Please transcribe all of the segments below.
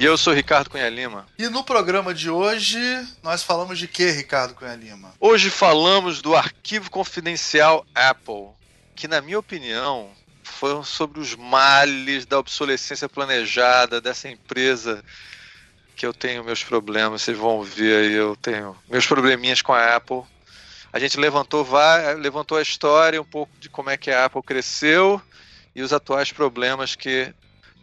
E eu sou Ricardo Cunha Lima. E no programa de hoje, nós falamos de que, Ricardo Cunha Lima? Hoje falamos do arquivo confidencial Apple, que, na minha opinião, foi sobre os males da obsolescência planejada dessa empresa que eu tenho meus problemas, vocês vão ver aí, eu tenho meus probleminhas com a Apple. A gente levantou, levantou a história um pouco de como é que a Apple cresceu e os atuais problemas que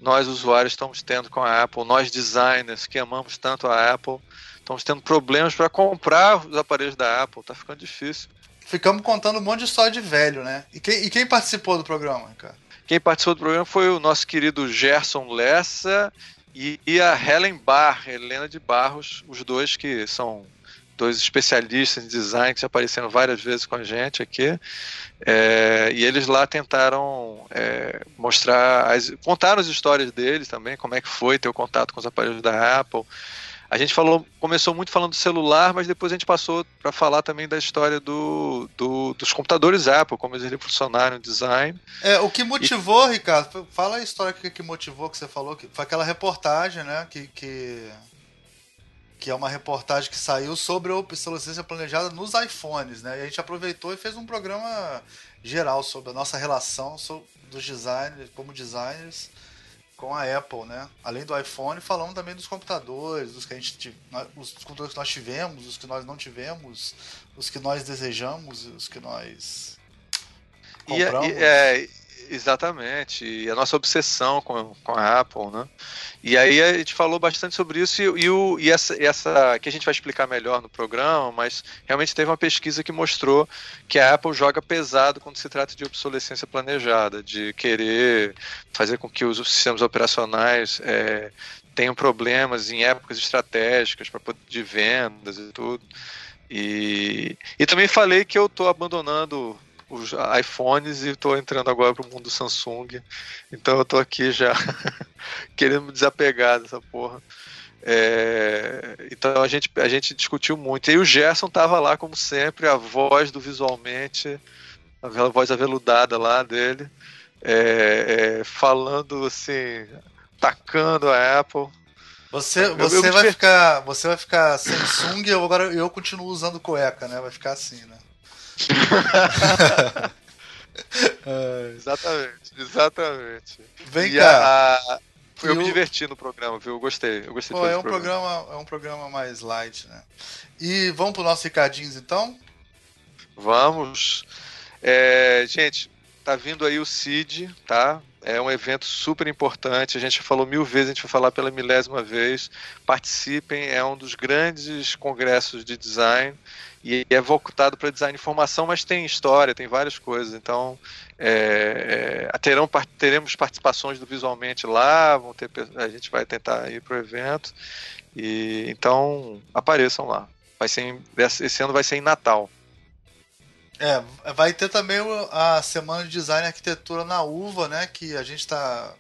nós usuários estamos tendo com a Apple, nós designers que amamos tanto a Apple, estamos tendo problemas para comprar os aparelhos da Apple, tá ficando difícil. Ficamos contando um monte de história de velho, né? E quem, e quem participou do programa, cara? Quem participou do programa foi o nosso querido Gerson Lessa e, e a Helen Barr, Helena de Barros, os dois que são dois especialistas em design que já apareceram várias vezes com a gente aqui. É, e eles lá tentaram é, mostrar, as, contaram as histórias deles também, como é que foi ter o contato com os aparelhos da Apple. A gente falou, começou muito falando do celular, mas depois a gente passou para falar também da história do, do, dos computadores Apple, como eles funcionaram, design. É, o que motivou, e... Ricardo, fala a história que, que motivou que você falou, que foi aquela reportagem, né, que, que, que é uma reportagem que saiu sobre a obsolescência planejada nos iPhones, né, e a gente aproveitou e fez um programa geral sobre a nossa relação dos designers, como designers, com a Apple, né? Além do iPhone, falamos também dos computadores, dos que a gente os computadores que nós tivemos, os que nós não tivemos, os que nós desejamos, os que nós compramos. E, e, é, Exatamente, e a nossa obsessão com, com a Apple, né? E aí a gente falou bastante sobre isso e, e, o, e essa, essa que a gente vai explicar melhor no programa, mas realmente teve uma pesquisa que mostrou que a Apple joga pesado quando se trata de obsolescência planejada, de querer fazer com que os sistemas operacionais é, tenham problemas em épocas estratégicas para de vendas e tudo. E, e também falei que eu estou abandonando os iPhones e estou entrando agora para o mundo Samsung. Então eu estou aqui já querendo me desapegar dessa porra. É, então a gente, a gente discutiu muito. E o Gerson tava lá, como sempre, a voz do visualmente, a voz aveludada lá dele, é, é, falando assim, tacando a Apple. Você, você, eu, eu vai ficar, você vai ficar Samsung e eu, agora eu continuo usando cueca, né? Vai ficar assim, né? Exatamente, exatamente. Vem e cá. A, eu, eu me diverti no programa, viu? Eu gostei. Eu gostei Pô, é um programa. programa. É um programa mais light, né? E vamos pro nosso recadinhos então? Vamos. É, gente, tá vindo aí o CID, tá? É um evento super importante. A gente falou mil vezes, a gente vai falar pela milésima vez. Participem, é um dos grandes congressos de design e é voltado para design de informação, mas tem história, tem várias coisas. Então, é, é, terão, teremos participações do Visualmente lá, vão ter, a gente vai tentar ir para o evento. E, então, apareçam lá. Vai ser em, esse ano vai ser em Natal. É, vai ter também a semana de design e arquitetura na UVA, né? Que a gente está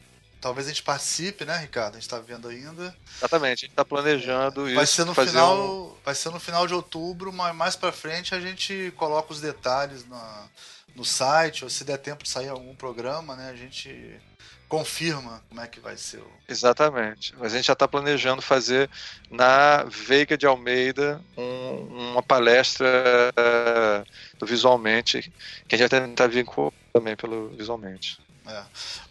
Talvez a gente participe, né, Ricardo? A gente está vendo ainda. Exatamente, a gente está planejando vai isso. Ser no final, um... Vai ser no final de outubro, mas mais para frente a gente coloca os detalhes na, no site, ou se der tempo de sair algum programa, né, a gente confirma como é que vai ser. O... Exatamente. Mas a gente já está planejando fazer na Veiga de Almeida um, uma palestra uh, do Visualmente, que a gente vai tentar vincular também pelo Visualmente. É.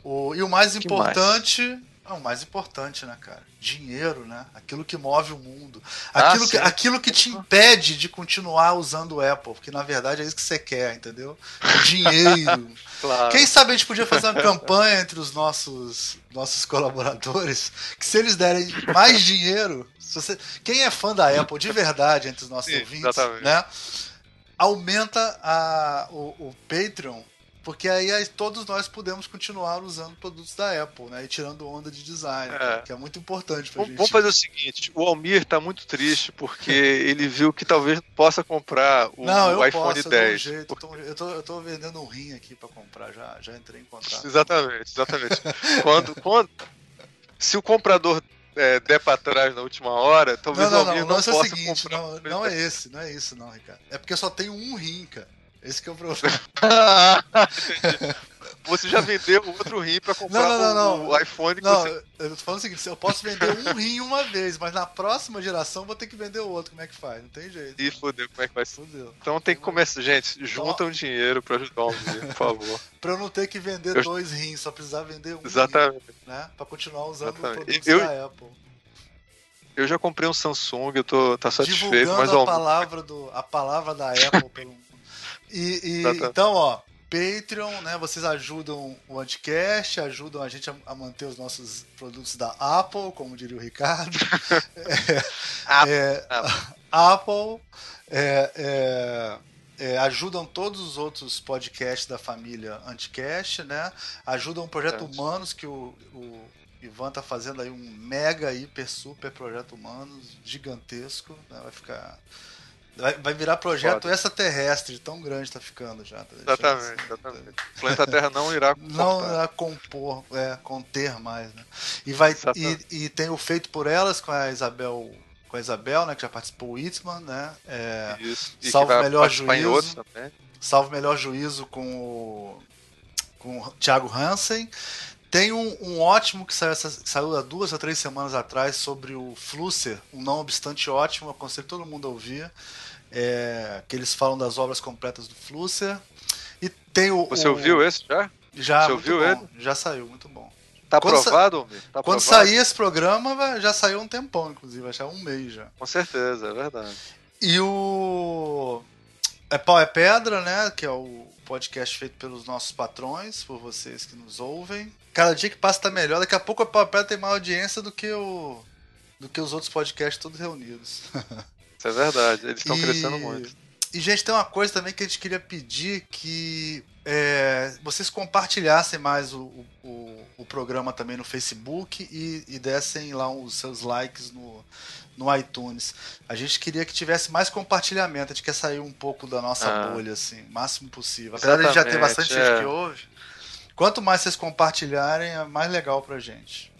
O, e o mais importante. Mais? É o mais importante, né, cara? Dinheiro, né? Aquilo que move o mundo. Ah, aquilo, ah, que, aquilo que te impede de continuar usando o Apple, porque na verdade é isso que você quer, entendeu? Dinheiro. claro. Quem sabe a gente podia fazer uma campanha entre os nossos, nossos colaboradores, que se eles derem mais dinheiro, você, quem é fã da Apple de verdade entre os nossos Sim, ouvintes, exatamente. né? Aumenta a, o, o Patreon porque aí, todos nós podemos continuar usando produtos da Apple, né? E tirando onda de design, é. que é muito importante pra vamos, gente. Vamos fazer o seguinte: o Almir tá muito triste porque ele viu que talvez possa comprar o, não, o iPhone posso, 10. Eu, jeito, porque... eu, tô, eu tô vendendo um rim aqui para comprar, já, já entrei em contato. Exatamente, exatamente. quando, quando, se o comprador é, der para trás na última hora, talvez não, não, o Almir não, não, não possa é seguinte, comprar. Não, não é esse, não é isso, não, Ricardo. É porque só tem um rim, cara. Esse que é o problema. você já vendeu outro rim para comprar não, não, não, o, o, iPhone. Não, você... eu tô falando o seguinte: eu posso vender um rim uma vez, mas na próxima geração vou ter que vender o outro. Como é que faz? Não tem jeito. E fodeu, como é que vai ser? Então tem que começar. Gente, juntam então... dinheiro para ajudar o Almir, por favor. pra eu não ter que vender eu... dois rins, só precisar vender um. Exatamente. Rim, né? Pra continuar usando Exatamente. o produto eu... da Apple. Eu já comprei um Samsung, eu tô tá satisfeito, mas ó, a palavra do a palavra da Apple pelo e, e então, ó, Patreon, né? Vocês ajudam o Anticast, ajudam a gente a, a, manter os nossos produtos da Apple, como diria o Ricardo. é, é, Apple. É, é, é, ajudam todos os outros podcasts da família Anticast, né? Ajudam o Projeto Humanos, que o, o Ivan tá fazendo aí um mega, hiper, super Projeto Humanos, gigantesco. Né? Vai ficar Vai, vai virar projeto Foda. extraterrestre, tão grande tá ficando já. Tá exatamente, assim, exatamente. O planeta Terra não irá Não irá compor, é, conter mais, né? E, vai, e, e, tem o Feito por Elas com a Isabel, com a Isabel, né? Que já participou o Whitman, né? É, Isso. E salvo melhor juízo. Salvo melhor juízo com o, com o Thiago Hansen. Tem um, um, ótimo que saiu, saiu há duas ou três semanas atrás sobre o Flusser, um não obstante ótimo, aconselho todo mundo a ouvir é, que eles falam das obras completas do Flusser. E tem o. Você o... ouviu esse já? Já, Você ouviu bom. ele? Já saiu, muito bom. Tá quando aprovado, sa... tá Quando sair esse programa, já saiu um tempão, inclusive, acho que um mês já. Com certeza, é verdade. E o. É Pau é Pedra, né? Que é o podcast feito pelos nossos patrões, por vocês que nos ouvem. Cada dia que passa tá melhor. Daqui a pouco o Pau é Pedra tem mais audiência do que o. do que os outros podcasts todos reunidos. Isso é verdade, eles estão e... crescendo muito. E, gente, tem uma coisa também que a gente queria pedir que é, vocês compartilhassem mais o, o, o, programa também no Facebook e, e dessem lá os seus likes no, no iTunes. A gente queria que tivesse mais compartilhamento, a gente quer sair um pouco da nossa ah. bolha, assim, o máximo possível. Apesar de já ter bastante é. gente que ouve, quanto mais vocês compartilharem, é mais legal pra gente.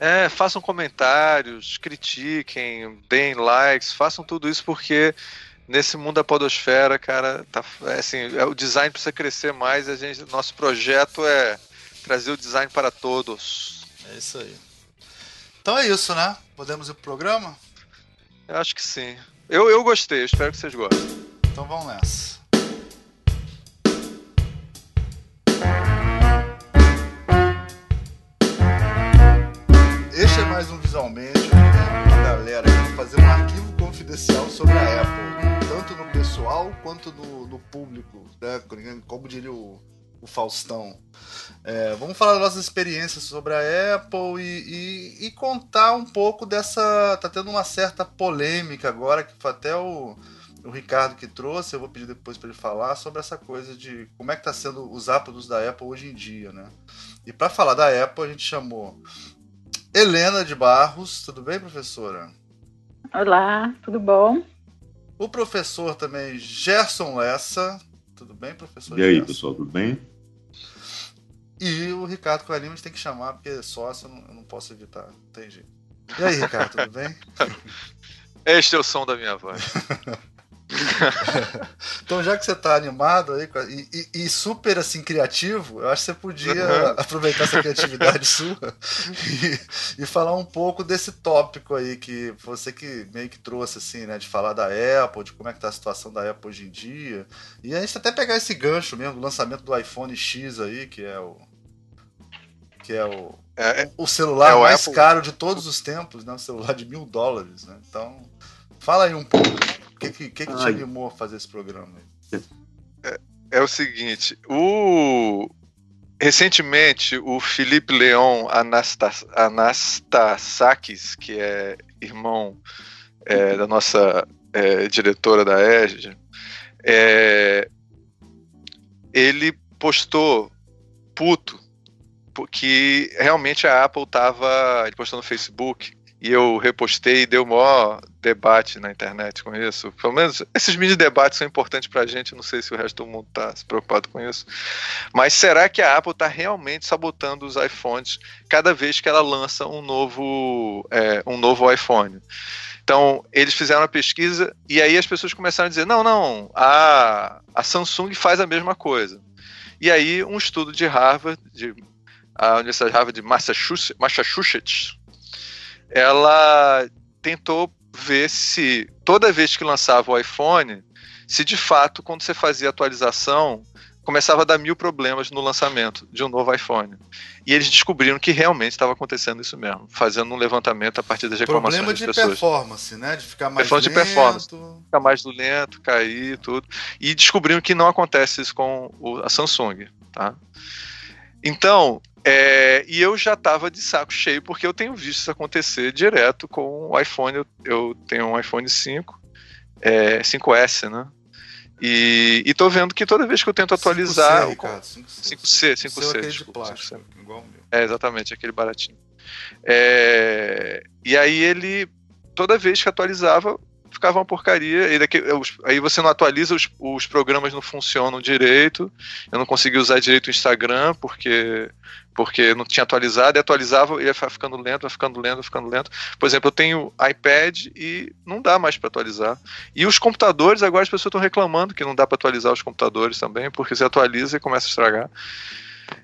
É, façam comentários, critiquem, deem likes, façam tudo isso porque nesse mundo da podosfera, cara, tá, é assim, é, o design precisa crescer mais. A gente, nosso projeto é trazer o design para todos. É isso aí. Então é isso, né? Podemos ir pro programa? Eu acho que sim. Eu, eu gostei, espero que vocês gostem. Então vamos nessa. Mais um Visualmente. Eu a galera aqui fazer um arquivo confidencial sobre a Apple, tanto no pessoal quanto no, no público, né? como diria o, o Faustão. É, vamos falar das nossas experiências sobre a Apple e, e, e, contar um pouco dessa. Tá tendo uma certa polêmica agora, que foi até o, o Ricardo que trouxe, eu vou pedir depois para ele falar sobre essa coisa de como é que está sendo os Apples da Apple hoje em dia, né? E para falar da Apple, a gente chamou Helena de Barros, tudo bem, professora? Olá, tudo bom? O professor também, Gerson Lessa. Tudo bem, professor? E aí, Gerson? pessoal, tudo bem? E o Ricardo Coelhinho a gente tem que chamar, porque é sócio, eu não, eu não posso evitar, não tem jeito. E aí, Ricardo, tudo bem? Este é o som da minha voz. então, já que você está animado aí e, e, e, super assim criativo, eu acho que você podia uhum. aproveitar essa criatividade sua e, e, falar um pouco desse tópico aí que você que meio que trouxe assim, né, de falar da Apple, de como é que tá a situação da Apple hoje em dia. E a gente até pegar esse gancho mesmo do lançamento do iPhone X aí, que é o que é o, é, o celular é mais Apple. caro de todos os tempos, né? Um celular de mil dólares, né? Então, fala aí um pouco. O que, que, que, que te animou a fazer esse programa? É, é, o seguinte, o recentemente o Felipe Leon Anastas, Anastasakis, que é irmão é, da nossa é, diretora da ESG, é, ele postou puto que realmente a Apple estava, ele postou no Facebook e eu repostei e deu maior debate na internet com isso. Pelo menos esses mini debates são importantes para a gente. Não sei se o resto do mundo está se preocupado com isso. Mas será que a Apple está realmente sabotando os iPhones cada vez que ela lança um novo, é, um novo iPhone? Então, eles fizeram a pesquisa e aí as pessoas começaram a dizer: não, não, a, a Samsung faz a mesma coisa. E aí, um estudo de Harvard, de, a Universidade de Harvard de Massachusetts, Massachusetts, ela tentou ver se toda vez que lançava o iPhone, se de fato, quando você fazia atualização, começava a dar mil problemas no lançamento de um novo iPhone. E eles descobriram que realmente estava acontecendo isso mesmo, fazendo um levantamento a partir das reclamações Problema de das pessoas. performance, né? De ficar mais performance lento. de performance. Ficar mais lento, cair, tudo. E descobriram que não acontece isso com a Samsung, tá? Então, é, e eu já estava de saco cheio, porque eu tenho visto isso acontecer direto com o iPhone. Eu, eu tenho um iPhone 5, é, 5S, né? E, e tô vendo que toda vez que eu tento atualizar. 5C, Ricardo, 5C. 5C, 5C. Seu é aquele de desculpa, plástico, 5C. igual o meu. É, exatamente, aquele baratinho. É, e aí ele, toda vez que atualizava, ficava uma porcaria. E daqui, aí você não atualiza, os, os programas não funcionam direito. Eu não consegui usar direito o Instagram, porque porque não tinha atualizado, e atualizava ia ficando lento, vai ficando lento, vai ficando lento. Por exemplo, eu tenho iPad e não dá mais para atualizar. E os computadores, agora as pessoas estão reclamando que não dá para atualizar os computadores também, porque você atualiza e começa a estragar.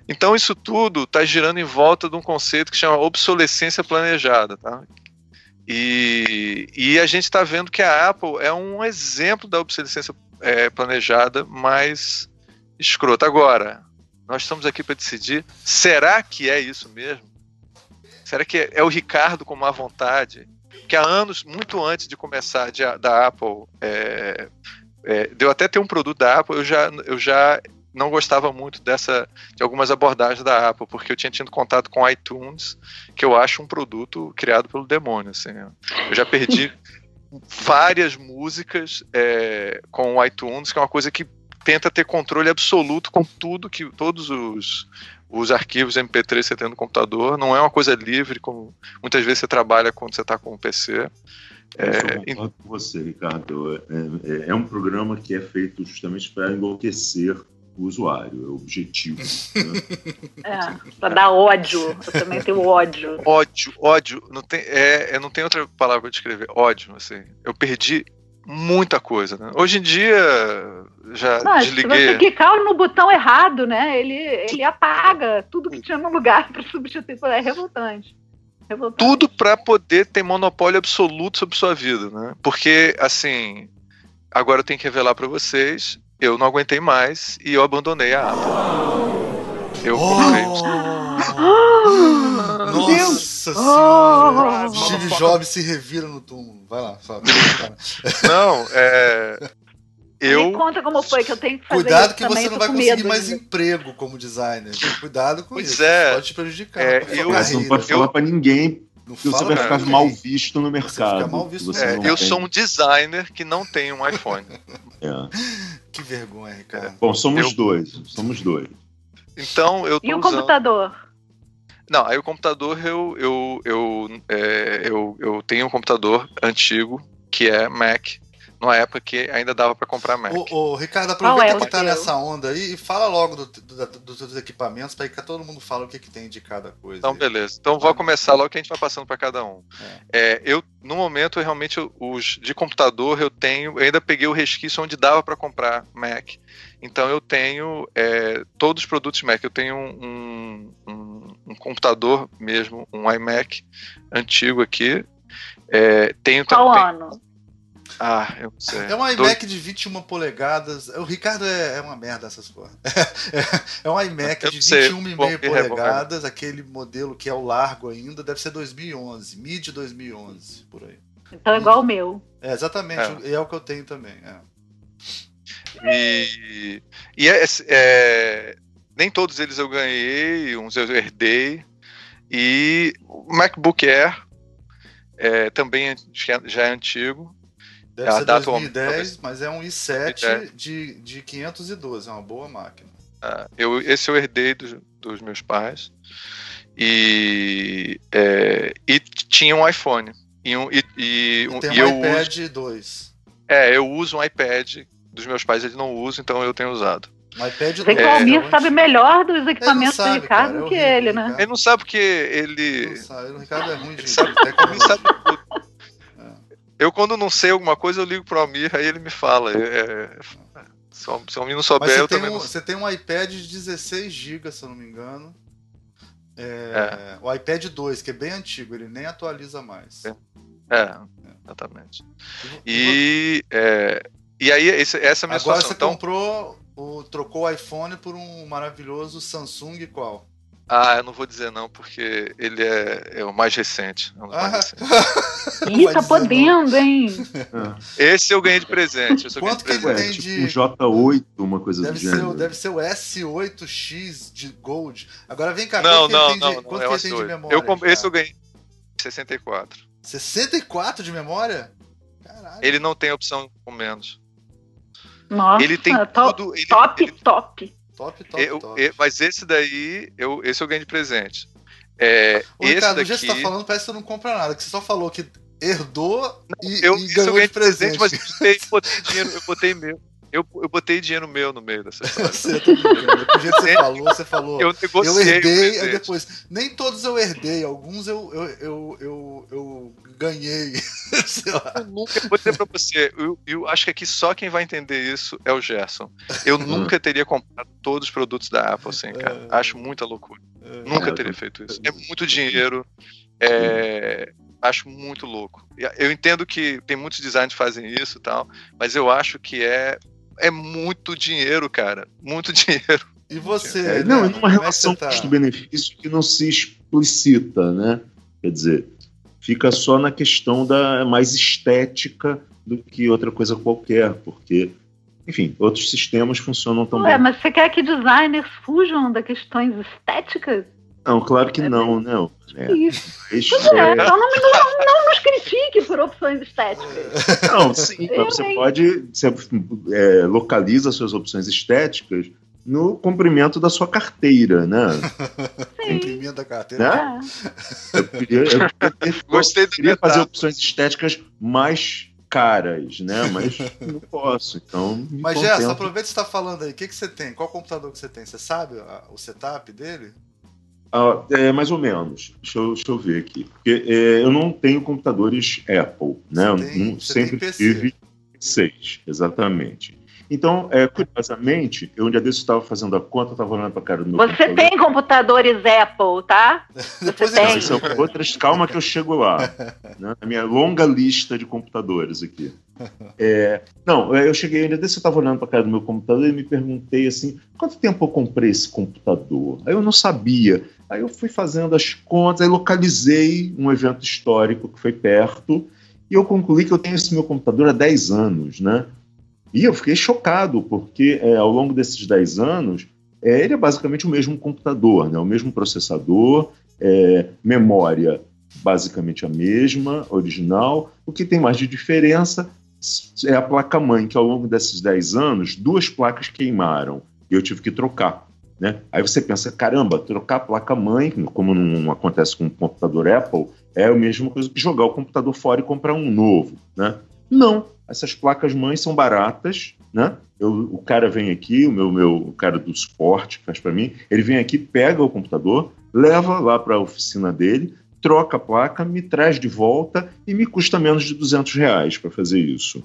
Então isso tudo está girando em volta de um conceito que chama obsolescência planejada, tá? E, e a gente está vendo que a Apple é um exemplo da obsolescência é, planejada mais escrota. Agora, nós estamos aqui para decidir: será que é isso mesmo? Será que é o Ricardo com má vontade? Que há anos, muito antes de começar de, da Apple, é, é, deu até ter um produto da Apple, eu já, eu já não gostava muito dessa de algumas abordagens da Apple, porque eu tinha tido contato com iTunes, que eu acho um produto criado pelo demônio. Assim, eu já perdi várias músicas é, com o iTunes, que é uma coisa que tenta ter controle absoluto com tudo que todos os, os arquivos MP3 que você tem no computador. Não é uma coisa livre, como muitas vezes você trabalha quando você está com o PC. Eu É, concordo com você, Ricardo. É, é- é um programa que é feito justamente para enlouquecer o usuário, é o objetivo. né? É, pra dar ódio. Eu também tenho ódio. ódio, ódio, não tem, é, não tenho outra palavra para descrever, ódio, assim. Eu perdi muita coisa, né? Hoje em dia já Não, se você desliguei. clicar no botão errado, né? Ele, ele apaga tudo que tinha no lugar para substituir. É revoltante. revoltante. tudo para poder ter monopólio absoluto sobre sua vida, né? Porque assim, agora eu tenho que revelar para vocês, eu não aguentei mais e eu abandonei a Apple. Eu comprei. Ah, Nossa senhora! Steve Jobs se revira no túmulo. Vai lá, fala. Não, é Me eu conta como foi que eu tenho que fazer Cuidado isso que você não vai conseguir medo mais emprego como designer. Cuidado com Pois isso. é. Isso pode te prejudicar. É, pra eu- Mas não pode falar para ninguém, Não você vai ficar mal visto no Você mercado. fica mal visto é, eu tem- sou um designer que não tem um iPhone. é. Que vergonha, Ricardo. Bom, somos Eu- dois. Somos dois. Então eu tô E o usando... computador? Não, aí o computador eu eu, eu, é, eu eu tenho um computador antigo que é Mac, numa época que ainda dava para comprar Mac. Ô, ô, Ricardo, aproveita é que tá teu? nessa onda aí e fala logo do- do- da- dos seus equipamentos para que todo mundo fala o que, que tem de cada coisa. Então, aí. beleza. Então, vou começar logo que a gente vai passando para cada um. É, eu, no momento, eu realmente, os de computador, eu tenho, eu ainda peguei o resquício onde dava para comprar Mac. Então, eu tenho é, todos os produtos Mac. Eu tenho um, um, um computador mesmo, um iMac antigo aqui. É, tenho Qual também. ano? Ah, eu não sei. É um iMac de 21 polegadas. O Ricardo é, é uma merda essas porra. É um iMac Eu de não sei, 21,5 bom, me revolta. polegadas, aquele modelo que é o largo ainda, deve ser 2011, mid 2011, por aí. Então, igual o meu. É, exatamente, É. e é o que eu tenho também. é. E, e é- é- nem todos eles eu ganhei, uns eu herdei. E o MacBook Air é, também é- já já é antigo. Deve É, a ser data 2010, talvez. mas é um i7 2010. de, de 512, é uma boa máquina. Ah, eu, esse eu herdei dos, dos meus pais. E, é, e tinha um iPhone. E, um, e, e, um- E tem e um eu iPad uso, 2. é, eu uso um iPad dos meus pais, eles não usam, então eu tenho usado. Um iPad 2. Vê que o É, Almir é sabe melhor dos equipamentos sabe, do Ricardo cara, é do que horrível, ele, né? Ele não sabe porque ele. Não sabe, O Ricardo é ruim de Ele sabe- Ele sabe tudo. É. Eu, quando não sei alguma coisa, eu ligo pro Almir, aí ele me fala. É, Se o menino souber, eu também um, não... Você tem um iPad de 16 GB, se eu não me engano. É, é. O iPad 2, que é bem antigo, ele nem atualiza mais. É, é exatamente. E, é, e aí, esse, essa é a minha Agora situação. você então... comprou, o, trocou o iPhone por um maravilhoso Samsung qual? Ah, eu não vou dizer não, porque ele é, é o mais recente. É mais recente. Ih, tá podendo, não. hein? Esse eu ganhei de presente. Quanto que ele tem de. Um J8, uma coisa deve do gênero. deve ser o S8X de Gold. Agora vem cá, não, quanto não, que ele tem não, de, quanto é que ele tem de memória? Eu, esse eu ganhei 64. 64 de memória? Caralho. Ele não tem opção com menos. Nossa, ele tem top, tudo. Ele, top, ele, top. Top, top, eu, top. Eu, mas esse daí, eu, esse eu ganhei de presente. É, Ô, Ricardo, esse daqui... daqui... você tá falando, parece que você não compra nada, que você só falou que herdou não, e, eu, e ganhou eu ganhei de presente. mas eu botei dinheiro, eu botei meu. Eu, eu botei dinheiro meu no meio dessa história. Você, do jeito que você falou, você falou. Eu, eu herdei, aí depois. Nem todos eu herdei, alguns eu, eu, eu, eu, eu ganhei. Sei lá. Eu nunca, vou dizer pra você, eu, eu acho que aqui só quem vai entender isso é o Gerson. Eu nunca teria comprado todos os produtos da Apple assim, cara. É. Acho muita loucura. É. Nunca teria feito isso. É muito dinheiro. É, acho muito louco. Eu entendo que tem muitos designers que fazem isso e tal, mas eu acho que é é muito dinheiro, cara. Muito dinheiro. E você? É, né? não, é uma relação tá? custo-benefício que não se explicita, né? Quer dizer, fica só na questão da mais estética do que outra coisa qualquer, porque, enfim, outros sistemas funcionam também. Ué, mas você quer que designers fujam das questões estéticas? Não, claro que é não, né? É. Isso. Mas, é, então não, não, não, nos critique por opções estéticas. Não, sim, você pode. Você é, localiza suas opções estéticas no comprimento da sua carteira, né? Comprimento da carteira. Né? É. Eu queria, eu queria, Gostei eu queria fazer opções estéticas mais caras, né? Mas não posso, então. Mas, Gerson, aproveita que você está falando aí. O que, que você tem? Qual computador que você tem? Você sabe o setup dele? Ah, é, mais ou menos. Deixa eu, deixa eu ver aqui. Porque é, eu não tenho computadores Apple, né? Tem, eu sempre tive seis, exatamente. Então, é, curiosamente, eu um dia desse estava fazendo a conta, estava olhando para a cara do meu Você computador. tem computadores Apple, tá? Você tem. São outras, calma que eu chego lá. Né? A minha longa lista de computadores aqui. É, não, é, eu cheguei dia desse, eu estava olhando para a cara do meu computador e me perguntei assim, quanto tempo eu comprei esse computador? Aí eu não sabia. Aí eu fui fazendo as contas, aí localizei um evento histórico que foi perto, e eu concluí que eu tenho esse meu computador há 10 anos, né? E eu fiquei chocado, porque é, ao longo desses 10 anos, é, ele é basicamente o mesmo computador, né? o mesmo processador, é, memória basicamente a mesma, original. O que tem mais de diferença é a placa-mãe, que ao longo desses 10 anos, duas placas queimaram e eu tive que trocar. Né? Aí você pensa, caramba, trocar a placa-mãe, como não acontece com o computador Apple, é a mesma coisa que jogar o computador fora e comprar um novo. Né? Não, essas placas-mães são baratas, né? Eu, o cara vem aqui, o meu, meu o cara do suporte faz para mim, ele vem aqui, pega o computador, leva lá para a oficina dele, troca a placa, me traz de volta e me custa menos de 200 reais para fazer isso,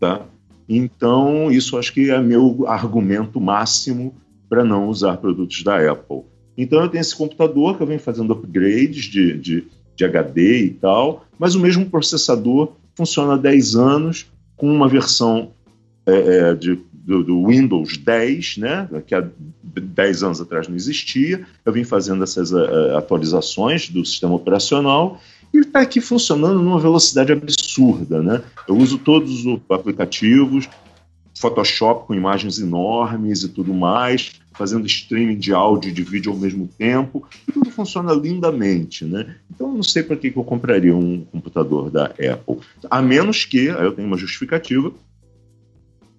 tá? Então, isso acho que é meu argumento máximo para não usar produtos da Apple. Então, eu tenho esse computador que eu venho fazendo upgrades de, de, de HD e tal, mas o mesmo processador funciona há 10 anos, com uma versão é, é, de, do, do, Windows 10, né, que há 10 anos atrás não existia. Eu vim fazendo essas uh, atualizações do sistema operacional e está aqui funcionando numa velocidade absurda. Né? Eu uso todos os aplicativos, Photoshop com imagens enormes e tudo mais, fazendo streaming de áudio e de vídeo ao mesmo tempo, e tudo funciona lindamente, né? Então eu não sei para que, que eu compraria um computador da Apple, a menos que, aí eu tenho uma justificativa,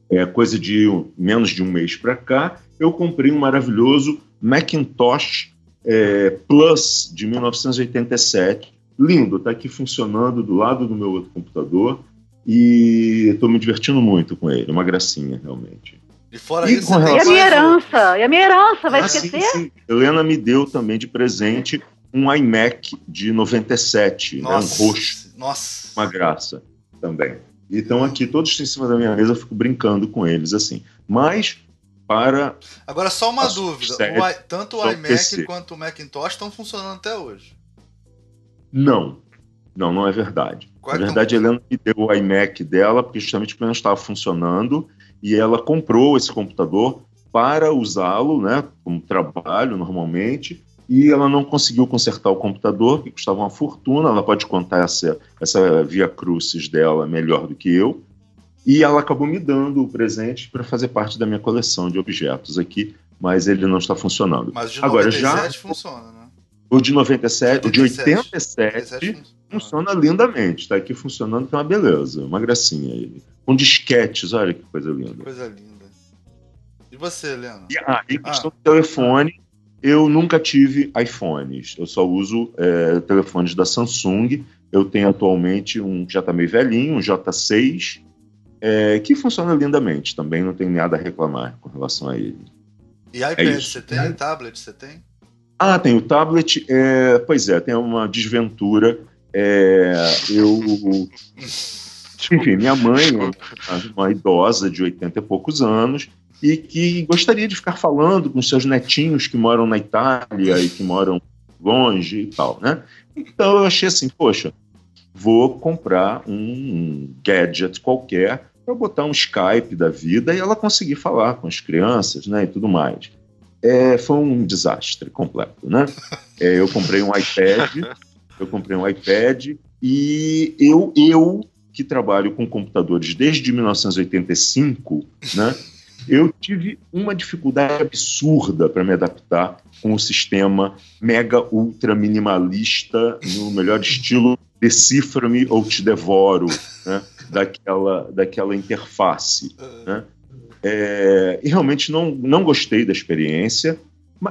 é coisa de menos de um mês para cá, eu comprei um maravilhoso Macintosh é, Plus de 1987, lindo, está aqui funcionando do lado do meu outro computador, e estou me divertindo muito com ele, uma gracinha, realmente. E fora e isso, com relação... e a minha herança? E a minha herança, vai ah, esquecer? Sim, sim. Helena me deu também de presente um iMac de 97, nossa, né, um roxo. Nossa. Uma graça também. E estão aqui todos em cima da minha mesa, eu fico brincando com eles assim. Mas para. Agora, só uma dúvida: o I, tanto o iMac PC. quanto o Macintosh estão funcionando até hoje? Não. Não, não é verdade. Qual Na é verdade, a Helena me deu o iMac dela, porque justamente porque não estava funcionando, e ela comprou esse computador para usá-lo, né, como trabalho normalmente, e ela não conseguiu consertar o computador, que custava uma fortuna. Ela pode contar essa, essa via crucis dela melhor do que eu. E ela acabou me dando o presente para fazer parte da minha coleção de objetos aqui, mas ele não está funcionando. Mas de Agora, já funciona, né? O de 97, 97 o de 87, 87 funciona lindamente. Está aqui funcionando, que é uma beleza, uma gracinha ele. Com disquetes, olha que coisa linda. Que coisa linda. E você, Leandro? E, ah, e questão ah. do telefone, eu nunca tive iPhones. Eu só uso é, telefones da Samsung. Eu tenho atualmente um já está meio velhinho, um J6, é, que funciona lindamente. Também não tenho nada a reclamar com relação a ele. E iPad é você tem? É. Tablet você tem? Ah, tem o tablet. É, pois é, tem uma desventura. É, eu. Enfim, minha mãe, uma idosa de 80 e poucos anos, e que gostaria de ficar falando com seus netinhos que moram na Itália e que moram longe e tal, né? Então eu achei assim, poxa, vou comprar um gadget qualquer para botar um Skype da vida e ela conseguir falar com as crianças, né, e tudo mais. É, foi um desastre completo, né? É, eu comprei um iPad, eu comprei um iPad e eu, eu que trabalho com computadores desde 1985, né? Eu tive uma dificuldade absurda para me adaptar com o sistema mega ultra minimalista no melhor estilo decifra-me ou te devoro, né? daquela, daquela interface. Né? É, e realmente não, não gostei da experiência.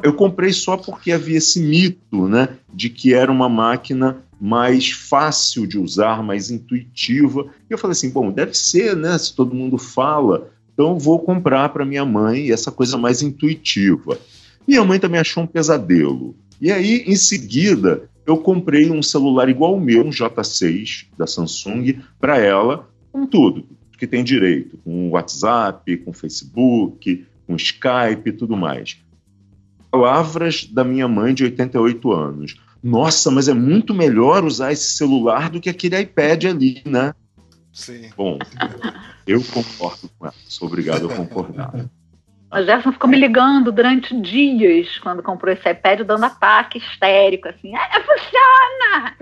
Eu comprei só porque havia esse mito né, de que era uma máquina mais fácil de usar, mais intuitiva. E eu falei assim: bom, deve ser, né? Se todo mundo fala, então vou comprar para minha mãe essa coisa mais intuitiva. Minha mãe também achou um pesadelo. E aí, em seguida, eu comprei um celular igual o meu, um J6 da Samsung, para ela, com tudo que tem direito, com WhatsApp, com Facebook, com Skype e tudo mais. Palavras da minha mãe de 88 anos. Nossa, mas é muito melhor usar esse celular do que aquele iPad ali, né? Sim. Bom, eu concordo com ela, sou obrigado a concordar. A Gerson ficou me ligando durante dias quando comprou esse iPad, dando ataque histérico, assim, ah, funciona!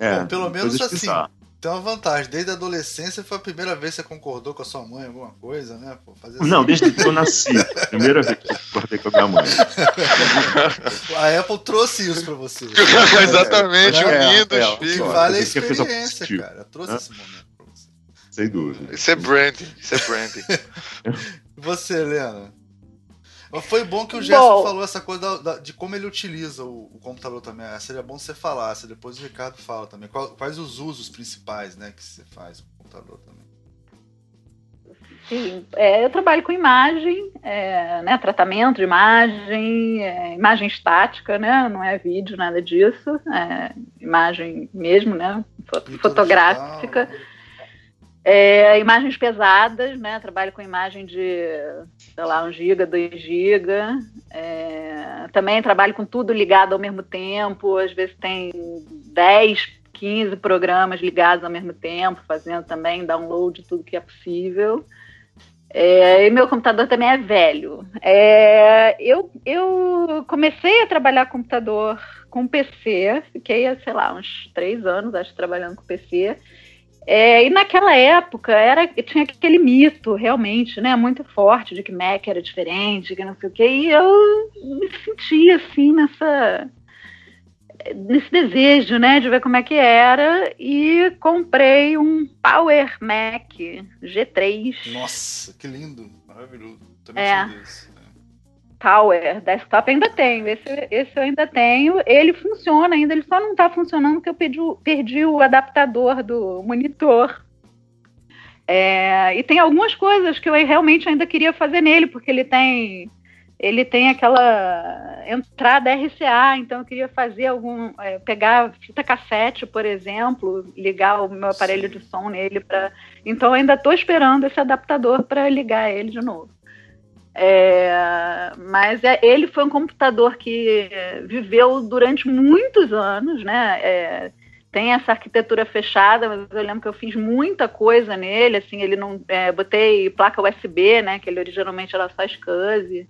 É, Bom, pelo menos assim, bizarras. tem uma vantagem. Desde a adolescência foi a primeira vez que você concordou com a sua mãe alguma coisa, né? Pô, assim. Não, desde que eu nasci. primeira vez que eu concordei com a minha mãe. a Apple trouxe isso pra você. Exatamente, é, unindo é, os filhos. Vale a experiência, cara. Trouxe Hã? esse momento. Sem dúvida. Isso é branding, isso é branding. e você, Helena? Foi bom que o Gerson falou essa coisa da, da, de como ele utiliza o, o, computador também. Seria bom você falar, depois o Ricardo fala também. Quais, quais os usos principais né, que você faz com o computador também? Sim, é, eu trabalho com imagem, é, né, tratamento de imagem, é, imagem estática, né, não é vídeo, nada disso, é imagem mesmo, né, fotográfica. Digital. É, imagens pesadas, né? Trabalho com imagem de, sei lá, 1 giga, 2 giga. É, também trabalho com tudo ligado ao mesmo tempo. Às vezes tem 10, 15 programas ligados ao mesmo tempo, fazendo também download de tudo que é possível. É, e meu computador também é velho. É, eu, eu comecei a trabalhar com computador com PC, fiquei, sei lá, uns três anos, acho, trabalhando com PC. É, e naquela época era, tinha aquele mito realmente, né, muito forte de que Mac era diferente, que não sei o quê, e eu me sentia assim nessa nesse desejo, né, de ver como é que era e comprei um Power Mac G3. Nossa, que lindo, maravilhoso. Também é. Tower, desktop ainda tenho, esse, esse eu ainda tenho. Ele funciona ainda, ele só não está funcionando porque eu perdi, perdi o adaptador do monitor. É, e tem algumas coisas que eu realmente ainda queria fazer nele, porque ele tem ele tem aquela entrada RCA, então eu queria fazer algum. É, pegar fita cassete, por exemplo, ligar o meu aparelho de som nele para. Então eu ainda estou esperando esse adaptador para ligar ele de novo. É, mas é, ele foi um computador que viveu durante muitos anos, né? É, tem essa arquitetura fechada, mas eu lembro que eu fiz muita coisa nele, assim, ele não, é, botei placa USB, né, que ele originalmente era só SCSI,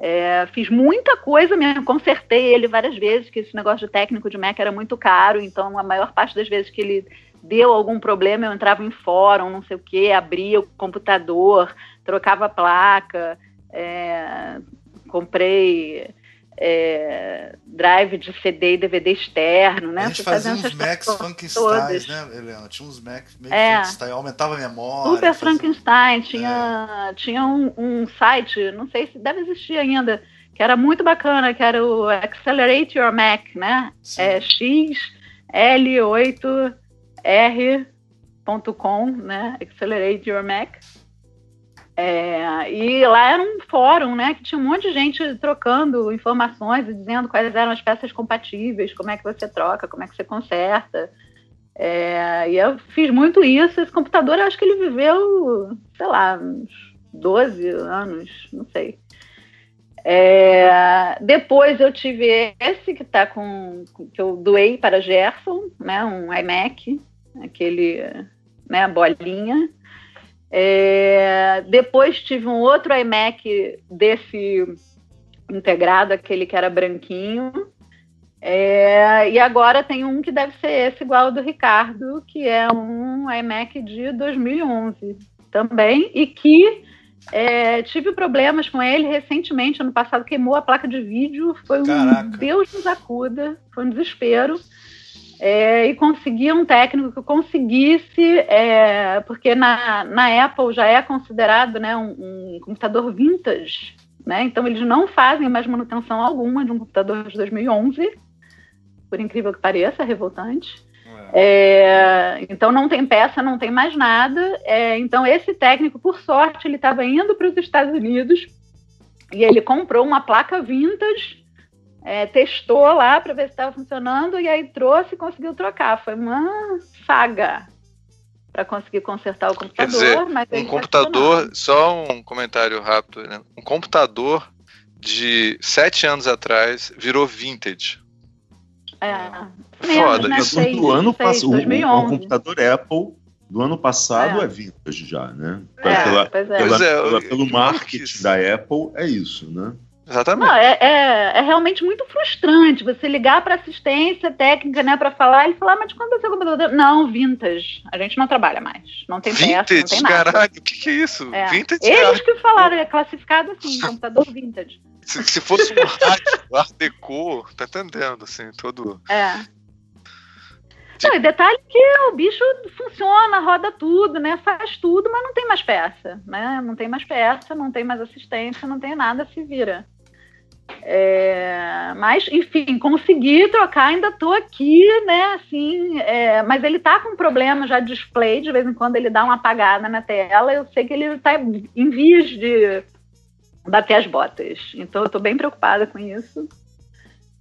é, fiz muita coisa mesmo, consertei ele várias vezes, que esse negócio de técnico de Mac era muito caro, então a maior parte das vezes que ele deu algum problema, eu entrava em fórum, não sei o que, abria o computador, trocava placa, é, comprei é, drive de CD e DVD externo, né? A gente fazia uns Macs Frankenstein, né, Helena? Tinha uns Macs meio é. Frankenstein, aumentava a memória. Super Frankenstein, tinha, é. tinha um, um, site, não sei se deve existir ainda, que era muito bacana, que era o Accelerate Your Mac, né? Sim. É xl8r.com, né? Accelerate Your Mac. É, e lá era um fórum, né, que tinha um monte de gente trocando informações e dizendo quais eram as peças compatíveis, como é que você troca, como é que você conserta. É, e eu fiz muito isso. Esse computador, eu acho que ele viveu, sei lá, uns 12 anos, não sei. É, depois eu tive esse que tá com que eu doei para Gerson, né, um iMac, aquele, né, bolinha. É, depois tive um outro iMac desse integrado, aquele que era branquinho. É, e agora tem um que deve ser esse, igual ao do Ricardo, que é um iMac de 2011 também, e que é, tive problemas com ele recentemente, ano passado queimou a placa de vídeo, foi um Caraca. Deus nos acuda, foi um desespero é, e conseguir um técnico que conseguisse, é, porque na, na Apple já é considerado né, um, um, computador vintage, né? então eles não fazem mais manutenção alguma de um computador de 2011, por incrível que pareça, é revoltante. É, então não tem peça, não tem mais nada. É, então esse técnico, por sorte, ele estava indo para os Estados Unidos e ele comprou uma placa vintage é, testou lá para ver se estava funcionando e aí trouxe e conseguiu trocar. Foi uma saga para conseguir consertar o computador. Quer dizer, um computador, só um comentário rápido, né? um computador de sete anos atrás virou vintage. É, foda. Né? Do ano passado, o, computador Apple do ano passado é, é vintage já, né? É, pela, pela, é. pela, pelo marketing da Apple é isso, né? Exatamente. Não, é, é, é, realmente muito frustrante você ligar para assistência técnica, né, para falar e falar, mas quando você computador? Não, vintage. A gente não trabalha mais. Não tem vintage, peça, não tem nada. Caralho, o que, que é isso? É. Vintage. Eles que falaram, é classificado assim, computador vintage. Se, se fosse um art, art deco, tá entendendo, assim, todo. É. Não, e detalhe que o bicho funciona, roda tudo, né? Faz tudo, mas não tem mais peça, né? Não tem mais peça, não tem mais assistência, não tem nada, se vira. É, mas, enfim, consegui trocar, ainda tô aqui, né? Assim, é, mas ele tá com problema já de display, de vez em quando ele dá uma apagada na tela. Eu sei que ele tá em vias de bater as botas. Então eu tô bem preocupada com isso.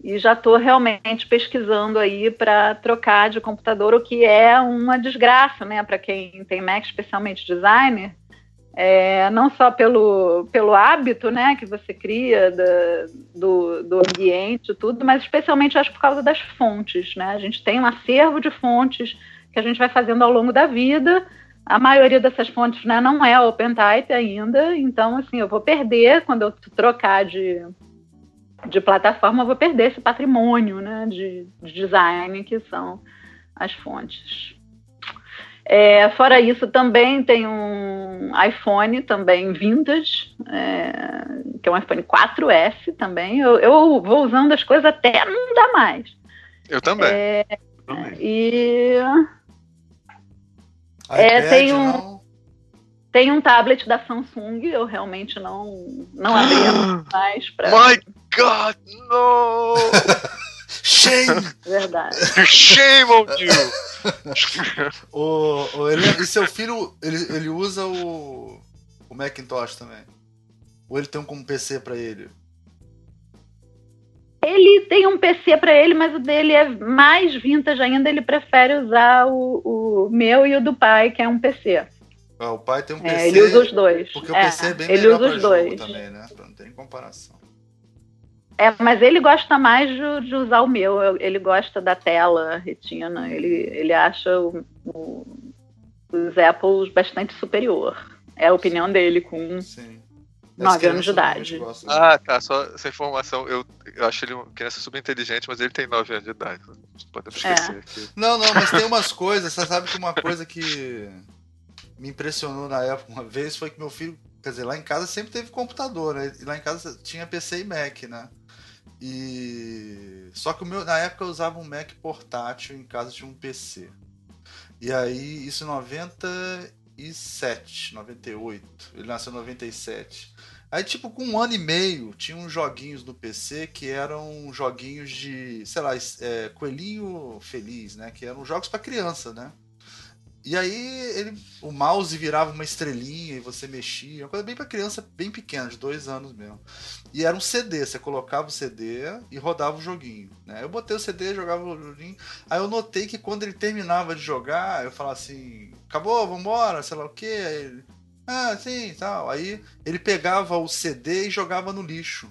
E já estou realmente pesquisando aí para trocar de computador, o que é uma desgraça, né, para quem tem Mac, especialmente designer, é, não só pelo, pelo hábito né, que você cria da, do, do ambiente tudo, mas especialmente acho por causa das fontes. Né? A gente tem um acervo de fontes que a gente vai fazendo ao longo da vida. A maioria dessas fontes né, não é OpenType ainda, então assim, eu vou perder quando eu trocar de, de plataforma, eu vou perder esse patrimônio né, de, de design que são as fontes. É, fora isso, também tem um iPhone também vintage, é, que é um iPhone 4S também. Eu, eu, vou usando as coisas até não dá mais. Eu também. É, também. E é, tem um tem um tablet da Samsung. Eu realmente não não abri mais para. My God, no! Shame! Verdade. Shame on you! o, o, ele, e seu filho, ele, ele usa o, o Macintosh também? Ou ele tem um como PC para ele? Ele tem um PC para ele, mas o dele é mais vintage ainda. Ele prefere usar o, o meu e o do pai, que é um PC. Ah, o pai tem um PC. É, ele usa os dois. Porque o PC é bem ele melhor usa os dois. também, né? Não tem comparação. É, mas ele gosta mais de, de, usar o meu. Ele gosta da tela retina. Ele, ele acha o, o, os Apples bastante superior. É a opinião dele com Sim. 9 anos de idade. Ah, tá. Só essa informação. Eu, eu acho ele uma criança super inteligente, mas ele tem 9 anos de idade. Podemos é. esquecer. É. Aqui. Não, não, mas tem umas coisas. Você sabe que uma coisa que me impressionou na época uma vez foi que meu filho. Quer dizer, lá em casa sempre teve computador, né? E lá em casa tinha PC e Mac, né? E só que o meu, na época eu usava um Mac portátil em casa tinha um PC. E aí isso em 97, 98. Ele nasceu em 97. Aí tipo com um ano e meio tinha uns joguinhos no PC que eram joguinhos de, sei lá, é, coelhinho feliz, né? Que eram jogos para criança, né? E aí ele, o mouse virava uma estrelinha e você mexia, uma coisa bem para criança, bem pequena, de dois anos mesmo. E era um CD, você colocava o CD e rodava o joguinho. Né? Eu botei o CD, jogava o joguinho. Aí eu notei que quando ele terminava de jogar, eu falava assim, acabou, vambora, sei lá o que. Aí ele, ah, sim, tal. Aí ele pegava o CD e jogava no lixo.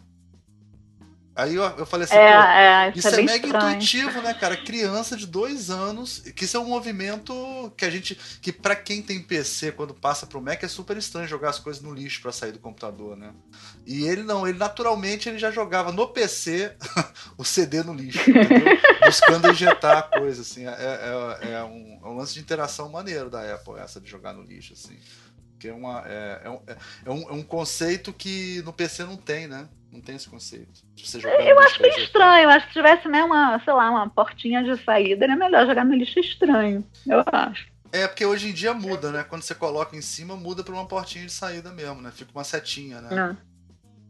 Aí eu, eu falei assim, é, é, isso, isso é, é mega estranho. intuitivo, né, cara? Criança de dois anos, que isso é um movimento que a gente, que para quem tem PC, quando passa pro Mac, é super estranho jogar as coisas no lixo para sair do computador, né? E ele não, ele naturalmente ele já jogava no PC o CD no lixo, buscando injetar a coisa, assim. É, é, é, um, é um lance de interação maneiro da Apple, essa de jogar no lixo, assim. Que é, uma, é, é, um, é, um, é um conceito que no PC não tem, né? Não tem esse conceito. eu acho meio estranho. Eu acho que se tivesse, né, uma, sei lá, uma portinha de saída, era melhor jogar no lixo estranho. Eu acho. É, porque hoje em dia muda, né? Quando você coloca em cima, muda para uma portinha de saída mesmo, né? Fica uma setinha, né? Não.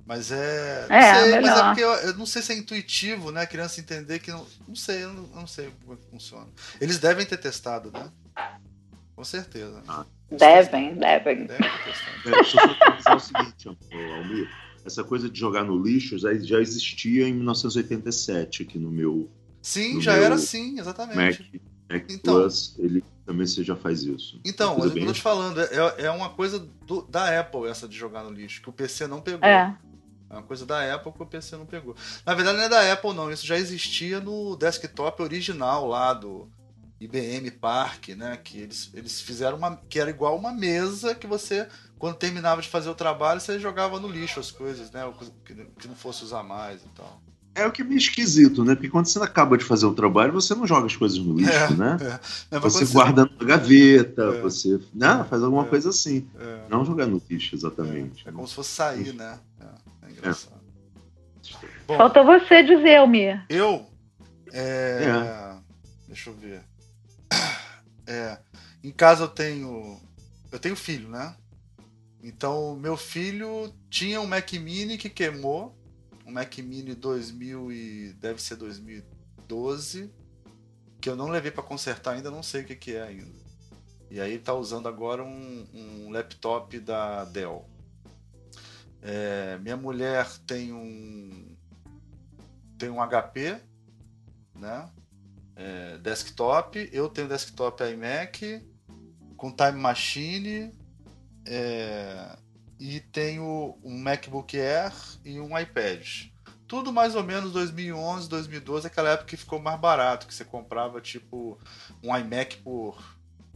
Mas é. Não é, sei, mas é porque eu, eu, não sei se é intuitivo, né? A criança entender que. Não, não sei, eu não, eu não sei como é que funciona. Eles devem ter testado, né? Com certeza. Ah, devem, devem. Devem ter testado. É, só pra dizer o seguinte, Almir essa coisa de jogar no lixo já, já existia em 1987 aqui no meu. Sim, no já meu era assim, exatamente. Mac, Mac então, Plus, ele também você já faz isso. Então, eu bem... tô te falando, é, é uma coisa do, da Apple essa de jogar no lixo, que o PC não pegou. É. É uma coisa da Apple que o PC não pegou. Na verdade, não é da Apple, não. Isso já existia no desktop original lá do IBM Park, né? Que eles, eles fizeram uma. que era igual uma mesa que você quando terminava de fazer o trabalho, você jogava no lixo as coisas, né? Que, que não fosse usar mais e tal. É o que é meio esquisito, né? Porque quando você acaba de fazer o trabalho, você não joga as coisas no lixo, é, né? É. você guarda na gaveta, é. você né? faz alguma é. coisa assim. É. Não jogar no lixo, exatamente. É, como se fosse sair, né? É, engraçado. Bom, Falta você dizer, Almir. Eu? Deixa eu ver. Em casa eu tenho. Eu tenho filho, né? Então, meu filho tinha um Mac Mini que queimou, um Mac Mini 2000 e deve ser 2012, que eu não levei para consertar ainda, não sei o que, que é ainda. E aí está usando agora um, um, laptop da Dell. É, minha mulher tem um tem um HP, né? É, desktop. Eu tenho desktop iMac com Time Machine é, e tenho um MacBook Air e um iPad. Tudo mais ou menos 2011, 2012, aquela época que ficou mais barato, que você comprava tipo um iMac por,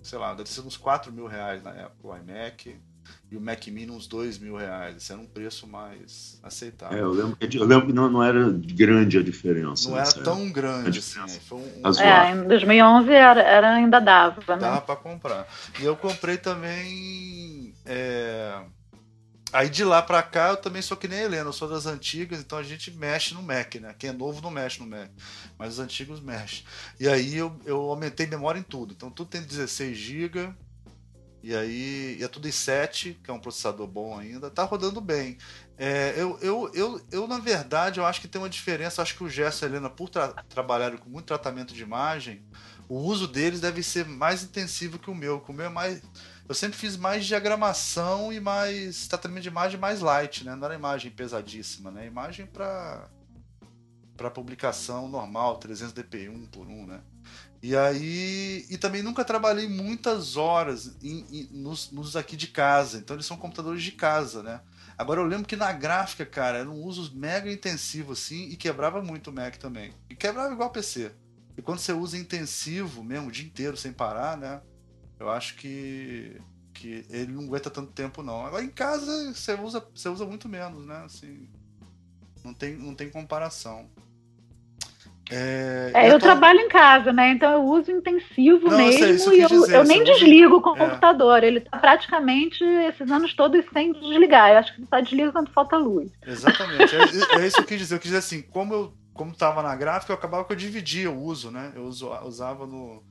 sei lá, deve ser uns 4 mil reais na época, o iMac e o Mac Mini uns 2 mil reais. Esse era um preço mais aceitável. É, eu, lembro que, eu lembro que não, não era grande a diferença. Não era tão grande assim. Foi um, um... É, em 2011 era, era ainda dava. Né? Dava para comprar. E eu comprei também. É... Aí de lá para cá eu também sou que nem Helena, eu sou das antigas, então a gente mexe no Mac, né? Quem é novo não mexe no Mac, mas os antigos mexem. E aí eu, eu aumentei memória em tudo, então tudo tem 16 GB, e aí, e é tudo i7, que é um processador bom ainda, tá rodando bem. É, eu, eu, eu, eu, na verdade, eu acho que tem uma diferença. Acho que o Gerson e a Helena, por tra trabalharem com muito tratamento de imagem, o uso deles deve ser mais intensivo que o meu. Que o meu é mais. Eu sempre fiz mais diagramação e mais tratamento de imagem mais light, né? Não era imagem pesadíssima, né? Imagem para para publicação normal, 300 dpi, 1 por 1, né? E aí. E também nunca trabalhei muitas horas em, em, nos, nos, aqui de casa. Então eles são computadores de casa, né? Agora eu lembro que na gráfica, cara, era um uso mega intensivo assim e quebrava muito o Mac também. E quebrava igual PC. E quando você usa intensivo mesmo, o dia inteiro sem parar, né? Eu acho que que ele não aguenta tanto tempo não. Agora em casa você usa, você usa muito menos, né? Assim, não tem, não tem comparação. É, é, eu, eu tô... trabalho em casa, né? Então eu uso intensivo não, mesmo e eu, dizer, eu nem desligo com o é. computador. Ele tá praticamente esses anos todos sem desligar. Eu acho que só desliga quando falta luz. Exatamente. é, é, isso que eu quis dizer. Eu quis dizer assim, como eu como estava na gráfica, eu acabava que eu dividia o uso, né? Eu usava no,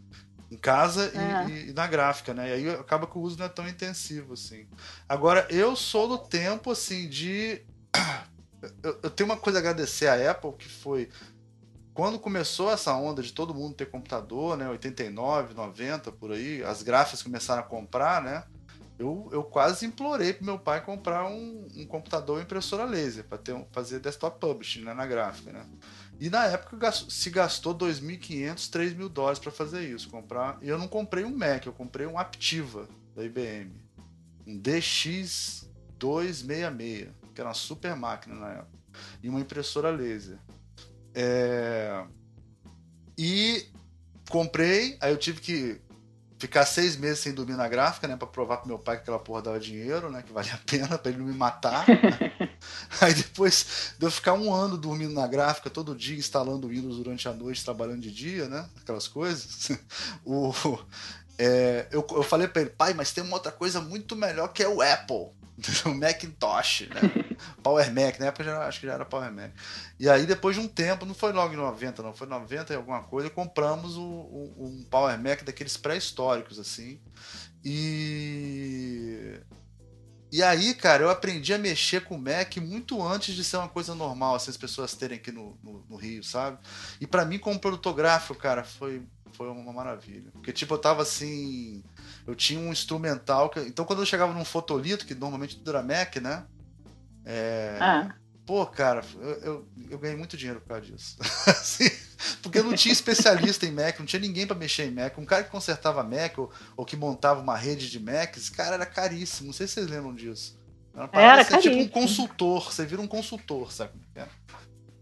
em casa é. e, e, na gráfica, né? E aí acaba que o uso não é tão intensivo, assim. Agora, eu sou do tempo, assim, de... Eu, eu tenho uma coisa a agradecer à Apple, que foi quando começou essa onda de todo mundo ter computador, né, 89, 90 por aí, as gráficas começaram a comprar, né? Eu, eu quase implorei pro meu pai comprar um, um computador impressora laser para ter um, fazer desktop publishing né, na gráfica, né? E na época se gastou 2.500, 3.000 dólares para fazer isso, comprar. E eu não comprei um Mac, eu comprei um Aptiva da IBM, um DX266, que era uma super máquina na época, e uma impressora laser. É... E comprei, aí eu tive que ficar seis meses sem dormir na gráfica, né? Pra provar pro meu pai que aquela porra dava dinheiro, né? Que valia a pena pra ele não me matar. Né? Aí depois de eu ficar um ano dormindo na gráfica, todo dia instalando Windows durante a noite, trabalhando de dia, né? Aquelas coisas. O, é, eu, eu falei pra ele, pai, mas tem uma outra coisa muito melhor que é o Apple. O Macintosh, né? Power Mac, na época já, acho que já era Power Mac. E aí, depois de um tempo, não foi logo em 90, não, foi 90 e alguma coisa, compramos um, Power Mac daqueles pré-históricos, assim. E. E aí, cara, eu aprendi a mexer com o Mac muito antes de ser uma coisa normal, assim, as pessoas terem aqui no, no, no Rio, sabe? E para mim, como produtor gráfico, cara, foi, foi uma maravilha. Porque, tipo, eu tava assim eu tinha um instrumental. Que, então, quando eu chegava num fotolito, que normalmente tudo era Mac, né? É, ah. Pô, cara, eu, eu, eu, ganhei muito dinheiro por causa disso. assim, porque eu não tinha especialista em Mac, não tinha ninguém para mexer em Mac. Um cara que consertava Mac ou, ou, que montava uma rede de Macs, cara, era caríssimo. Não sei se vocês lembram disso. Era, era tipo um consultor. Você vira um consultor, sabe? É.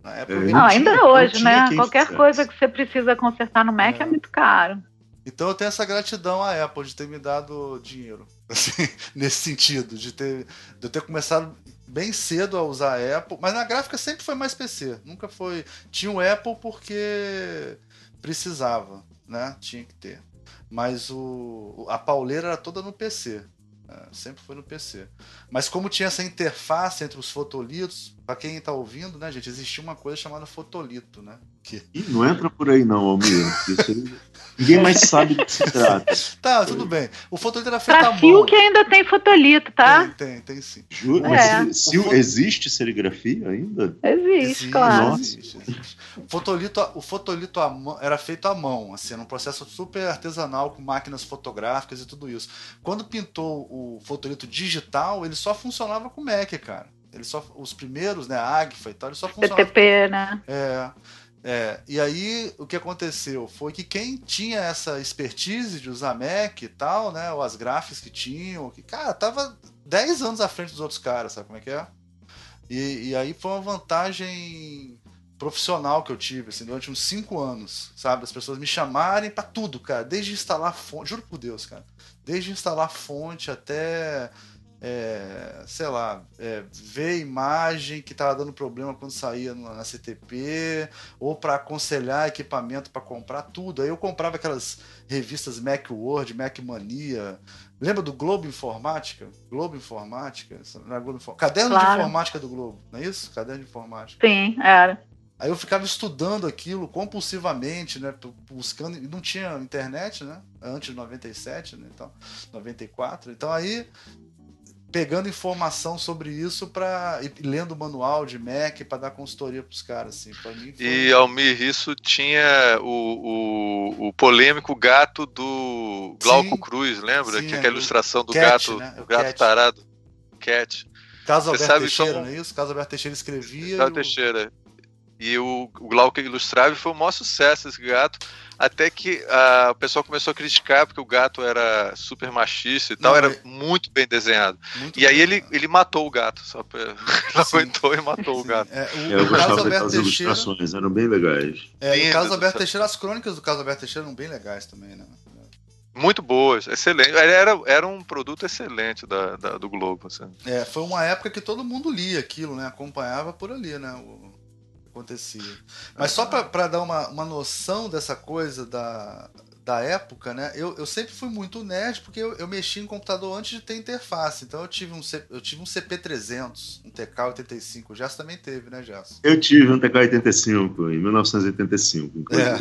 Na época, não, ainda hoje, né? Qualquer coisa que você precisa consertar no Mac é, é muito caro. Então eu tenho essa gratidão à Apple de ter me dado dinheiro, assim, nesse sentido, de ter, de eu ter começado bem cedo a usar a Apple, mas na gráfica sempre foi mais PC, nunca foi. Tinha o Apple porque precisava, né? Tinha que ter. Mas o, a pauleira era toda no PC. Né? Sempre foi no PC. Mas como tinha essa interface entre os fotolitos, para quem está ouvindo, né, gente, existia uma coisa chamada fotolito, né? Que... Ih, não entra por aí não, Almir. Ninguém mais sabe do que se trata. tá, tudo bem. O fotolito era feito pra à mão. que ainda tem fotolito, tá? Tem, tem, tem sim. Juro, é. mas se, se, existe serigrafia ainda? Existe, existe claro. Existe, existe. O fotolito, o fotolito era feito à mão, assim, num processo super artesanal, com máquinas fotográficas e tudo isso. Quando pintou o fotolito digital, ele só funcionava com Mac, cara. Ele só, os primeiros, né, a Agfa e tal, ele só funcionava. PTP, né? É. É, e aí o que aconteceu foi que quem tinha essa expertise de usar Mac e tal, né, ou as gráficas que tinham, que, cara, tava 10 anos à frente dos outros caras, sabe como é que é? E, e aí foi uma vantagem profissional que eu tive, assim, durante uns 5 anos, sabe? As pessoas me chamarem para tudo, cara, desde instalar fonte, juro por Deus, cara, desde instalar fonte até é, sei lá, é, ver imagem que estava dando problema quando saía na CTP, ou para aconselhar equipamento para comprar tudo. Aí eu comprava aquelas revistas Macworld, Macmania. Lembra do Globo Informática? Globo Informática? Não Globo. Caderno claro. de Informática do Globo, não é isso? Caderno de Informática. Sim, era. Aí eu ficava estudando aquilo compulsivamente, né? Buscando. Não tinha internet, né? Antes de 97, né? Então, 94. Então aí pegando informação sobre isso para lendo o manual de Mac para dar consultoria para os caras assim para mim foi... e Almir isso tinha o, o, o, polêmico gato do Glauco sim, Cruz lembra sim, que é aquela ilustração do Cat, gato né? do gato Cat. tarado Cat Caso Alberto Teixeira, não é isso? Caso Alberto Teixeira escrevia. Caso o... Teixeira. E o, o Glauco ilustrava e foi o maior sucesso esse gato. Até que a, o pessoal começou a criticar porque o gato era super machista e tal, Não, era é... muito bem desenhado. Muito e aí ele, ele matou o gato, só pra... ele aguentou e matou Sim. o gato. É, o, eu gostava daquelas ilustrações, eram bem legais. É, o caso Alberto Teixeira, as crônicas do caso Alberto Teixeira eram bem legais também, né? Muito boas, excelente. Era, era um produto excelente da, da, do Globo. Assim. É, foi uma época que todo mundo lia aquilo, né? Acompanhava por ali, né? O acontecia. Mas só para dar uma, uma noção dessa coisa da, da época, né? Eu, eu sempre fui muito nerd porque eu, eu mexi em computador antes de ter interface. Então eu tive um, eu tive um CP300, um TK85. O Jasso também teve, né, Jasso? Eu tive um TK85 em 1985. Inclusive. É.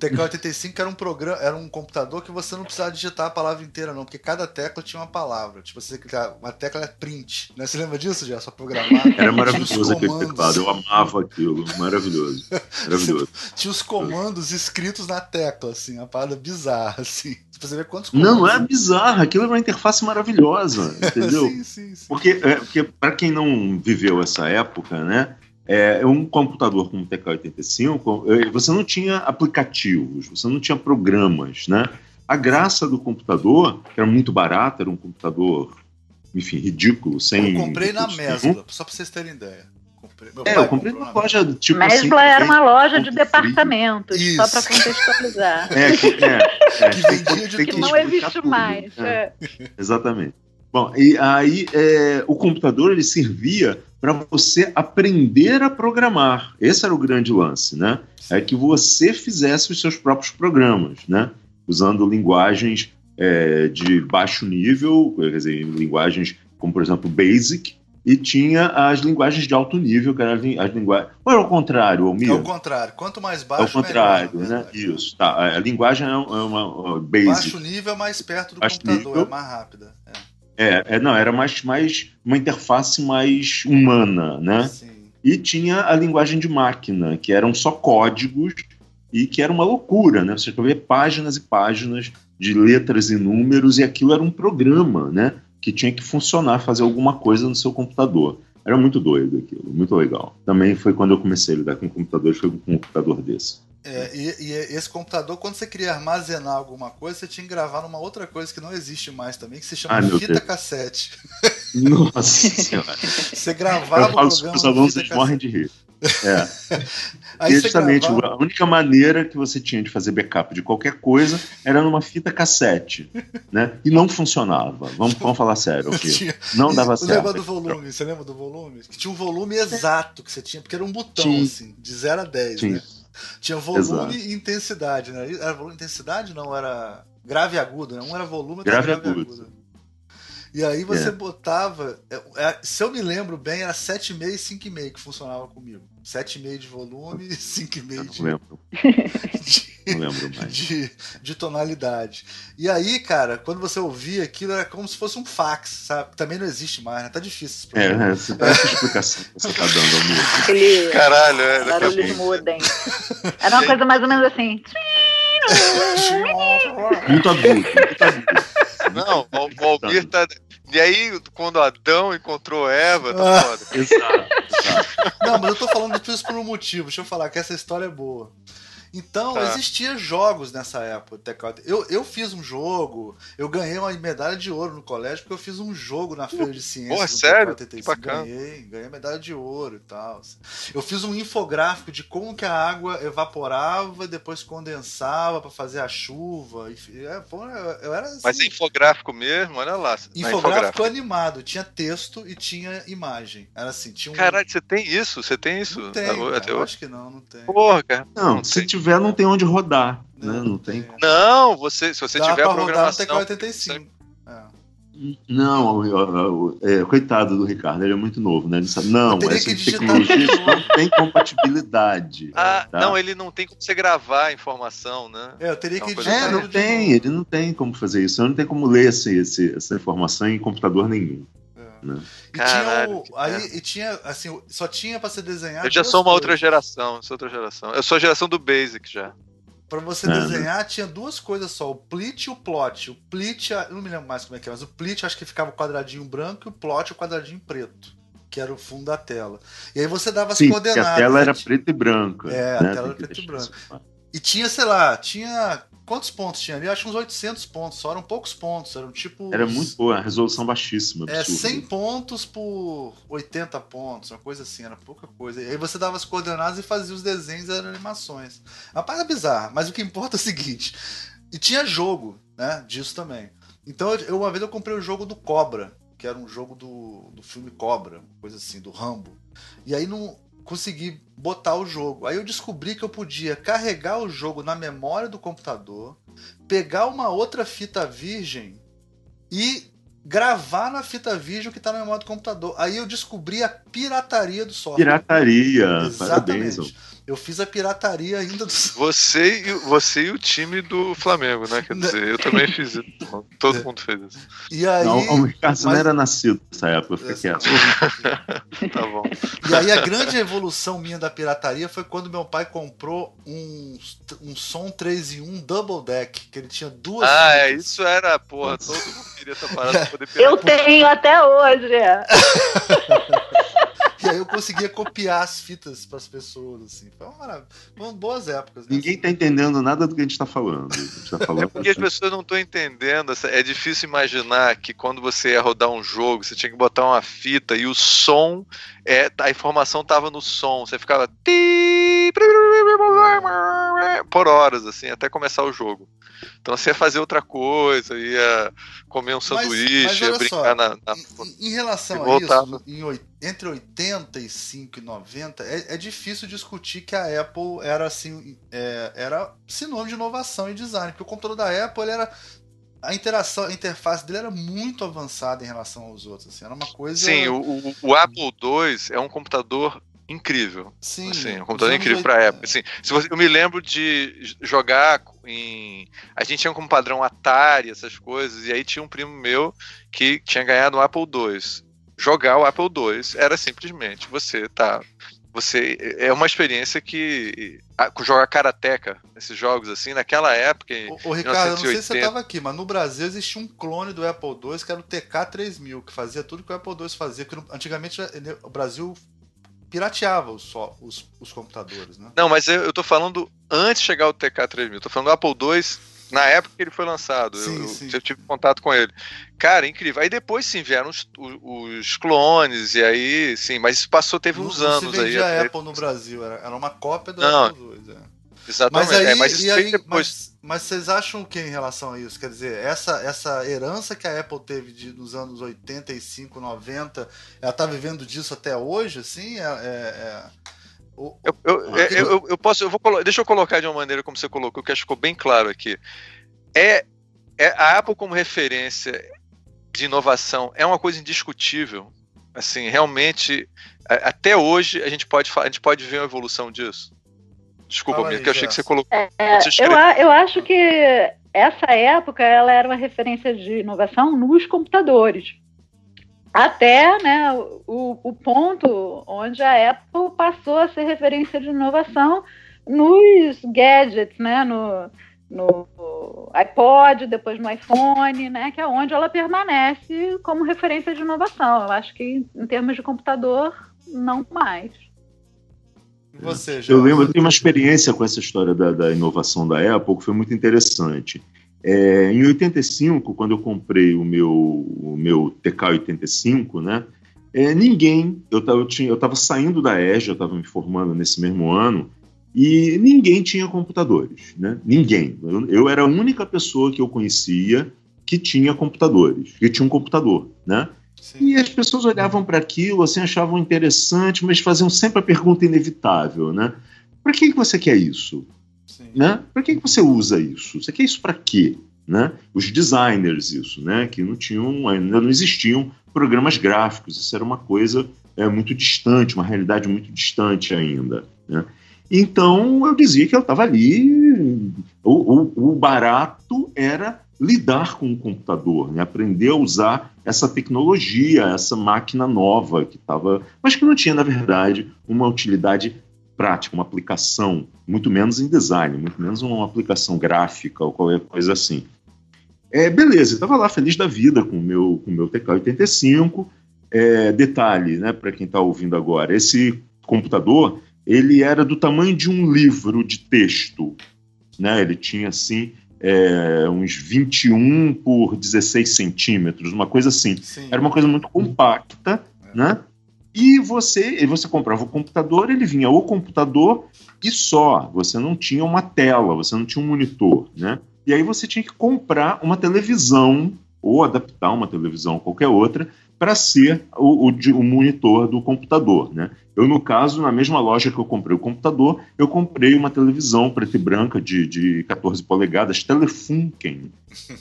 TK85 era um programa, era um computador que você não precisava digitar a palavra inteira, não, porque cada tecla tinha uma palavra. Tipo, você uma tecla é print. Né? Você lembra disso, já? Só programar. Era maravilhoso aquele teclado, eu amava aquilo. Maravilhoso. Maravilhoso. tinha os comandos escritos na tecla, assim, uma parada bizarra, assim. Você vê quantos comandos. Não, é bizarra, aquilo é uma interface maravilhosa, entendeu? sim, sim, sim. Porque, é, porque para quem não viveu essa época, né? É, um computador como o TK-85, é, você não tinha aplicativos, você não tinha programas, né? A graça do computador, que era muito barato, era um computador, enfim, ridículo, sem... Eu comprei na Mesbla, só para vocês terem ideia. Comprei, é, eu comprei numa loja tipo Mesbla assim, era uma loja de departamentos, só para contextualizar. É, que, é, é, que vendia de tudo. Não existe tudo, mais. Né? É. Exatamente. Bom, e aí é, o computador ele servia para você aprender a programar. Esse era o grande lance, né? É que você fizesse os seus próprios programas, né? Usando linguagens é, de baixo nível, quer dizer, linguagens como, por exemplo, BASIC, e tinha as linguagens de alto nível, que eram as linguagens. Ou era o contrário, Almir? É o contrário. Quanto mais baixo, É o contrário, melhor, né? Isso. Tá. A linguagem é uma, uma basic. Baixo nível é mais perto do baixo computador, nível, é mais rápida. É. É, é, não, era mais, mais uma interface mais humana, né? Sim. E tinha a linguagem de máquina, que eram só códigos e que era uma loucura, né? Você escrevia páginas e páginas de letras e números e aquilo era um programa, né? Que tinha que funcionar, fazer alguma coisa no seu computador. Era muito doido aquilo, muito legal. Também foi quando eu comecei a lidar com computadores, foi com um computador desse. É, e, e, esse computador, quando você queria armazenar alguma coisa, você tinha que gravar numa outra coisa que não existe mais também, que se chama Ai, fita Deus. cassete. Nossa senhora. Você gravava Eu falo o programa. Os alunos eles morrem de rir. É. Aí justamente, gravava... a única maneira que você tinha de fazer backup de qualquer coisa era numa fita cassete, né? E não funcionava. Vamos, vamos falar sério aqui. Tinha... Não dava certo. Lembra do volume? Você lembra do volume? Que tinha um volume exato que você tinha, porque era um botão, tinha. assim, de 0 a 10, tinha. né? Tinha volume Exato. e intensidade, né? Era volume e intensidade? Não, era grave e agudo, né? Um era volume, grave, grave agudo. agudo. E aí você é. botava. É, é, se eu me lembro bem, era 7,5 e 5,5 que funcionava comigo. 7,5 de volume e 5,5 de. Não lembro. de, não lembro mais. De, de, tonalidade. E aí, cara, quando você ouvia aquilo, era como se fosse um fax, sabe? Também não existe mais, né? Tá difícil. É, é, você tá essa explicação que você tá dando ao mesmo. Aquele Caralho, é. Barulho de modem. Era uma coisa mais ou menos assim. muito adulto, muito adulto. Não, o Almir tá. E aí, quando Adão encontrou Eva, tá ah. foda. Exato, exato. Não, mas eu tô falando disso por um motivo. Deixa eu falar que essa história é boa. Então, tá. existia jogos nessa época. Eu, eu fiz um jogo, eu ganhei uma medalha de ouro no colégio porque eu fiz um jogo na feira de ciências. Porra, sério? Que bacana. Ganhei, ganhei medalha de ouro e tal. Eu fiz um infográfico de como que a água evaporava e depois condensava para fazer a chuva. É, eu era assim. Mas é infográfico mesmo? Olha lá. Infográfico, infográfico, animado. Tinha texto e tinha imagem. Era assim, tinha um... Caralho, você tem isso? Você tem isso? Não tem, cara, eu acho que não, não tem. Porra, cara. Não, não se tiver, não tem onde rodar. Não, né? não tem. Não, você, se você Dá tiver a programação. Rodar no TK85. É. Não, é, coitado do Ricardo, ele é muito novo, né? Ele sabe, não, essas tecnologias não tem compatibilidade. Ah, tá? não, ele não tem como você gravar a informação, né? É, eu teria que digitar. É, não tem, ele não tem como fazer isso. Não tem como ler esse, esse, essa informação em computador nenhum. Né? E Caralho, tinha, o, aí, e tinha, assim, só tinha para ser desenhado. Eu já sou uma coisas. outra geração, sou outra geração. Eu sou a geração do Basic já. Pra você é, desenhar, né? tinha duas coisas só: o plit e o plot. O plit, eu não me lembro mais como é que é, mas o plit acho que ficava o quadradinho branco e o plot o quadradinho preto. que era o fundo da tela. E aí você dava as Sim, coordenadas. a tela era preta e branca. É, né? a tela era preta e branca. E tinha, sei lá, tinha Quantos pontos tinha ali? Acho uns 800 pontos, só eram poucos pontos, eram tipo. Era muito boa, a resolução baixíssima. É, 100 pontos por 80 pontos, uma coisa assim, era pouca coisa. E aí você dava as coordenadas e fazia os desenhos e as animações. A parte é bizarra, mas o que importa é o seguinte: e tinha jogo, né, disso também. Então, eu, uma vez eu comprei o jogo do Cobra, que era um jogo do, do filme Cobra, coisa assim, do Rambo. E aí não, consegui botar o jogo. Aí eu descobri que eu podia carregar o jogo na memória do computador, pegar uma outra fita virgem e gravar na fita virgem que está na memória do computador. Aí eu descobri a pirataria do software. Pirataria, Exatamente. parabéns. Eu fiz a pirataria ainda do. Você e, você e o time do Flamengo, né? Quer dizer, eu também fiz isso. Todo é. mundo fez isso. E aí. Não, o Ricardo mas... não era nascido nessa época, fica quieto. tá bom. E aí a grande evolução minha da pirataria foi quando meu pai comprou um, um som 3 em 1 double deck, que ele tinha duas. Ah, é, isso era, porra, todo mundo queria estar parado pra poder piratar. Eu tenho até hoje. É. Aí eu conseguia copiar as fitas para as pessoas, assim. Foi uma maravilha. Foram boas épocas. Né? Ninguém tá entendendo nada do que a gente tá falando. Gente tá falando é porque as pessoas não estão entendendo. É difícil imaginar que quando você ia rodar um jogo, você tinha que botar uma fita e o som, é, a informação tava no som. Você ficava por horas, assim, até começar o jogo. Então você ia fazer outra coisa, ia comer um sanduíche, mas, mas ia brincar só, na, na, Em, em relação a isso, em, entre 85 e 90, é, é, difícil discutir que a Apple era assim, é, era sinônimo de inovação e design, porque o computador da Apple era a interação, a interface dele era muito avançada em relação aos outros. Assim, era uma coisa. Sim, o, o Apple II é um computador incrível. Sim. Assim, um computador incrível para época. Assim, se você, eu me lembro de jogar em. A gente tinha como padrão Atari, essas coisas, e aí tinha um primo meu que tinha ganhado um Apple II. Jogar o Apple II era simplesmente você tá. Você é uma experiência que jogar karateca, esses jogos assim, naquela época. Ô, Ricardo, 1980, não sei se você estava aqui, mas no Brasil existia um clone do Apple II que era o TK3000, que fazia tudo que o Apple II fazia. Que antigamente o Brasil pirateava os, os, os computadores, né? Não, mas eu, eu tô falando antes de chegar o TK3000, eu tô falando do Apple II na época que ele foi lançado. Sim, eu, sim. eu, tive contato com ele. Cara, incrível. Aí depois sim vieram os, os, clones, e aí sim, mas isso passou, teve uns anos aí. Não vendia a Apple no Brasil, era, era uma cópia do Não, Apple II. É. Exatamente. Mas, aí, é, mas, aí, depois... mas, mas, vocês acham o que em relação a isso? Quer dizer, essa, essa herança que a Apple teve de, nos anos 85, 90, ela está vivendo disso até hoje, assim? É, é, é... eu, eu, eu, eu, posso, eu vou deixa eu colocar de uma maneira como você colocou, que acho que ficou bem claro aqui. É, é a Apple como referência de inovação é uma coisa indiscutível. Assim, realmente, até hoje a gente pode a gente pode ver uma evolução disso. Desculpa, Mia, que eu achei que você colocou. É, eu, eu acho que essa época ela era uma referência de inovação nos computadores. Até né, o, o ponto onde a Apple passou a ser referência de inovação nos gadgets, né, no, no iPod, depois no iPhone, né, que é onde ela permanece como referência de inovação. Eu acho que em termos de computador, não mais. Você, eu lembro, eu tenho uma experiência com essa história da, da inovação da Apple que foi muito interessante. É, em 85, quando eu comprei o meu, o meu TK-85, né, é, ninguém, eu estava saindo da EJA, eu estava me formando nesse mesmo ano, e ninguém tinha computadores, né? Ninguém. Eu, eu, era a única pessoa que eu conhecia que tinha computadores, que tinha um computador, né? Sim. E as pessoas olhavam para aquilo, assim, achavam interessante, mas faziam sempre a pergunta inevitável, né? Para que, que você quer isso? Né? Para que, que você usa isso? Você quer isso para quê? Né? Os designers, isso, né? Que não tinham, ainda não existiam programas gráficos, isso era uma coisa é, muito distante, uma realidade muito distante ainda. Né? Então eu dizia que eu estava ali, o, o, o barato era lidar com o computador, né? aprender a usar essa tecnologia, essa máquina nova que estava, mas que não tinha na verdade uma utilidade prática, uma aplicação, muito menos em design, muito menos uma aplicação gráfica ou qualquer coisa assim. É, beleza, estava lá feliz da vida com o meu, com o meu TK-85 é, detalhe, né, para quem está ouvindo agora, esse computador ele era do tamanho de um livro de texto, né? Ele tinha assim é, uns 21 por 16 centímetros, uma coisa assim. Sim. Era uma coisa muito compacta, é. né? E você, você comprava o computador, ele vinha o computador e só. Você não tinha uma tela, você não tinha um monitor, né? E aí você tinha que comprar uma televisão ou adaptar uma televisão qualquer outra para ser o, o, o, monitor do computador. Né? Eu, no caso, na mesma loja que eu comprei o computador, eu comprei uma televisão preta e branca de, de 14 polegadas, Telefunken,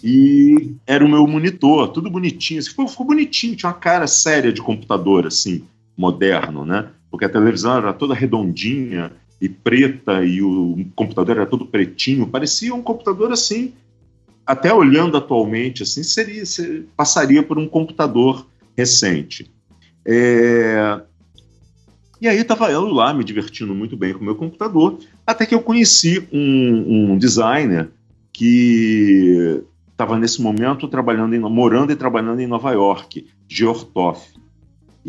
e era o meu monitor, tudo bonitinho. Ficou, ficou bonitinho, tinha uma cara séria de computador, assim, moderno, né? Porque a televisão era toda redondinha e preta e o computador era todo pretinho, parecia um computador assim, até olhando atualmente, assim, seria, passaria por um computador recente. É... E aí estava eu lá me divertindo muito bem com o meu computador, até que eu conheci um, um designer que estava nesse momento trabalhando em, morando e trabalhando em Nova York, Geortoff.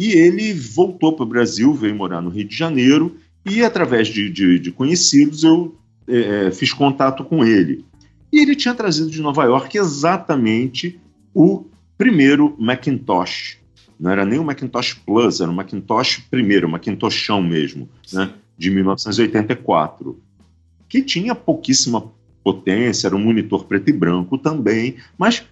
E ele voltou para o Brasil, veio morar no Rio de Janeiro, e através de, de, de conhecidos eu é, é fiz contato com ele. E ele tinha trazido de Nova York exatamente o primeiro Macintosh, não era nem o Macintosh Plus, era o Macintosh primeiro, o Macintoshão mesmo, né, de 1984, que tinha pouquíssima potência, era um monitor preto e branco também, mas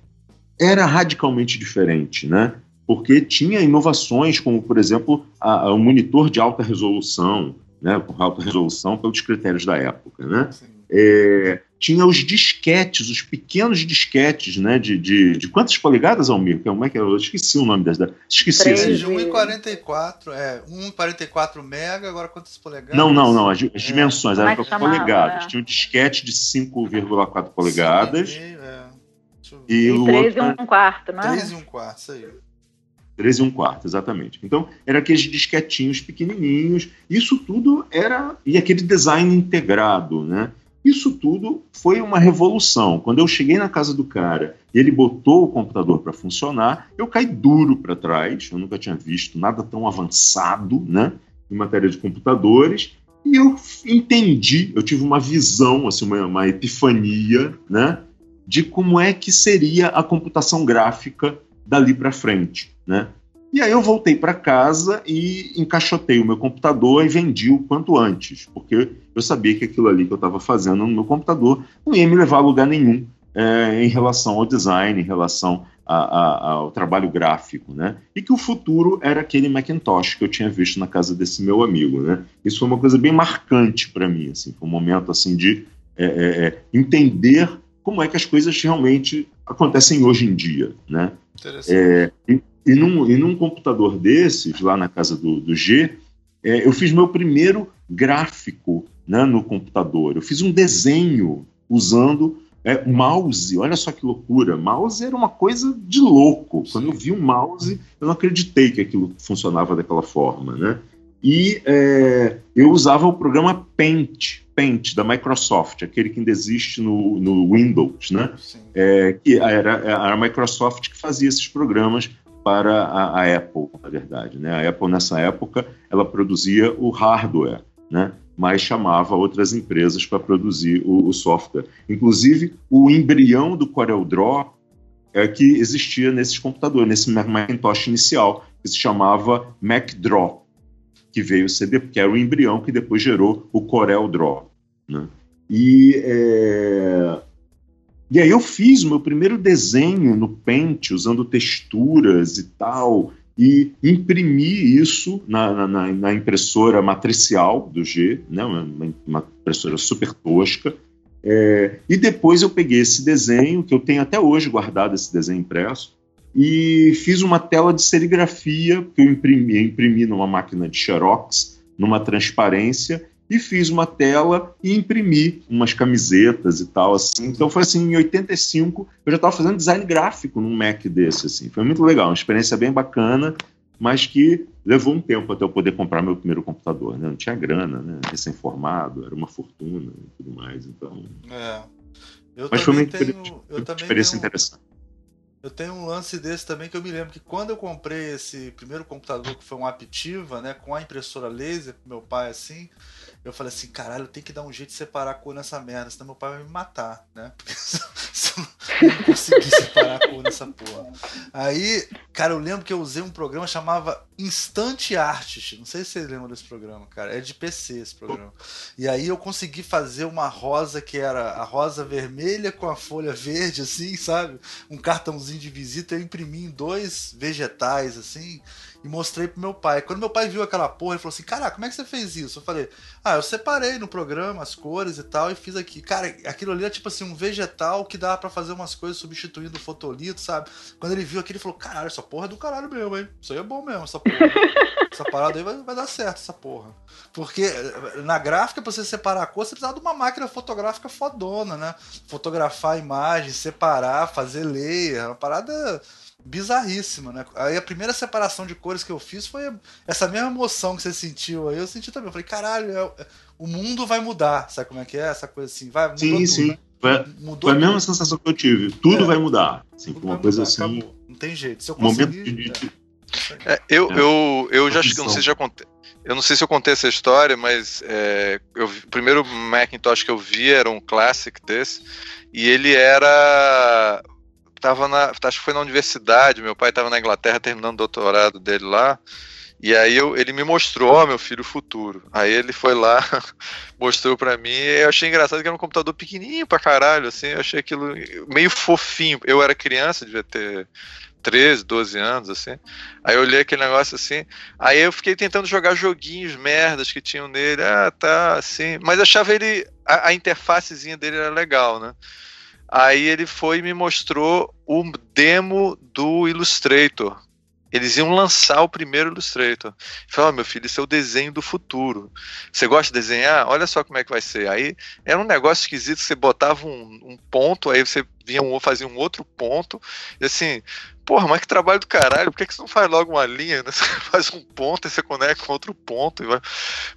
era radicalmente diferente, né? Porque tinha inovações como, por exemplo, a, a, o monitor de alta resolução, né, com alta resolução pelos critérios da época, né? É, tinha os disquetes, os pequenos disquetes, né? De, de, de quantas polegadas, Almir? Como é que é? eu esqueci o nome dessa. Esqueci. 3, assim. 1,44, é, 1,44 mega, agora quantas polegadas? Não, não, não, as, as dimensões, é. eram polegadas. É. Tinha um disquete de 5,4 polegadas. Sim, é. E, e o 3 outro, e 1 quarto, não é? 3 e 1 quarto, isso aí. 13 e um quarto, exatamente. Então, eram aqueles disquetinhos pequenininhos, isso tudo era. E aquele design integrado, né? Isso tudo foi uma revolução. Quando eu cheguei na casa do cara e ele botou o computador para funcionar, eu caí duro para trás. Eu nunca tinha visto nada tão avançado, né, em matéria de computadores. E eu entendi, eu tive uma visão, assim, uma, uma epifania, né, de como é que seria a computação gráfica dali para frente, né? E aí eu voltei para casa e encaixotei o meu computador e vendi o quanto antes, porque eu sabia que aquilo ali que eu estava fazendo no meu computador não ia me levar a lugar nenhum é, em relação ao design, em relação a, a, ao trabalho gráfico, né? E que o futuro era aquele Macintosh que eu tinha visto na casa desse meu amigo, né? Isso foi uma coisa bem marcante para mim, assim, foi um momento assim de é, é, é, entender como é que as coisas realmente acontecem hoje em dia, né? É, e, e, num, e num computador desses, lá na casa do, do G, é, eu fiz meu primeiro gráfico né, no computador. Eu fiz um desenho usando é, mouse. Olha só que loucura. Mouse era uma coisa de louco. Quando eu vi um mouse, eu não acreditei que aquilo funcionava daquela forma. Né? E é, eu usava o programa Paint, Paint da Microsoft, aquele que ainda existe no, no Windows, né? É, que era, era a Microsoft que fazia esses programas para a, a, Apple, na verdade. Né? A Apple, nessa época, ela produzia o hardware, né? mas chamava outras empresas para produzir o, o, software. Inclusive, o embrião do CorelDRAW é que existia nesses computadores, nesse Macintosh inicial, que se chamava MacDraw, que veio ser, que era o embrião que depois gerou o CorelDRAW. Né? E é, e aí eu fiz meu primeiro desenho no Paint, usando texturas e tal, e imprimi isso na, na, na impressora matricial do G, né, uma, uma impressora super tosca, é, e depois eu peguei esse desenho, que eu tenho até hoje guardado esse desenho impresso, e fiz uma tela de serigrafia que eu imprimi, imprimi numa máquina de Xerox, numa transparência, e fiz uma tela e imprimi umas camisetas e tal, assim. Então foi assim, em 85, eu já estava fazendo design gráfico num Mac desse, assim. Foi muito legal, uma experiência bem bacana, mas que levou um tempo até eu poder comprar meu primeiro computador, né? Não tinha grana, né? Recém-formado, era uma fortuna e tudo mais, então... É. Eu mas foi uma, tenho, uma experiência tenho, interessante. Eu tenho um lance desse também que eu me lembro que quando eu comprei esse primeiro computador que foi um Aptiva, né, com a impressora laser pro meu pai assim, eu falei assim, caralho, eu tenho que dar um jeito de separar a cor nessa merda, senão meu pai vai me matar, né? Porque se, eu não conseguir separar a cor nessa porra. Aí, cara, eu lembro que eu usei um programa chamava Instant Artist. Não sei se vocês lembram desse programa, cara. É de PC esse programa. E aí eu consegui fazer uma rosa que era a rosa vermelha com a folha verde, assim, sabe? Um cartãozinho de visita. Eu imprimi em dois vegetais, assim e mostrei pro meu pai. Quando meu pai viu aquela porra, ele falou assim: Caraca, como é que você fez isso? Eu falei: Ah, eu separei no programa as cores e tal e fiz aqui. Cara, aquilo ali é tipo assim, um vegetal que dá para fazer umas coisas substituindo o fotolito, sabe? Quando ele viu aquilo, ele falou: Caralho, essa porra é do caralho mesmo, hein? Isso aí é bom mesmo, essa porra. essa parada aí vai, vai dar certo, essa porra. Porque eh, na gráfica, pra você separar a cor, você precisa de uma máquina fotográfica fodona, né? Fotografar a imagem, separar, fazer layer, uma parada bizarríssima, né? Aí a primeira separação de cores que eu fiz foi essa mesma emoção que você sentiu aí, eu senti também. Eu falei, caralho, é, o mundo vai mudar, sabe como é que é? Essa coisa assim, vai Sim, tudo, sim. Né? Foi, mudou foi a mesma sensação que eu tive. Tudo é, vai mudar. Assim, uma coisa mudar, assim. Acabou. Não tem jeito. Se eu conseguir, momento de, é. É, eu, é. eu, eu já acho que não sei se já contei. Eu não sei se eu contei essa história, mas é, eu, o primeiro Macintosh que eu vi era um Classic desse, e ele era tava na, acho que foi na universidade, meu pai estava na Inglaterra terminando o doutorado dele lá, e aí eu, ele me mostrou, ó, meu filho, o futuro. Aí ele foi lá, mostrou para mim, e eu achei engraçado que era um computador pequenininho pra caralho, assim, eu achei aquilo meio fofinho. Eu era criança, devia ter 13, 12 anos, assim. Aí eu olhei aquele negócio assim. Aí eu fiquei tentando jogar joguinhos merdas que tinham nele. Ah, tá, assim. Mas achava ele. A, a interfacezinha dele era legal, né? Aí ele foi e me mostrou o demo do Illustrator. Eles iam lançar o primeiro Illustrator. Falei, oh, meu filho, isso é o desenho do futuro. Você gosta de desenhar? Olha só como é que vai ser. Aí era um negócio esquisito, você botava um, um ponto, aí você vinha um, fazia um outro ponto, e assim, porra, mas que trabalho do caralho, por que, que você não faz logo uma linha? Né? Você faz um ponto e você conecta com outro ponto.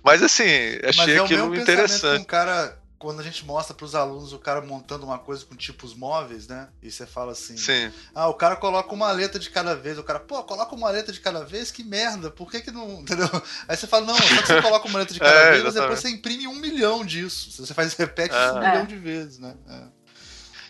Mas assim, achei mas é aquilo interessante. Um cara quando a gente mostra para os alunos o cara montando uma coisa com tipos móveis, né? E você fala assim: Sim. Ah, o cara coloca uma letra de cada vez. O cara, pô, coloca uma letra de cada vez, que merda, por que que não. Entendeu? Aí você fala: Não, só que você coloca uma letra de cada é, vez, mas depois você imprime um milhão disso. Você faz, repete é. um milhão de vezes, né? É.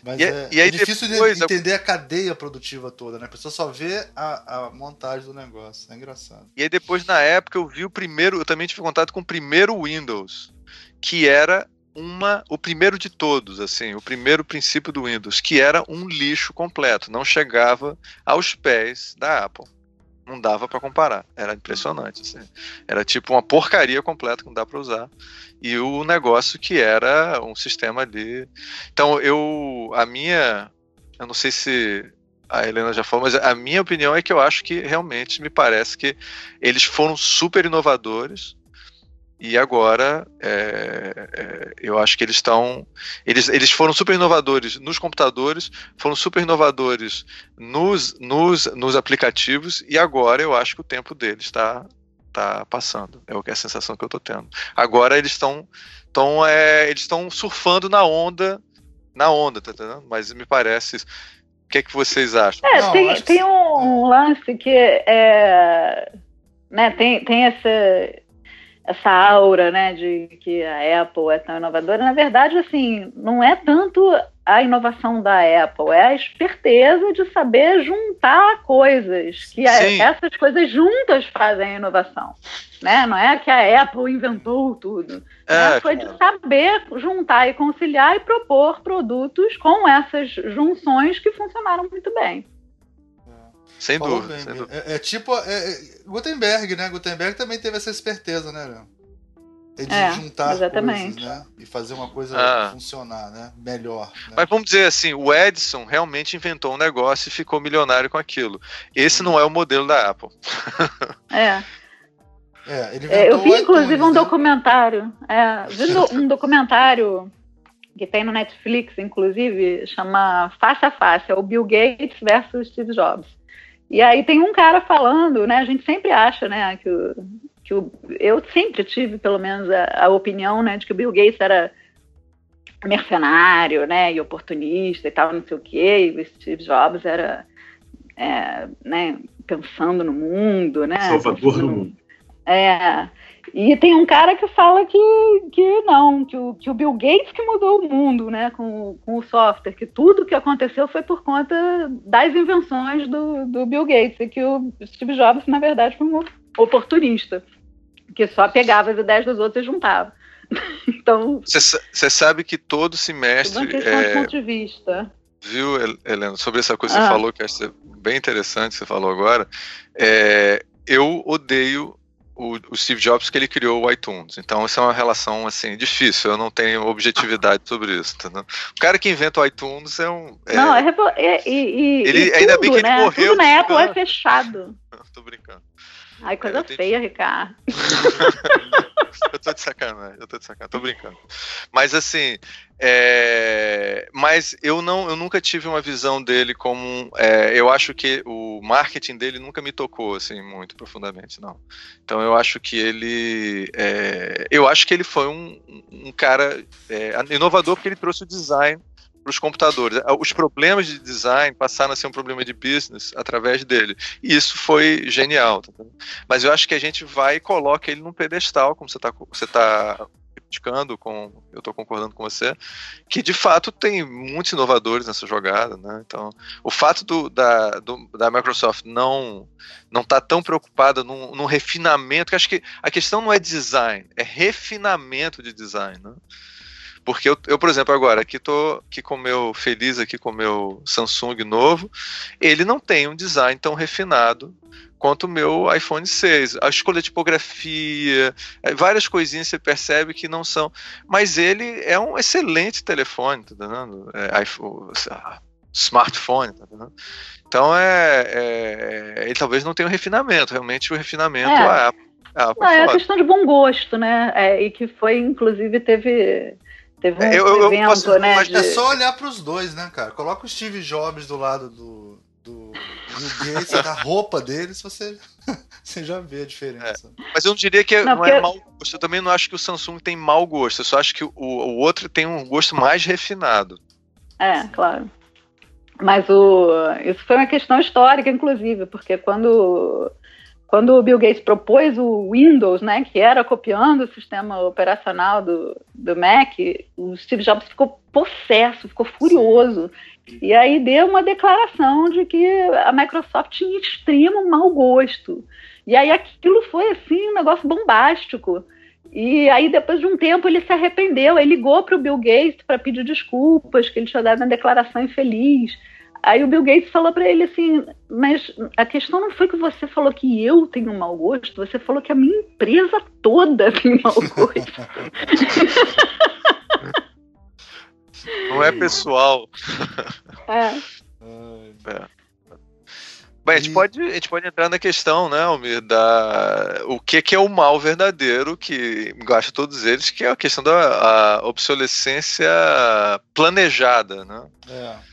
Mas e, é, e aí é difícil depois, de entender a cadeia produtiva toda, né? A pessoa só vê a, a, montagem do negócio. É engraçado. E aí depois, na época, eu vi o primeiro, eu também tive contato com o primeiro Windows, que era uma, o primeiro de todos, assim, o primeiro princípio do Windows, que era um lixo completo, não chegava aos pés da Apple. Não dava para comparar, era impressionante. Assim. Era tipo uma porcaria completa que não dá para usar. E o negócio que era um sistema ali. Então, eu. A minha. Eu não sei se a Helena já falou, mas a minha opinião é que eu acho que realmente me parece que eles foram super inovadores e agora é, é, eu acho que eles estão. Eles, eles foram super inovadores nos computadores, foram super inovadores nos, nos, nos aplicativos, e agora eu acho que o tempo deles está tá passando. É o que é a sensação que eu estou tendo. Agora eles estão. Tão, é, eles estão surfando na onda. Na onda, tá entendendo? Mas me parece. O que é que vocês acham? É, Não, tem, tem um lance que é. Né, tem, tem essa essa aura, né, de que a Apple é tão inovadora. Na verdade, assim, não é tanto a inovação da Apple, é a esperteza de saber juntar coisas, que a, essas coisas juntas fazem a inovação. Né? Não é que a Apple inventou tudo. É, né? Foi de saber juntar e conciliar e propor produtos com essas junções que funcionaram muito bem. Sem dúvida, sem dúvida. É, é tipo é, é, Gutenberg, né? Gutenberg também teve essa esperteza, né, Léo? É de é, juntar exatamente. coisas, né? E fazer uma coisa ah. funcionar, né? Melhor. Né? Mas vamos dizer assim, o Edison realmente inventou um negócio e ficou milionário com aquilo. Esse não é o modelo da Apple. É. É, é, eu vi inclusive um né? documentário, é, vi um documentário que tem no Netflix, inclusive, chama Face a Face, é o Bill Gates versus Steve Jobs. E aí tem um cara falando, né? A gente sempre acha, né, que o, que o, eu sempre tive, pelo menos, a, a opinião, né, de que o Bill Gates era mercenário, né, e oportunista e tal, não sei o quê, e o Steve Jobs era é, né, pensando no mundo, né? Salvador do mundo. É. E tem um cara que fala que, que não, que o, que o Bill Gates que mudou o mundo, né, com, com o software, que tudo que aconteceu foi por conta das invenções do, do Bill Gates, e que o Steve Jobs, na verdade, foi um oportunista, que só pegava as ideias dos outros e juntava. então. Você sabe que todo semestre. É... de ponto de vista. Viu, Helena, sobre essa coisa que ah. você falou, que acho bem interessante, você falou agora. É, eu odeio o, o, Steve Jobs que ele criou o iTunes. Então, isso é uma relação assim difícil. Eu não tenho objetividade sobre isso. Entendeu? O cara que inventa o iTunes é um. É, não, é, é, e, ele, e ainda tudo, bem que ele né? morreu. Tudo na Apple é fechado. Tô brincando. Ai, coisa é, feia, tenho... Ricardo. eu tô de sacanagem, eu tô de sacanagem, tô brincando. Mas assim, é... mas eu não, eu nunca tive uma visão dele como, é... eu acho que o marketing dele nunca me tocou assim muito profundamente, não. Então eu acho que ele, é... eu acho que ele foi um, um cara é, inovador porque ele trouxe o design para os computadores. Os problemas de design passaram a ser um problema de business através dele. E isso foi genial. Tá Mas eu acho que a gente vai e coloca ele num pedestal, como você está você tá criticando, com, eu estou concordando com você, que de fato tem muitos inovadores nessa jogada. Né? Então, o fato do, da, do, da Microsoft não não estar tá tão preocupada num, num refinamento, que acho que a questão não é design, é refinamento de design. Né? Porque eu, eu, por exemplo, agora aqui tô aqui com meu feliz aqui com meu Samsung novo, ele não tem um design tão refinado quanto o meu iPhone 6. A escolha de tipografia, é, várias coisinhas você percebe que não são. Mas ele é um excelente telefone, tá entendendo? É, iPhone, smartphone, tá entendendo? Então é, é, ele talvez não tenha um refinamento. Realmente o refinamento é. a Apple. A Apple não, é a questão de bom gosto, né? É, e que foi, inclusive, teve Teve um eu, eu, evento, posso, né? De... É só olhar para os dois, né, cara? Coloca o Steve Jobs do lado do, do Bill Gates, da roupa deles, você, você já vê a diferença. É. Mas eu não diria que não, não é mau gosto. Eu também não acho que o Samsung tem mau gosto. Eu só acho que o, o outro tem um gosto mais refinado. É, claro. Mas o, isso foi uma questão histórica, inclusive, porque quando quando o Bill Gates propôs o Windows, né, que era copiando o sistema operacional do, do Mac, o Steve Jobs ficou possesso, ficou furioso. E aí deu uma declaração de que a Microsoft tinha extremo mau gosto. E aí aquilo foi assim um negócio bombástico. E aí depois de um tempo ele se arrependeu, ele ligou para o Bill Gates para pedir desculpas, que ele tinha dado uma declaração infeliz. Aí o Bill Gates falou para ele assim: Mas a questão não foi que você falou que eu tenho mau gosto, você falou que a minha empresa toda tem mau gosto. Não é pessoal. É. é. Bem, a gente, pode, a gente pode entrar na questão, né, Almir, da o que, que é o mal verdadeiro, que gosta todos eles, que é a questão da a obsolescência planejada, né? É.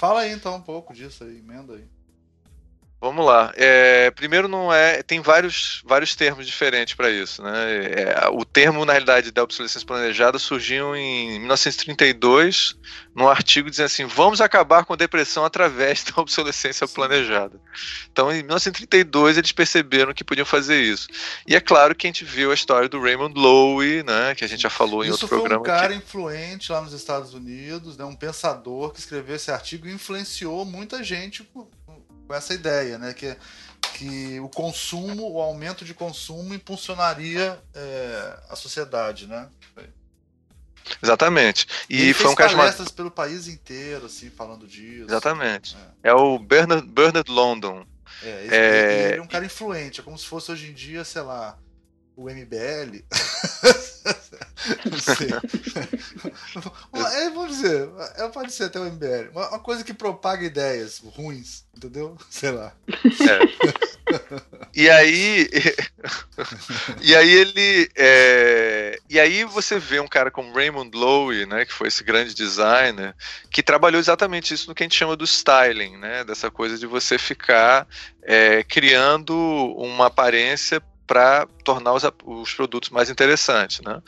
Fala aí então um pouco disso aí, emenda aí. Vamos lá. É, primeiro não é, tem vários, vários termos diferentes para isso, né? É, o termo na realidade da obsolescência planejada surgiu em 1932 num artigo dizendo assim: vamos acabar com a depressão através da obsolescência planejada. Então, em 1932 eles perceberam que podiam fazer isso. E é claro que a gente viu a história do Raymond Loewy, né? Que a gente já falou em isso outro programa. Isso foi um cara aqui. influente lá nos Estados Unidos, né? Um pensador que escreveu esse artigo e influenciou muita gente com essa ideia, né? Que, que o consumo, o aumento de consumo impulsionaria é, a sociedade, né? Exatamente. E Ele foi um caso palestras pelo país inteiro, assim, falando disso. Exatamente. É, é o Bernard, Bernard London. É, esse, é... Ele é um cara influente, é como se fosse hoje em dia, sei lá, o MBL. não sei. é, vamos dizer, é, pode ser até o MBL. Uma, uma, coisa que propaga ideias ruins, entendeu? Sei lá. É. E aí. e aí ele. É, e aí você vê um cara como Raymond Loewy, né? Que foi esse grande designer, que trabalhou exatamente isso no que a gente chama do styling, né? Dessa coisa de você ficar é, criando uma aparência para tornar os, os, produtos mais interessantes. Né?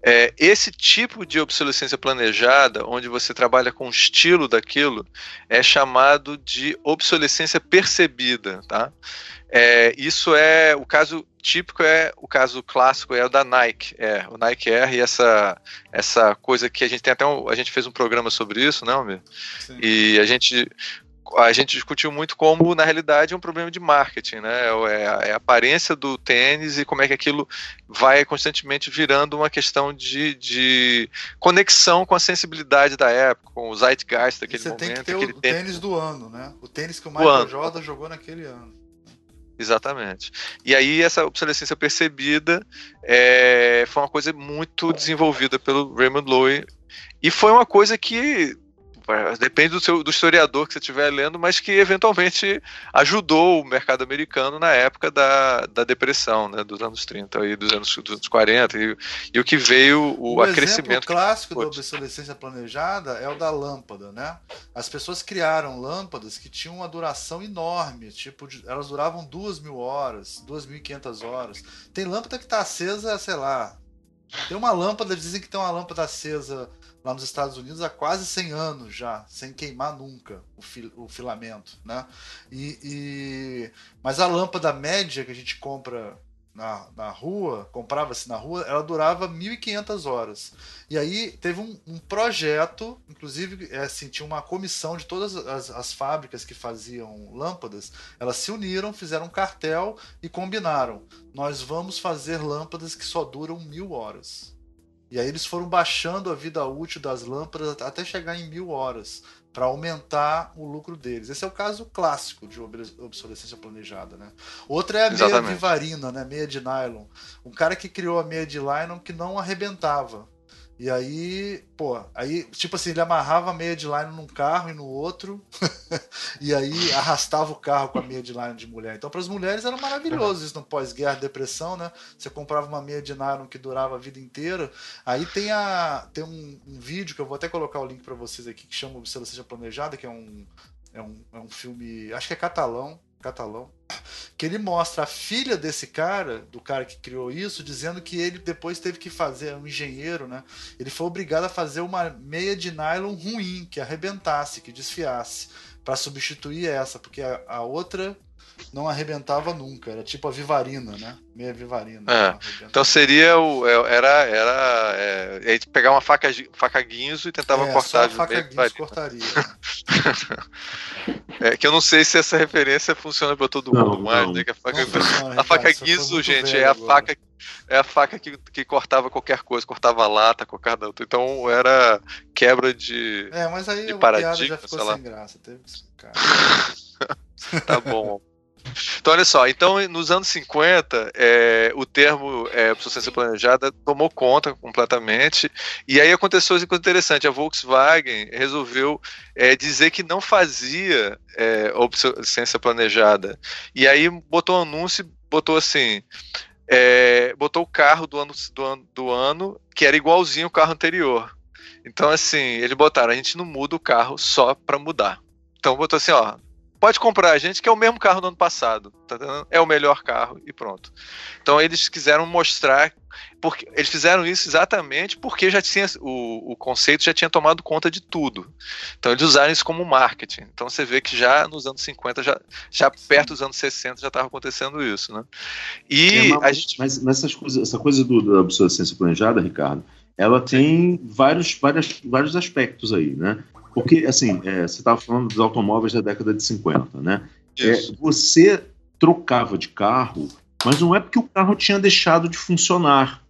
É, esse tipo de obsolescência planejada, onde você trabalha com o estilo daquilo, é chamado de obsolescência percebida. Tá? É, isso é o caso típico é o caso clássico é o da Nike, é o Nike Air e essa essa coisa que a gente tem até um, a gente fez um programa sobre isso, não, né, E a gente a gente discutiu muito como, na realidade, é um problema de marketing, né? É, é a aparência do tênis e como é que aquilo vai constantemente virando uma questão de, de conexão com a sensibilidade da época, com o zeitgeist daquele você momento. Você tem que ter o tênis, tênis do ano, né? O tênis que o Michael Jordan jogou naquele ano. Exatamente. E aí essa obsolescência percebida é, foi uma coisa muito desenvolvida pelo Raymond Loewy e foi uma coisa que depende do, seu, do historiador que você estiver lendo, mas que eventualmente ajudou o mercado americano na época da, da depressão, né, dos anos 30 e dos anos, dos anos 40, e, e o que veio o, o acrescimento. O clássico da obsolescência planejada é o da lâmpada, né? As pessoas criaram lâmpadas que tinham uma duração enorme, tipo, elas duravam duas mil horas, duas mil e quinhentas horas. Tem lâmpada que está acesa, sei lá. Tem uma lâmpada, dizem que tem uma lâmpada acesa lá nos Estados Unidos há quase 100 anos já, sem queimar nunca o, fil o filamento, né? E, e, mas a lâmpada média que a gente compra na, na rua, comprava-se na rua, ela durava 1.500 horas. E aí teve um, um projeto, inclusive é, assim, tinha uma comissão de todas as, as fábricas que faziam lâmpadas, elas se uniram, fizeram um cartel e combinaram. Nós vamos fazer lâmpadas que só duram mil horas. E aí eles foram baixando a vida útil das lâmpadas até chegar em mil horas para aumentar o lucro deles. Esse é o caso clássico de obsolescência planejada, né? Outra é a meia vivarina, né? Meia de nylon. Um cara que criou a meia de nylon que não arrebentava. E aí, pô, aí, tipo assim, ele amarrava a meia de line num carro e no outro, e aí arrastava o carro com a meia de line de mulher. Então, para as mulheres era maravilhoso isso no pós-guerra, depressão, né? Você comprava uma meia de nylon que durava a vida inteira. Aí tem, a, tem um, um vídeo que eu vou até colocar o link para vocês aqui, que chama Obsolescência Planejada, que é um, é um, é um filme, acho que é catalão, catalão, que ele mostra a filha desse cara, do cara que criou isso, dizendo que ele depois teve que fazer, um engenheiro, né? Ele foi obrigado a fazer uma meia de nylon ruim, que arrebentasse, que desfiasse, para substituir essa, porque a, a outra não arrebentava nunca. Era tipo a Vivarina, né? Meia Vivarina. É. Então seria o. É, era. era é, a gente pegava uma faca, faca guinzo e tentava é, cortar. Só a faca guinzo cortaria. é, que eu não sei se essa referência funciona para todo mundo, não, mas Né, a faca, não, a faca guinzo, gente, é a agora. faca. É a faca que, que cortava qualquer coisa, cortava lata, qualquer. Então era quebra de. É, mas aí de a piada já ficou sem graça, teve que explicar. tá bom. Então, olha só, então nos anos 50, é, o termo é, obsolescência planejada tomou conta completamente, e aí aconteceu uma coisa interessante, a Volkswagen resolveu é, dizer que não fazia é, obsolescência planejada, e aí botou um anúncio, botou assim, é, botou o carro do ano, do, ano, do ano que era igualzinho o carro anterior. Então, assim, eles botaram, a gente não muda o carro só para mudar. Então botou assim, ó, pode comprar a gente, que é o mesmo carro do ano passado. Tá é o melhor carro e pronto. Então eles quiseram mostrar. Porque, eles fizeram isso exatamente porque já tinha o, o conceito já tinha tomado conta de tudo. Então eles usaram isso como marketing. Então você vê que já nos anos 50, já, já perto dos anos 60 já estava acontecendo isso. Né? E é, mas, gente... mas, mas coisas, essa coisa do, da obsolescência planejada, Ricardo, ela tem vários, vários, vários aspectos aí, né? Porque, assim, é, você estava falando dos automóveis da década de 50, né? É, você trocava de carro, mas não é porque o carro tinha deixado de funcionar.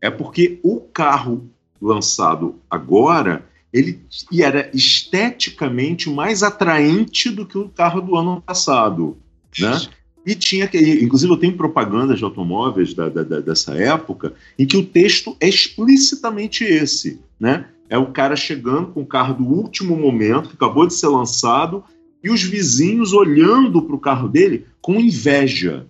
É porque o carro lançado agora ele era esteticamente mais atraente do que o carro do ano passado, né? E tinha que, inclusive eu tenho propagandas de automóveis da, da, dessa época em que o texto é explicitamente esse, né? É o cara chegando com o carro do último momento, que acabou de ser lançado, e os vizinhos olhando para o carro dele com inveja,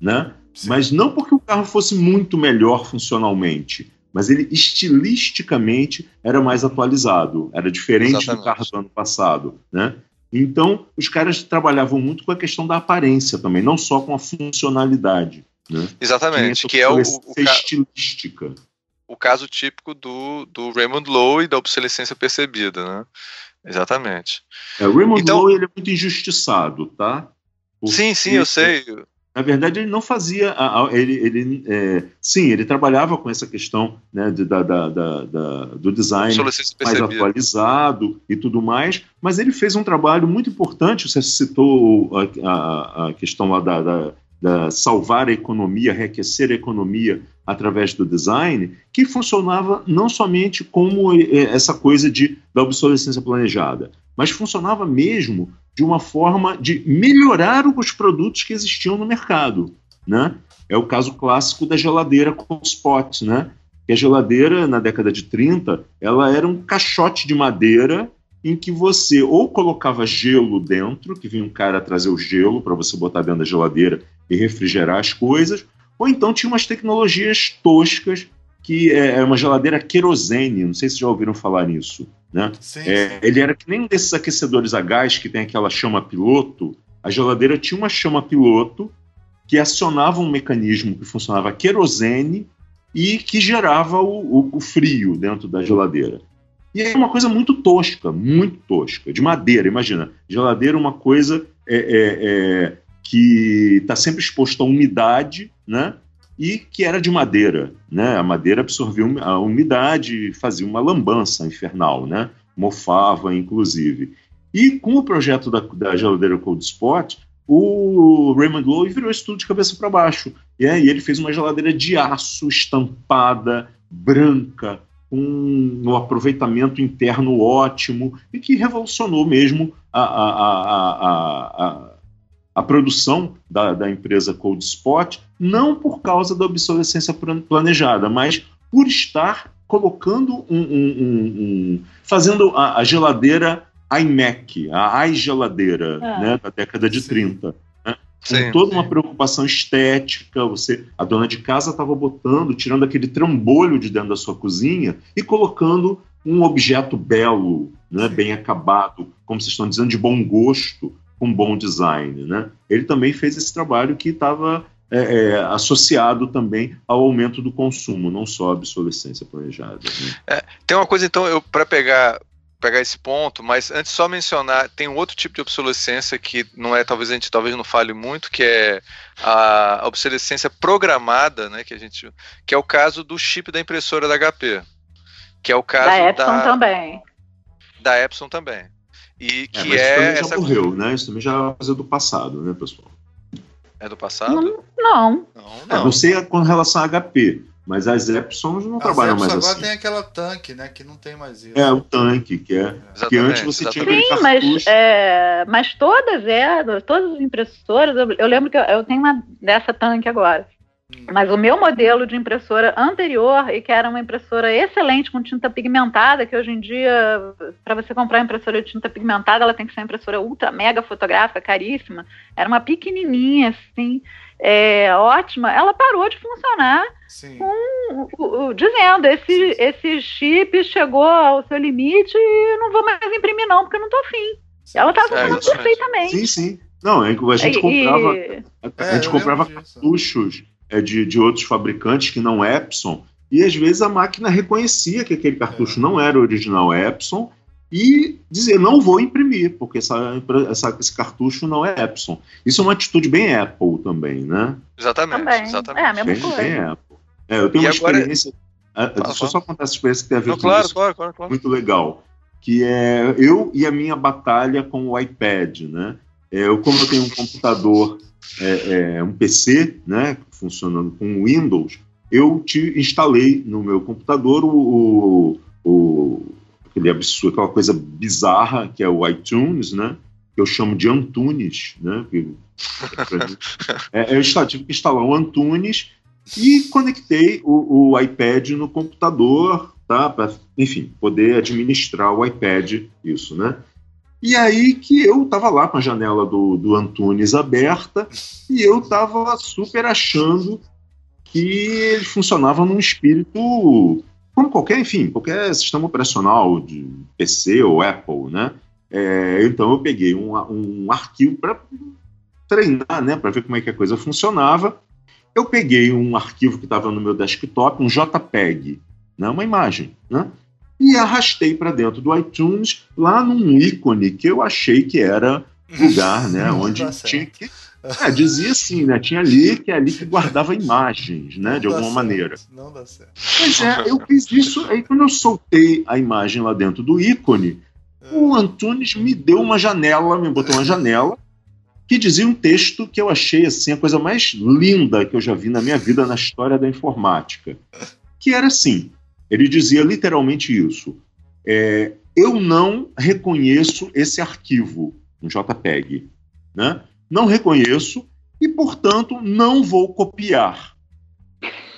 né? Mas não porque o carro fosse muito melhor funcionalmente, mas ele estilisticamente era mais atualizado, era diferente Exatamente. do carro do ano passado, né? Então, os caras trabalhavam muito com a questão da aparência também, não só com a funcionalidade. Né? Exatamente, que é o, o, o estilística. O caso típico do, do Raymond Lowe e da obsolescência percebida, né? Exatamente. É, o Raymond então, Lowe ele é muito injustiçado, tá? Porque sim, sim, eu sei. Na verdade, ele não fazia. Ele, ele, é, sim, ele trabalhava com essa questão né, de, da, da, da, do design mais atualizado e tudo mais, mas ele fez um trabalho muito importante. Você citou a, a, a questão lá da, da, da, salvar a economia, reaquecer a economia através do design, que funcionava não somente como é, essa coisa de, da obsolescência planejada, mas funcionava mesmo de uma forma de melhorar os produtos que existiam no mercado, né? É o caso clássico da geladeira com spot, né? Que a geladeira, na década de 30, ela era um caixote de madeira em que você ou colocava gelo dentro, que vinha um cara trazer o gelo para você botar dentro da geladeira e refrigerar as coisas, ou então tinha umas tecnologias toscas que é, é uma geladeira querosene, não sei se já ouviram falar nisso. Né? Sim, é, sim. Ele era que nem um desses aquecedores a gás que tem aquela chama piloto. A geladeira tinha uma chama piloto que acionava um mecanismo que funcionava querosene e que gerava o, o, o frio dentro da geladeira. E é uma coisa muito tosca, muito tosca, de madeira. Imagina, geladeira é uma coisa é, é, é que está sempre exposta à umidade, né? e que era de madeira. Né? A madeira absorvia a umidade fazia uma lambança infernal, né? mofava, inclusive. E com o projeto da, da geladeira Cold Spot, o Raymond Lowe virou isso tudo de cabeça para baixo. E aí ele fez uma geladeira de aço estampada, branca, com um aproveitamento interno ótimo e que revolucionou mesmo a, a, a, a a produção da, da empresa Cold Spot, não por causa da obsolescência planejada, mas por estar colocando um, um, um, um fazendo a, a, geladeira iMac, a iGeladeira, é. né, da década de Sim. 30. Né, com toda uma preocupação estética, você, a dona de casa estava botando, tirando aquele trambolho de dentro da sua cozinha e colocando um objeto belo, né, bem acabado, como vocês estão dizendo, de bom gosto, com bom design. Né? Ele também fez esse trabalho que estava é, é, associado também ao aumento do consumo, não só a obsolescência planejada. Né? É, tem uma coisa, então, eu para pegar pegar esse ponto, mas antes só mencionar, tem um outro tipo de obsolescência que não é, talvez a gente talvez não fale muito, que é a obsolescência programada, né, que a gente, que é o caso do chip da impressora da HP, que é o caso da Epson da, também. Da Epson também. E é, que é. é isso essa... já morreu, né? Isso também já é do passado, né, pessoal? É do passado? Não. Não, não. É, não sei com relação a HP, mas as Epsons não as trabalham Epson mais agora assim. tem aquela tanque, né? Que não tem mais isso. É, o tanque, que é. é. Que antes você exatamente. tinha Sim, mas, é, mas todas é, todas as impressoras, eu, eu lembro que eu, eu, tenho uma dessa tanque agora. Mas o meu modelo de impressora anterior, e que era uma impressora excelente com tinta pigmentada, que hoje em dia, para você comprar impressora de tinta pigmentada, ela tem que ser uma impressora ultra mega fotográfica, caríssima. Era uma pequenininha, assim, é, ótima. Ela parou de funcionar com, o, o, dizendo: esse, esse chip chegou ao seu limite e não vou mais imprimir, não, porque eu não estou afim. Ela estava funcionando é, perfeitamente. Sim, sim. Não, a gente comprava, e... a gente é, comprava cartuchos é, de, de outros fabricantes que não Epson, e às vezes a máquina reconhecia que aquele cartucho é. não era original Epson e dizia, não vou imprimir, porque essa, essa, esse cartucho não é Epson. Isso é uma atitude bem Apple também, né? Exatamente, também. exatamente. É, a mesma bem, coisa. Bem Apple. É, eu tenho e uma agora... experiência, ah, deixa eu só contar essa experiência que tem a ver não, com claro, isso, claro, claro, claro. muito legal, que é eu e a minha batalha com o iPad, né? É, eu, como eu tenho um computador é, é, um PC, né, funcionando com Windows, eu te instalei no meu computador o, o, aquele absurdo, aquela coisa bizarra que é o iTunes, né, que eu chamo de Antunes, né, que, é, eu tive que instalar o Antunes e conectei o, o iPad no computador, tá, enfim, poder administrar o iPad, isso, né. E aí que eu estava lá com a janela do, do Antunes aberta e eu estava super achando que ele funcionava num espírito como qualquer, enfim, qualquer sistema operacional de PC ou Apple, né? É, então eu peguei um, um arquivo para treinar, né, para ver como é que a coisa funcionava. eu peguei um arquivo que estava no meu desktop, um JPEG, né, uma imagem, né, e arrastei para dentro do iTunes, lá num ícone que eu achei que era lugar, né, onde tinha que é, dizia assim, né? Tinha ali que é ali que guardava imagens, né? Não de alguma certo, maneira. Não dá certo. Pois é, eu fiz isso, aí quando eu soltei a imagem lá dentro do ícone, é. o Antunes me deu uma janela, me botou uma janela, que dizia um texto que eu achei assim a coisa mais linda que eu já vi na minha vida na história da informática. Que era assim: ele dizia literalmente isso. É, eu não reconheço esse arquivo, um JPEG. Né? Não reconheço e, portanto, não vou copiar.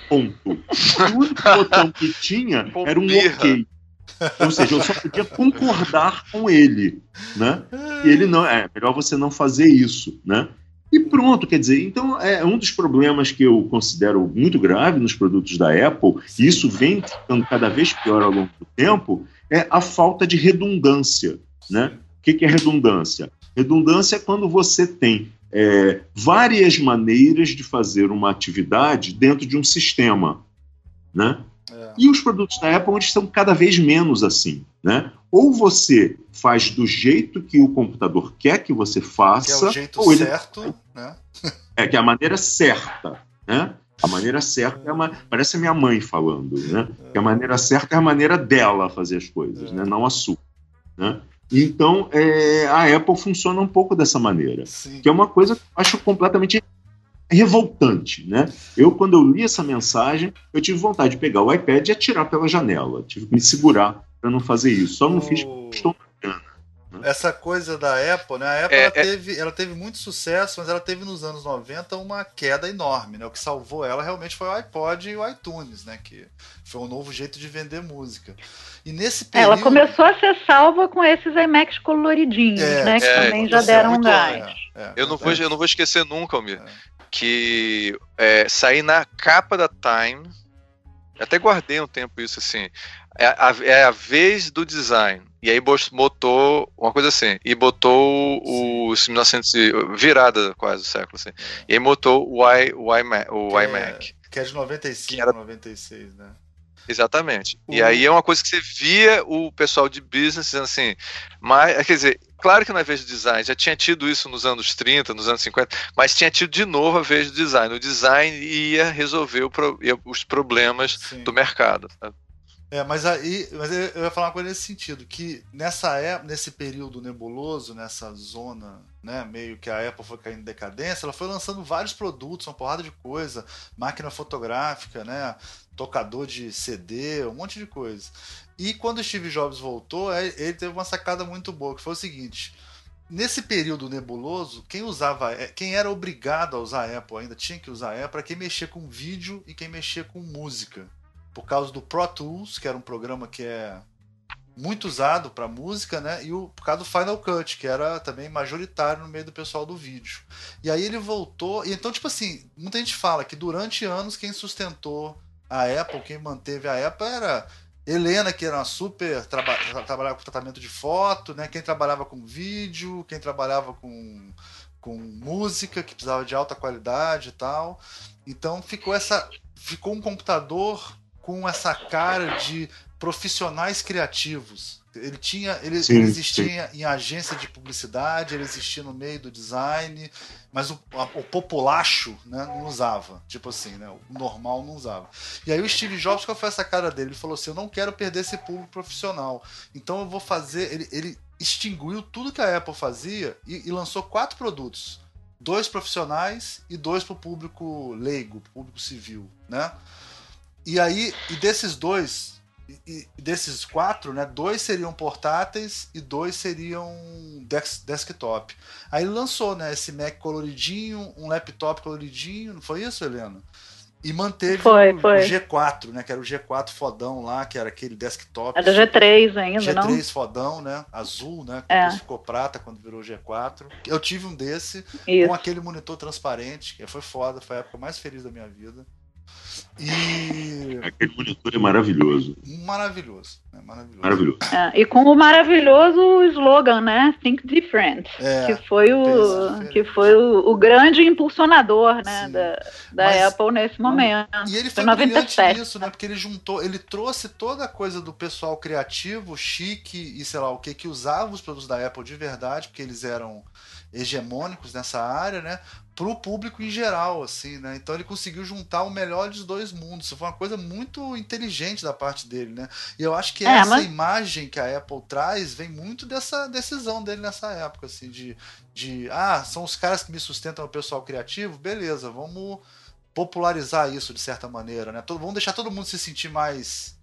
Ponto. O único botão que tinha era um OK. Ou seja, eu só podia concordar com ele, né? E ele não, é melhor você não fazer isso, né? E pronto, quer dizer, então é um dos problemas que eu considero muito grave nos produtos da Apple, e isso vem ficando cada vez pior ao longo do tempo, é a falta de redundância, né? O que, é redundância? Redundância é quando você tem é, várias maneiras de fazer uma atividade dentro de um sistema, né? É. E os produtos da Apple estão cada vez menos assim, né? Ou você faz do jeito que o computador quer que você faça, que é o jeito ou ele... certo, né? É que é a maneira certa, né? A maneira certa é uma. Parece a minha mãe falando, né? É. Que a maneira certa é a maneira dela fazer as coisas, é. né? Não a sua. Né? Então, é, a Apple funciona um pouco dessa maneira, Sim. que é uma coisa que eu acho completamente revoltante, né? Eu, quando eu li essa mensagem, eu tive vontade de pegar o iPad e atirar pela janela. Tive que me segurar para não fazer isso. Só não o... fiz porque estou essa coisa da Apple, né? A Apple é, ela, é... Teve, ela teve muito sucesso, mas ela teve nos anos 90 uma queda enorme, né? O que salvou ela realmente foi o iPod e o iTunes, né? Que foi um novo jeito de vender música. E nesse período... Ela começou a ser salva com esses iMacs coloridinhos, é, né? Que é, também já deram um gás. É, eu, não vou, eu não vou esquecer nunca, Almir, que sair na capa da Time, até guardei um tempo isso assim, é a, é a vez do design. E aí botou uma coisa assim, e botou o 1900 virada quase o século assim. E aí botou o, I, o, iMac, o que iMac. É, que é de 95 que era... 96, né? Exatamente. E aí é uma coisa que você via o pessoal de business dizendo assim, mas, quer dizer, claro que na vez do design, já tinha tido isso nos anos 30, nos anos 50, mas tinha tido de novo a vez do design. O design ia resolver pro, ia, os problemas Sim. do mercado. Sabe? É, mas aí mas eu ia falar uma coisa nesse sentido, que nessa época, nesse período nebuloso, nessa zona, né, meio que a Apple foi caindo em decadência, ela foi lançando vários produtos, uma porrada de coisa, máquina fotográfica, né, tocador de CD, um monte de coisa. E quando o Steve Jobs voltou, ele teve uma sacada muito boa, que foi o seguinte: nesse período nebuloso, quem usava, quem era obrigado a usar Apple ainda tinha que usar Apple, para quem mexia com vídeo e quem mexia com música por causa do Pro Tools, que era um programa que é muito usado para música, né? E o, por causa do Final Cut, que era também majoritário no meio do pessoal do vídeo. E aí ele voltou. E então, tipo assim, muita gente fala que durante anos quem sustentou a Apple, quem manteve a Apple era Helena, que era uma super. Traba, trabalhava com tratamento de foto, né? Quem trabalhava com vídeo, quem trabalhava com, com música, que precisava de alta qualidade e tal. Então ficou essa. Ficou um computador com essa cara de profissionais criativos. Ele tinha, ele, sim, ele existia sim. em agência de publicidade, ele existia no meio do design, mas o, a, o populacho né, não usava. Tipo assim, né, o normal não usava. E aí o Steve Jobs, qual foi essa cara dele? Ele falou assim: eu não quero perder esse público profissional. Então eu vou fazer. Ele, ele extinguiu tudo que a Apple fazia e, e lançou quatro produtos. Dois profissionais e dois para o público leigo, público civil, né? E aí, e desses dois, e, e desses quatro, né, dois seriam portáteis e dois seriam desk, desktop. Aí ele lançou, né, esse Mac coloridinho, um laptop coloridinho, não foi isso, Helena? E manteve foi, o, foi. o, G4, né? Que era o G4 fodão lá, que era aquele desktop. É do G3 ainda, G3 não? G3 fodão, né? Azul, né? Que é. ficou prata quando virou G4. Eu tive um desse Isso. com aquele monitor transparente, que foi foda, foi a época mais feliz da minha vida. E... Aquele monitor é maravilhoso. Maravilhoso. É maravilhoso. maravilhoso. É, e com o maravilhoso slogan, né? Think Different. É, que foi o, que foi o, o grande impulsionador né, da, da Mas, Apple nesse momento. E ele foi, foi 97. nisso, né? Porque ele juntou, ele trouxe toda a coisa do pessoal criativo, chique e sei lá o que, que usava os produtos da Apple de verdade, porque eles eram hegemônicos nessa área, né? Pro público em geral, assim, né? Então ele conseguiu juntar o melhor dos dois mundos. Isso foi uma coisa muito inteligente da parte dele, né? E eu acho que é, essa mas... imagem que a Apple traz vem muito dessa decisão dele nessa época, assim, de, de ah, são os caras que me sustentam o pessoal criativo, beleza, vamos popularizar isso de certa maneira, né? Todo, vamos deixar todo mundo se sentir mais,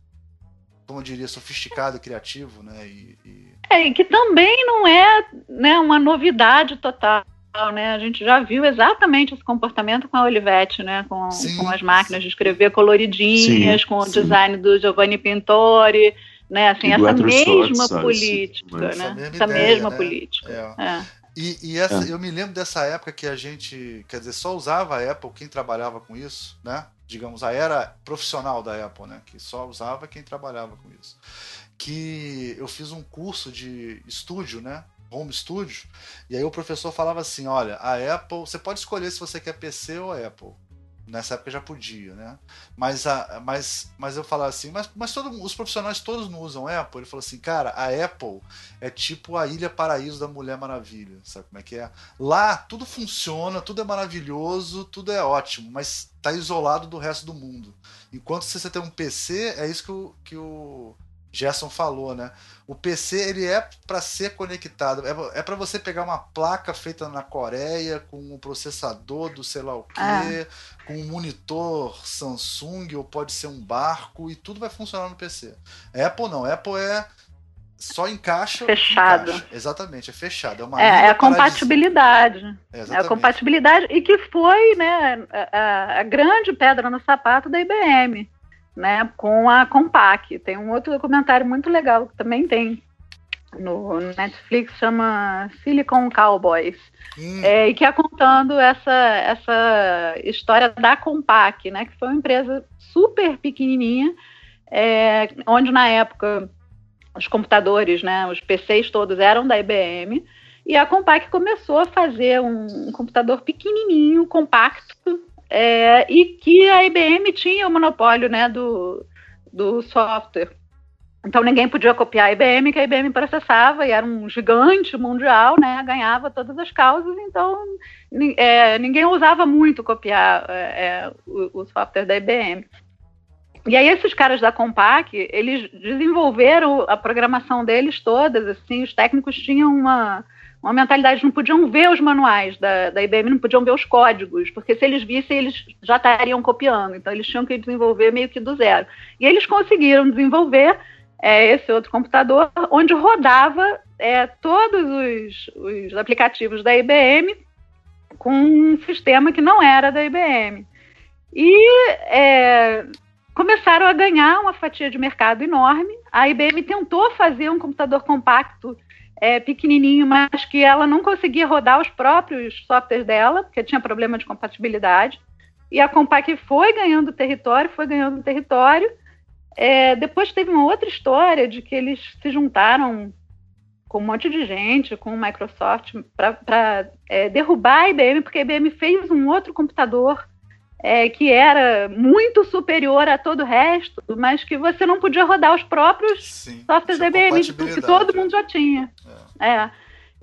como eu diria, sofisticado e criativo, né? E, e... É, que também não é né, uma novidade total. Né? A gente já viu exatamente esse comportamento com a Olivetti, né? com, sim, com as máquinas sim. de escrever coloridinhas, sim, com o design do Giovanni Pintori, né? assim, essa mesma política, né? essa, mesma, essa ideia, mesma né? política. É. É. E, e essa, é. eu me lembro dessa época que a gente, quer dizer, só usava a Apple quem trabalhava com isso, né? Digamos, a era profissional da Apple, né? Que só usava quem trabalhava com isso que eu fiz um curso de estúdio, né? Home Studio, e aí o professor falava assim: olha, a Apple, você pode escolher se você quer PC ou Apple. Nessa época já podia, né? Mas, a, mas, mas eu falava assim, mas, mas todo, os profissionais todos não usam Apple. Ele falou assim, cara, a Apple é tipo a Ilha Paraíso da Mulher Maravilha. Sabe como é que é? Lá tudo funciona, tudo é maravilhoso, tudo é ótimo, mas tá isolado do resto do mundo. Enquanto você tem um PC, é isso que o, que o Gerson falou, né? O PC ele é para ser conectado, é, é para você pegar uma placa feita na Coreia com um processador do sei lá o quê, ah. com um monitor Samsung ou pode ser um barco e tudo vai funcionar no PC. Apple não, Apple é só encaixa. Fechado. Encaixa. Exatamente, é fechado. É, uma é, é a compatibilidade. É, é, a compatibilidade e que foi né, a, a grande pedra no sapato da IBM né, com a Compaq. Tem um outro documentário muito legal que também tem no Netflix, chama Silicon Cowboys, hum. é, e que é contando essa, essa história da Compaq, né, que foi uma empresa super pequenininha, é, onde na época os computadores, né, os PCs todos eram da IBM, e a Compaq começou a fazer um, um computador pequenininho, compacto, é, e que a IBM tinha o monopólio né, do, do software. Então ninguém podia copiar a IBM, que a IBM processava e era um gigante mundial, né? Ganhava todas as causas, então é, ninguém usava muito copiar é, é, o, o, software da IBM. E aí esses caras da Compaq, eles desenvolveram a programação deles todas, assim, os técnicos tinham uma, uma mentalidade, não podiam ver os manuais da, da IBM, não podiam ver os códigos, porque se eles vissem, eles já estariam copiando, então eles tinham que desenvolver meio que do zero. E eles conseguiram desenvolver é, esse outro computador, onde rodava é, todos os, os aplicativos da IBM com um sistema que não era da IBM. E é, começaram a ganhar uma fatia de mercado enorme. A IBM tentou fazer um computador compacto é, pequenininho, mas que ela não conseguia rodar os próprios softwares dela, porque tinha problema de compatibilidade. E a Compaq foi ganhando território, foi ganhando território. É, depois teve uma outra história de que eles se juntaram com um monte de gente, com o Microsoft, para é, derrubar a IBM, porque a IBM fez um outro computador é, que era muito superior a todo o resto, mas que você não podia rodar os próprios Sim, softwares da IBM, que todo mundo já tinha. É. é.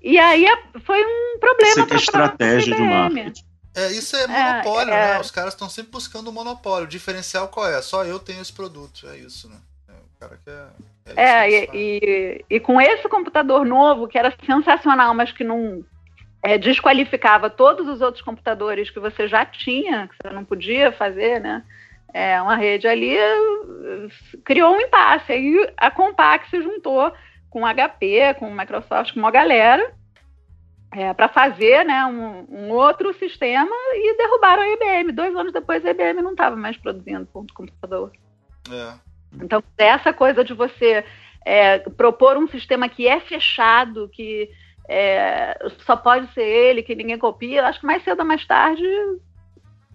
E aí é, foi um problema para a estratégia de marketing. É, isso é monopólio, é, né? Os caras estão sempre buscando o um monopólio. O diferencial qual é? Só eu tenho esse produto. É isso, né? É, o cara quer. É, é e, e, e, com esse computador novo, que era sensacional, mas que não é, desqualificava todos os outros computadores que você já tinha, que você não podia fazer, né? É, uma rede ali criou um impasse. Aí a Compaq se juntou com HP, com o Microsoft, com uma galera, é, para fazer né, um, um, outro sistema e derrubaram a IBM. Dois anos depois a IBM não estava mais produzindo ponto computador. É. Então, essa coisa de você é, propor um sistema que é fechado, que é, só pode ser ele, que ninguém copia. Acho que mais cedo ou mais tarde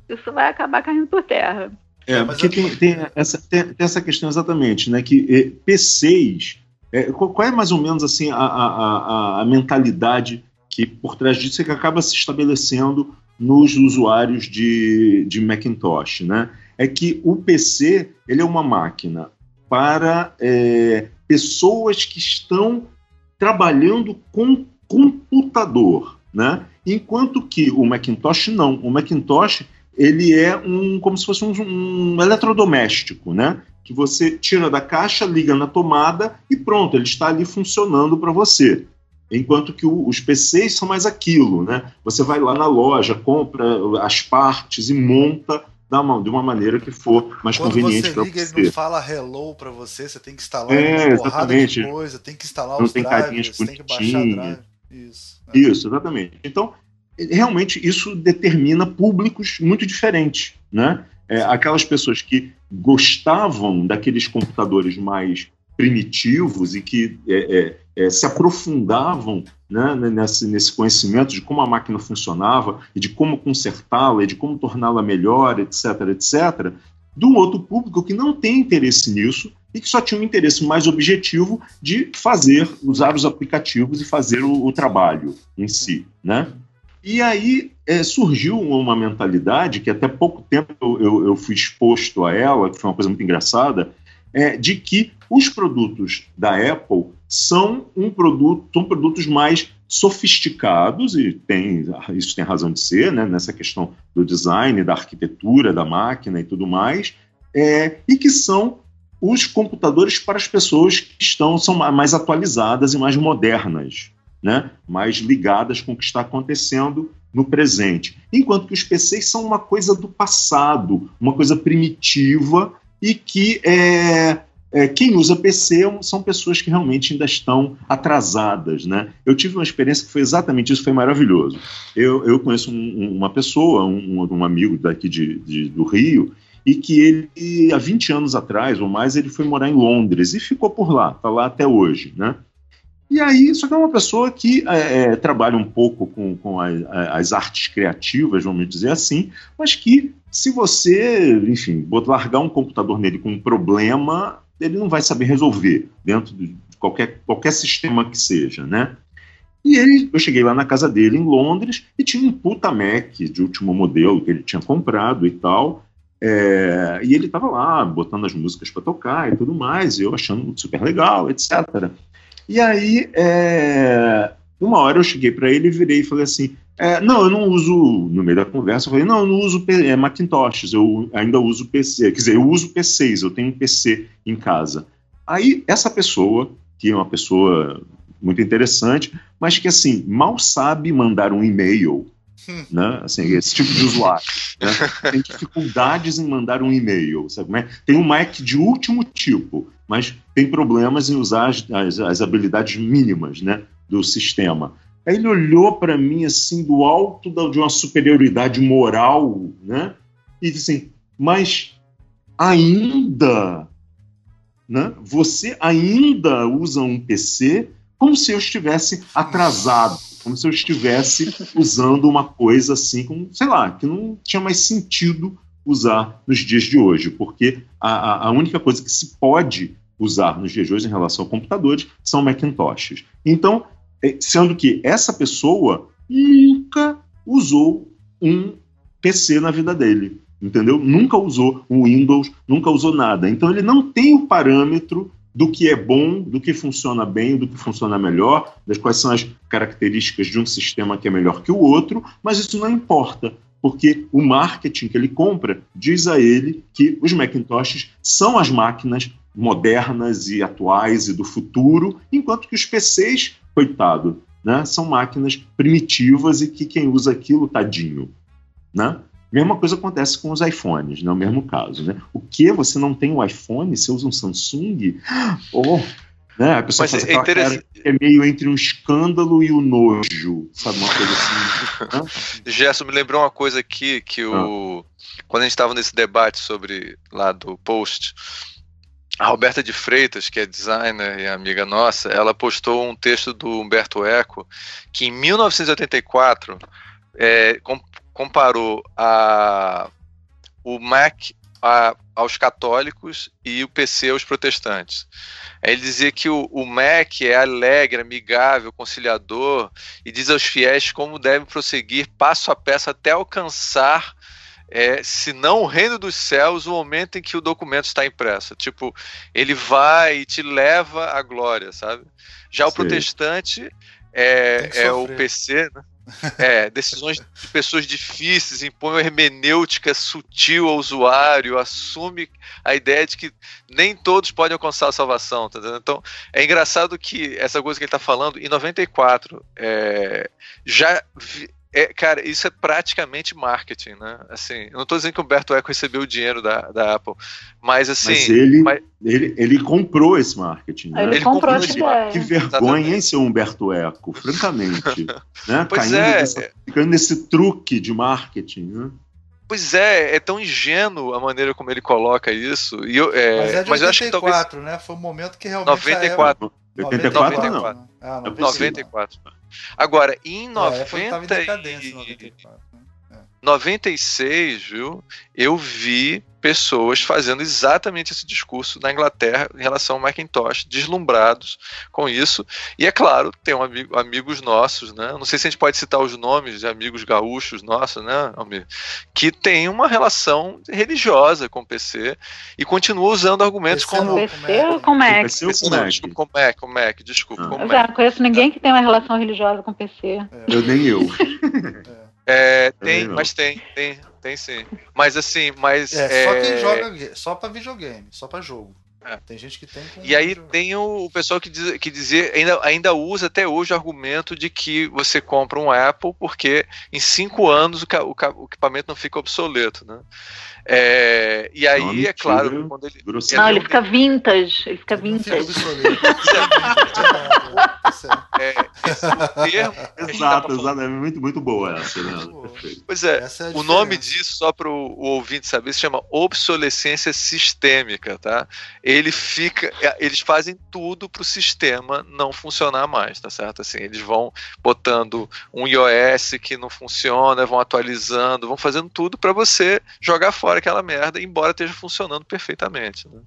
isso vai acabar caindo por terra. É, porque tem, tem, essa, tem, tem, essa questão exatamente, né? Que PCs, é, qual é mais ou menos assim a, a, a, a mentalidade que por trás disso é que acaba se estabelecendo nos usuários de, de Macintosh, né? É que o PC ele é uma máquina para é, pessoas que estão trabalhando com computador, né? Enquanto que o Macintosh não. O Macintosh ele é um como se fosse um, um eletrodoméstico, né? Que você tira da caixa, liga na tomada e pronto, ele está ali funcionando para você. Enquanto que o, os PCs são mais aquilo, né? Você vai lá na loja, compra as partes e monta da mão, de uma maneira que for mais Quando conveniente para você. Quando você liga, ele não fala hello para você, você tem que instalar é, uma porrada de coisa, tem que instalar não os tem drivers, tem que baixar drive. Isso, é. isso, exatamente. Então, realmente, isso determina públicos muito diferentes, né? É, aquelas pessoas que gostavam daqueles computadores mais primitivos e que é, é, é, se aprofundavam né, nesse, nesse, conhecimento de como a máquina funcionava e de como consertá-la e de como torná-la melhor, etc., etc., do outro público que não tem interesse nisso e que só tinha um interesse mais objetivo de fazer, usar os aplicativos e fazer o, o trabalho em si, né? E aí é, surgiu uma mentalidade que até pouco tempo eu, eu, fui exposto a ela, que foi uma coisa muito engraçada, é, de que os produtos da Apple são um produto, são produtos mais sofisticados e tem isso tem razão de ser, né, nessa questão do design, da arquitetura da máquina e tudo mais, é, e que são os computadores para as pessoas que estão são mais atualizadas e mais modernas, né, ligadas com o que está acontecendo no presente, enquanto que os PCs são uma coisa do passado, uma coisa primitiva e que é, é, quem usa PC são pessoas que realmente ainda estão atrasadas, né? Eu tive uma experiência que foi exatamente isso, foi maravilhoso. Eu, eu conheço um, uma pessoa, um, um amigo daqui de, de, do Rio, e que ele, há 20 anos atrás ou mais, ele foi morar em Londres e ficou por lá, está lá até hoje, né? E aí, só que é uma pessoa que é, é trabalha um pouco com, com a, a, as artes criativas, vamos dizer assim, mas que se você, enfim, largar um computador nele com um problema, ele não vai saber resolver dentro de qualquer, qualquer sistema que seja, né? E ele, eu cheguei lá na casa dele em Londres e tinha um puta Mac de último modelo que ele tinha comprado e tal. É, e ele estava lá botando as músicas para tocar e tudo mais, e eu achando super legal, etc. E aí, é, uma hora eu cheguei para ele e virei e falei assim: é, não, eu não uso, no meio da conversa, eu falei: não, eu não uso é, Macintoshes, eu ainda uso PC. Quer dizer, eu uso PCs, eu tenho um PC em casa. Aí, essa pessoa, que é uma pessoa muito interessante, mas que, assim, mal sabe mandar um e-mail hum. né? Assim, esse tipo de usuário. Né? Tem dificuldades em mandar um e-mail, sabe? É? Tem um Mac de último tipo, mas tem problemas em usar as, as, as habilidades mínimas né, do sistema. Aí ele olhou para mim assim, do alto de uma superioridade moral, né? E disse assim, mas ainda, né? Você ainda usa um PC como se eu estivesse atrasado, como se eu estivesse usando uma coisa assim, como, sei lá, que não tinha mais sentido usar nos dias de hoje, porque a, a única coisa que se pode usar nos dias de hoje em relação a computadores são Macintoshes. Então, é, sendo que essa pessoa nunca usou um PC na vida dele, entendeu? Nunca usou um Windows, nunca usou nada. Então ele não tem o parâmetro do que é bom, do que funciona bem, do que funciona melhor, das quais são as características de um sistema que é melhor que o outro, mas isso não importa, porque o marketing que ele compra diz a ele que os Macintoshes são as máquinas modernas e atuais e do futuro, enquanto que os PCs, coitado, né, são máquinas primitivas e que quem usa aquilo, tadinho. Né? Mesma coisa acontece com os iPhones, né? o mesmo caso. Né? O que? Você não tem um iPhone? Você usa um Samsung? Oh, né? A pessoa Mas faz é cara que é meio entre um escândalo e o um nojo, sabe? Uma coisa assim. né? Gerson, me lembrou uma coisa aqui que o. Ah. Quando a gente estava nesse debate sobre lá do post, a Roberta de Freitas, que é designer e amiga nossa, ela postou um texto do Humberto Eco que em 1984 é, com, comparou a, o Mac a, aos católicos e o PC aos protestantes. Ele dizia que o, o Mac é alegre, amigável, conciliador e diz aos fiéis como devem prosseguir passo a passo até alcançar é, se não o reino dos céus, o momento em que o documento está impresso. Tipo, ele vai e te leva à glória, sabe? Já Sim. o protestante é, é o PC, né? É, decisões de pessoas difíceis, impõe uma hermenêutica sutil ao usuário, assume a ideia de que nem todos podem alcançar a salvação, tá Então, é engraçado que essa coisa que ele está falando, em 94, é, já vi, é, cara, isso é praticamente marketing, né? Assim, eu não estou dizendo que o Humberto Eco recebeu o dinheiro da, da Apple, mas assim. Mas ele, mas... ele, ele comprou esse marketing. Né? Ele, ele comprou, comprou esse marketing. Que vergonha, hein, seu Humberto Eco, francamente. né? Pois Caindo é. Nessa, ficando nesse truque de marketing, né? Pois é, é tão ingênuo a maneira como ele coloca isso. E eu, é, mas é de mas 84, eu acho que talvez... né? Foi um momento que realmente. 94. 84, 94 não. Ah, 94. Agora, em 90 é, e... 96, viu? Eu vi pessoas fazendo exatamente esse discurso na Inglaterra em relação ao Macintosh, deslumbrados com isso. E é claro, tem um amigo, amigos nossos, né? Não sei se a gente pode citar os nomes de amigos gaúchos nossos, né, Almir? Que tem uma relação religiosa com o PC e continua usando argumentos PC como. PC ou com Mac? PC ou com Mac? Desculpa, com Mac, com Mac, desculpa. Ah. Com eu já não conheço ninguém que tem uma relação religiosa com PC. É. Eu nem eu. É, tem, mas tem, tem, tem sim. Mas assim, mas. É, só quem é, joga só pra videogame, só pra jogo. É. Tem gente que tem. E aí tem o, o, pessoal que, diz, que dizia, ainda, ainda usa até hoje o argumento de que você compra um Apple porque em cinco anos o, o, o equipamento não fica obsoleto, né? É, e aí, não, é claro, quando ele. Não, ele fica vintage. Ele fica vintage. é, termo, exato, exato. É muito, muito boa essa, né? Pois é, é o nome disso, só para o ouvinte saber, se chama obsolescência sistêmica, tá? Ele fica. É, eles fazem tudo para o sistema não funcionar mais, tá certo? Assim, eles vão botando um iOS que não funciona, vão atualizando, vão fazendo tudo para você jogar fora aquela merda, embora esteja funcionando perfeitamente. Né?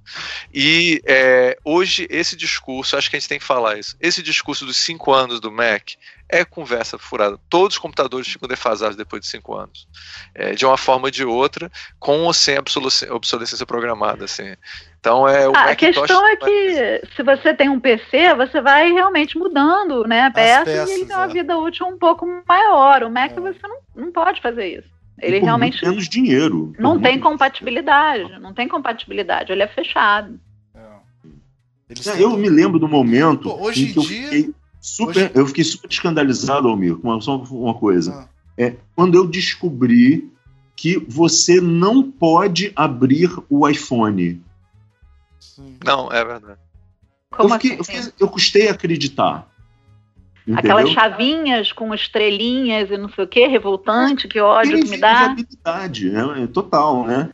E é, hoje, esse discurso, acho que a gente tem que falar isso, esse discurso dos cinco anos do Mac é conversa furada. Todos os computadores ficam defasados depois de cinco anos. É, de uma forma ou de outra, com ou sem obsolescência programada. Assim. Então é o ah, A questão é que se você tem um PC, você vai realmente mudando né, a peça peças, e ele tem uma é. vida útil um pouco maior. O Mac é. você não, não pode fazer isso. Ele realmente. menos dinheiro. Não tem compatibilidade. Não tem compatibilidade. Ele é fechado. É. eu me lembro do momento Pô, hoje em que eu dia, fiquei super, hoje... eu fiquei super escandalizado, Almir, com uma, só uma coisa. Ah. É quando eu descobri que você não pode abrir o iPhone. Não, é verdade. Eu, fiquei, assim? eu, fiquei, eu custei acreditar. Entendeu? Aquelas chavinhas com estrelinhas e não sei o que, revoltante, que ódio que me dá. né? Total, né?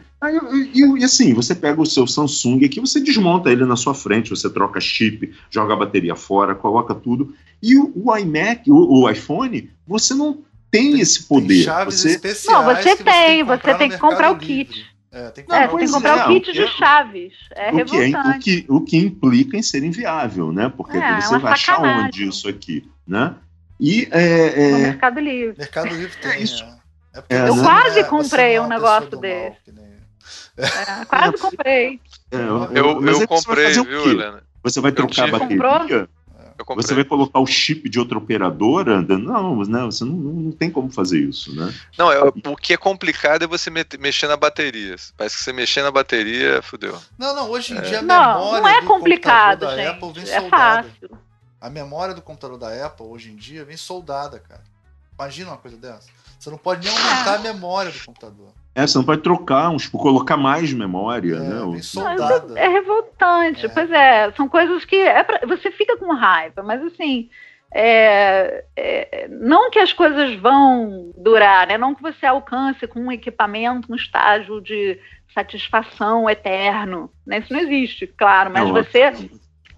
E, e, assim, você pega o seu Samsung aqui, você desmonta ele na sua frente, você troca chip, joga a bateria fora, coloca tudo. E o, o iMac, o, o, iPhone, você não tem esse poder. Tem chaves você... especiais. Não, você tem, você tem que, tem que comprar o kit. É, tem que comprar, é, tem que comprar é, o kit de chaves. É o que, é, o, que, o que implica em ser inviável, né? Porque é, você vai achar onde isso aqui né? E é, é... Mercado Livre. Mercado Livre tem. É isso. É. É, eu quase comprei um negócio desse. É, quase comprei. eu, eu, eu comprei, viu, Helena? Você vai trocar a bateria? Você vai colocar o chip de outra operadora? Não, né, você não, não tem como fazer isso, né? Não, é, o que é complicado é você mexer na bateria. Parece que você mexer na bateria, fudeu. Não, não, hoje em dia a memória não, não é complicado, gente. Apple vem é fácil. A memória do computador da Apple hoje em dia vem soldada, cara. Imagina uma coisa dessa. Você não pode nem aumentar a memória do computador. É, você não pode trocar, uns, tipo, colocar mais memória, é, né? Soldada. É revoltante, é. pois é. São coisas que é pra, você fica com raiva, mas assim. É, é, não que as coisas vão durar, né? não que você alcance com um equipamento um estágio de satisfação eterno. Né? Isso não existe, claro, mas você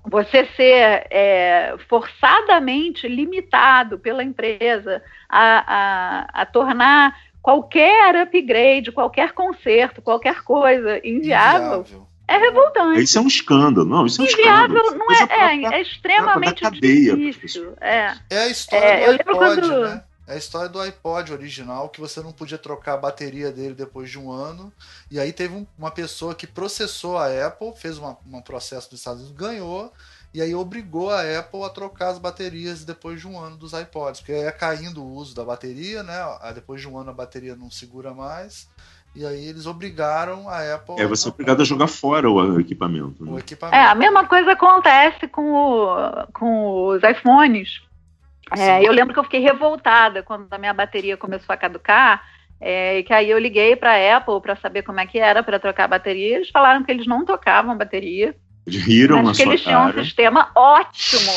você ser é, forçadamente limitado pela empresa a, a, a, tornar qualquer upgrade, qualquer conserto, qualquer coisa inviável. inviável. É revoltante. Isso é um escândalo. Não, isso é um Inviável escândalo. Não é, é, é, extremamente difícil. É. é a história é, do iPod, quando... né? É a história do iPod original, que você não podia trocar a bateria dele depois de um ano. E aí teve uma pessoa que processou a Apple, fez uma, um processo dos Estados Unidos, ganhou, e aí obrigou a Apple a trocar as baterias depois de um ano dos iPods, porque ia caindo o uso da bateria, né? Depois de um ano a bateria não segura mais. E aí eles obrigaram a Apple. É, você é obrigado a jogar fora o equipamento. Né? O equipamento. É, a mesma coisa acontece com, o, com os iPhones. É, eu lembro que eu fiquei revoltada quando a minha bateria começou a caducar. É, e que aí eu liguei para a Apple para saber como é que era para trocar a bateria. Eles falaram que eles não tocavam bateria. Eles riram mas que eles tinham um sistema ótimo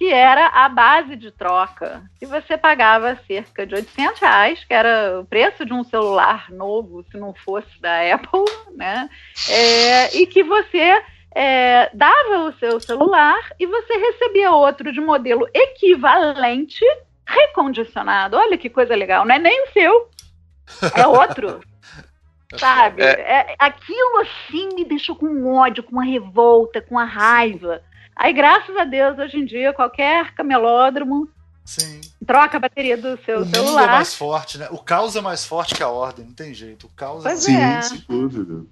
que era a base de troca, que você pagava cerca de 800 reais, que era o preço de um celular novo, se não fosse da Apple, né? É, e que você é, dava o seu celular e você recebia outro de modelo equivalente, recondicionado. Olha que coisa legal, não é nem o seu, é outro. Sabe? É. é. aquilo assim me deixou com ódio, com uma revolta, com uma raiva. Aí, graças a Deus, hoje em dia, qualquer camelódromo Sim. troca a bateria do seu o celular. O é mais forte, né? O caos é mais forte que a ordem, não tem jeito. O caos pois é... Sim, é. sem dúvida.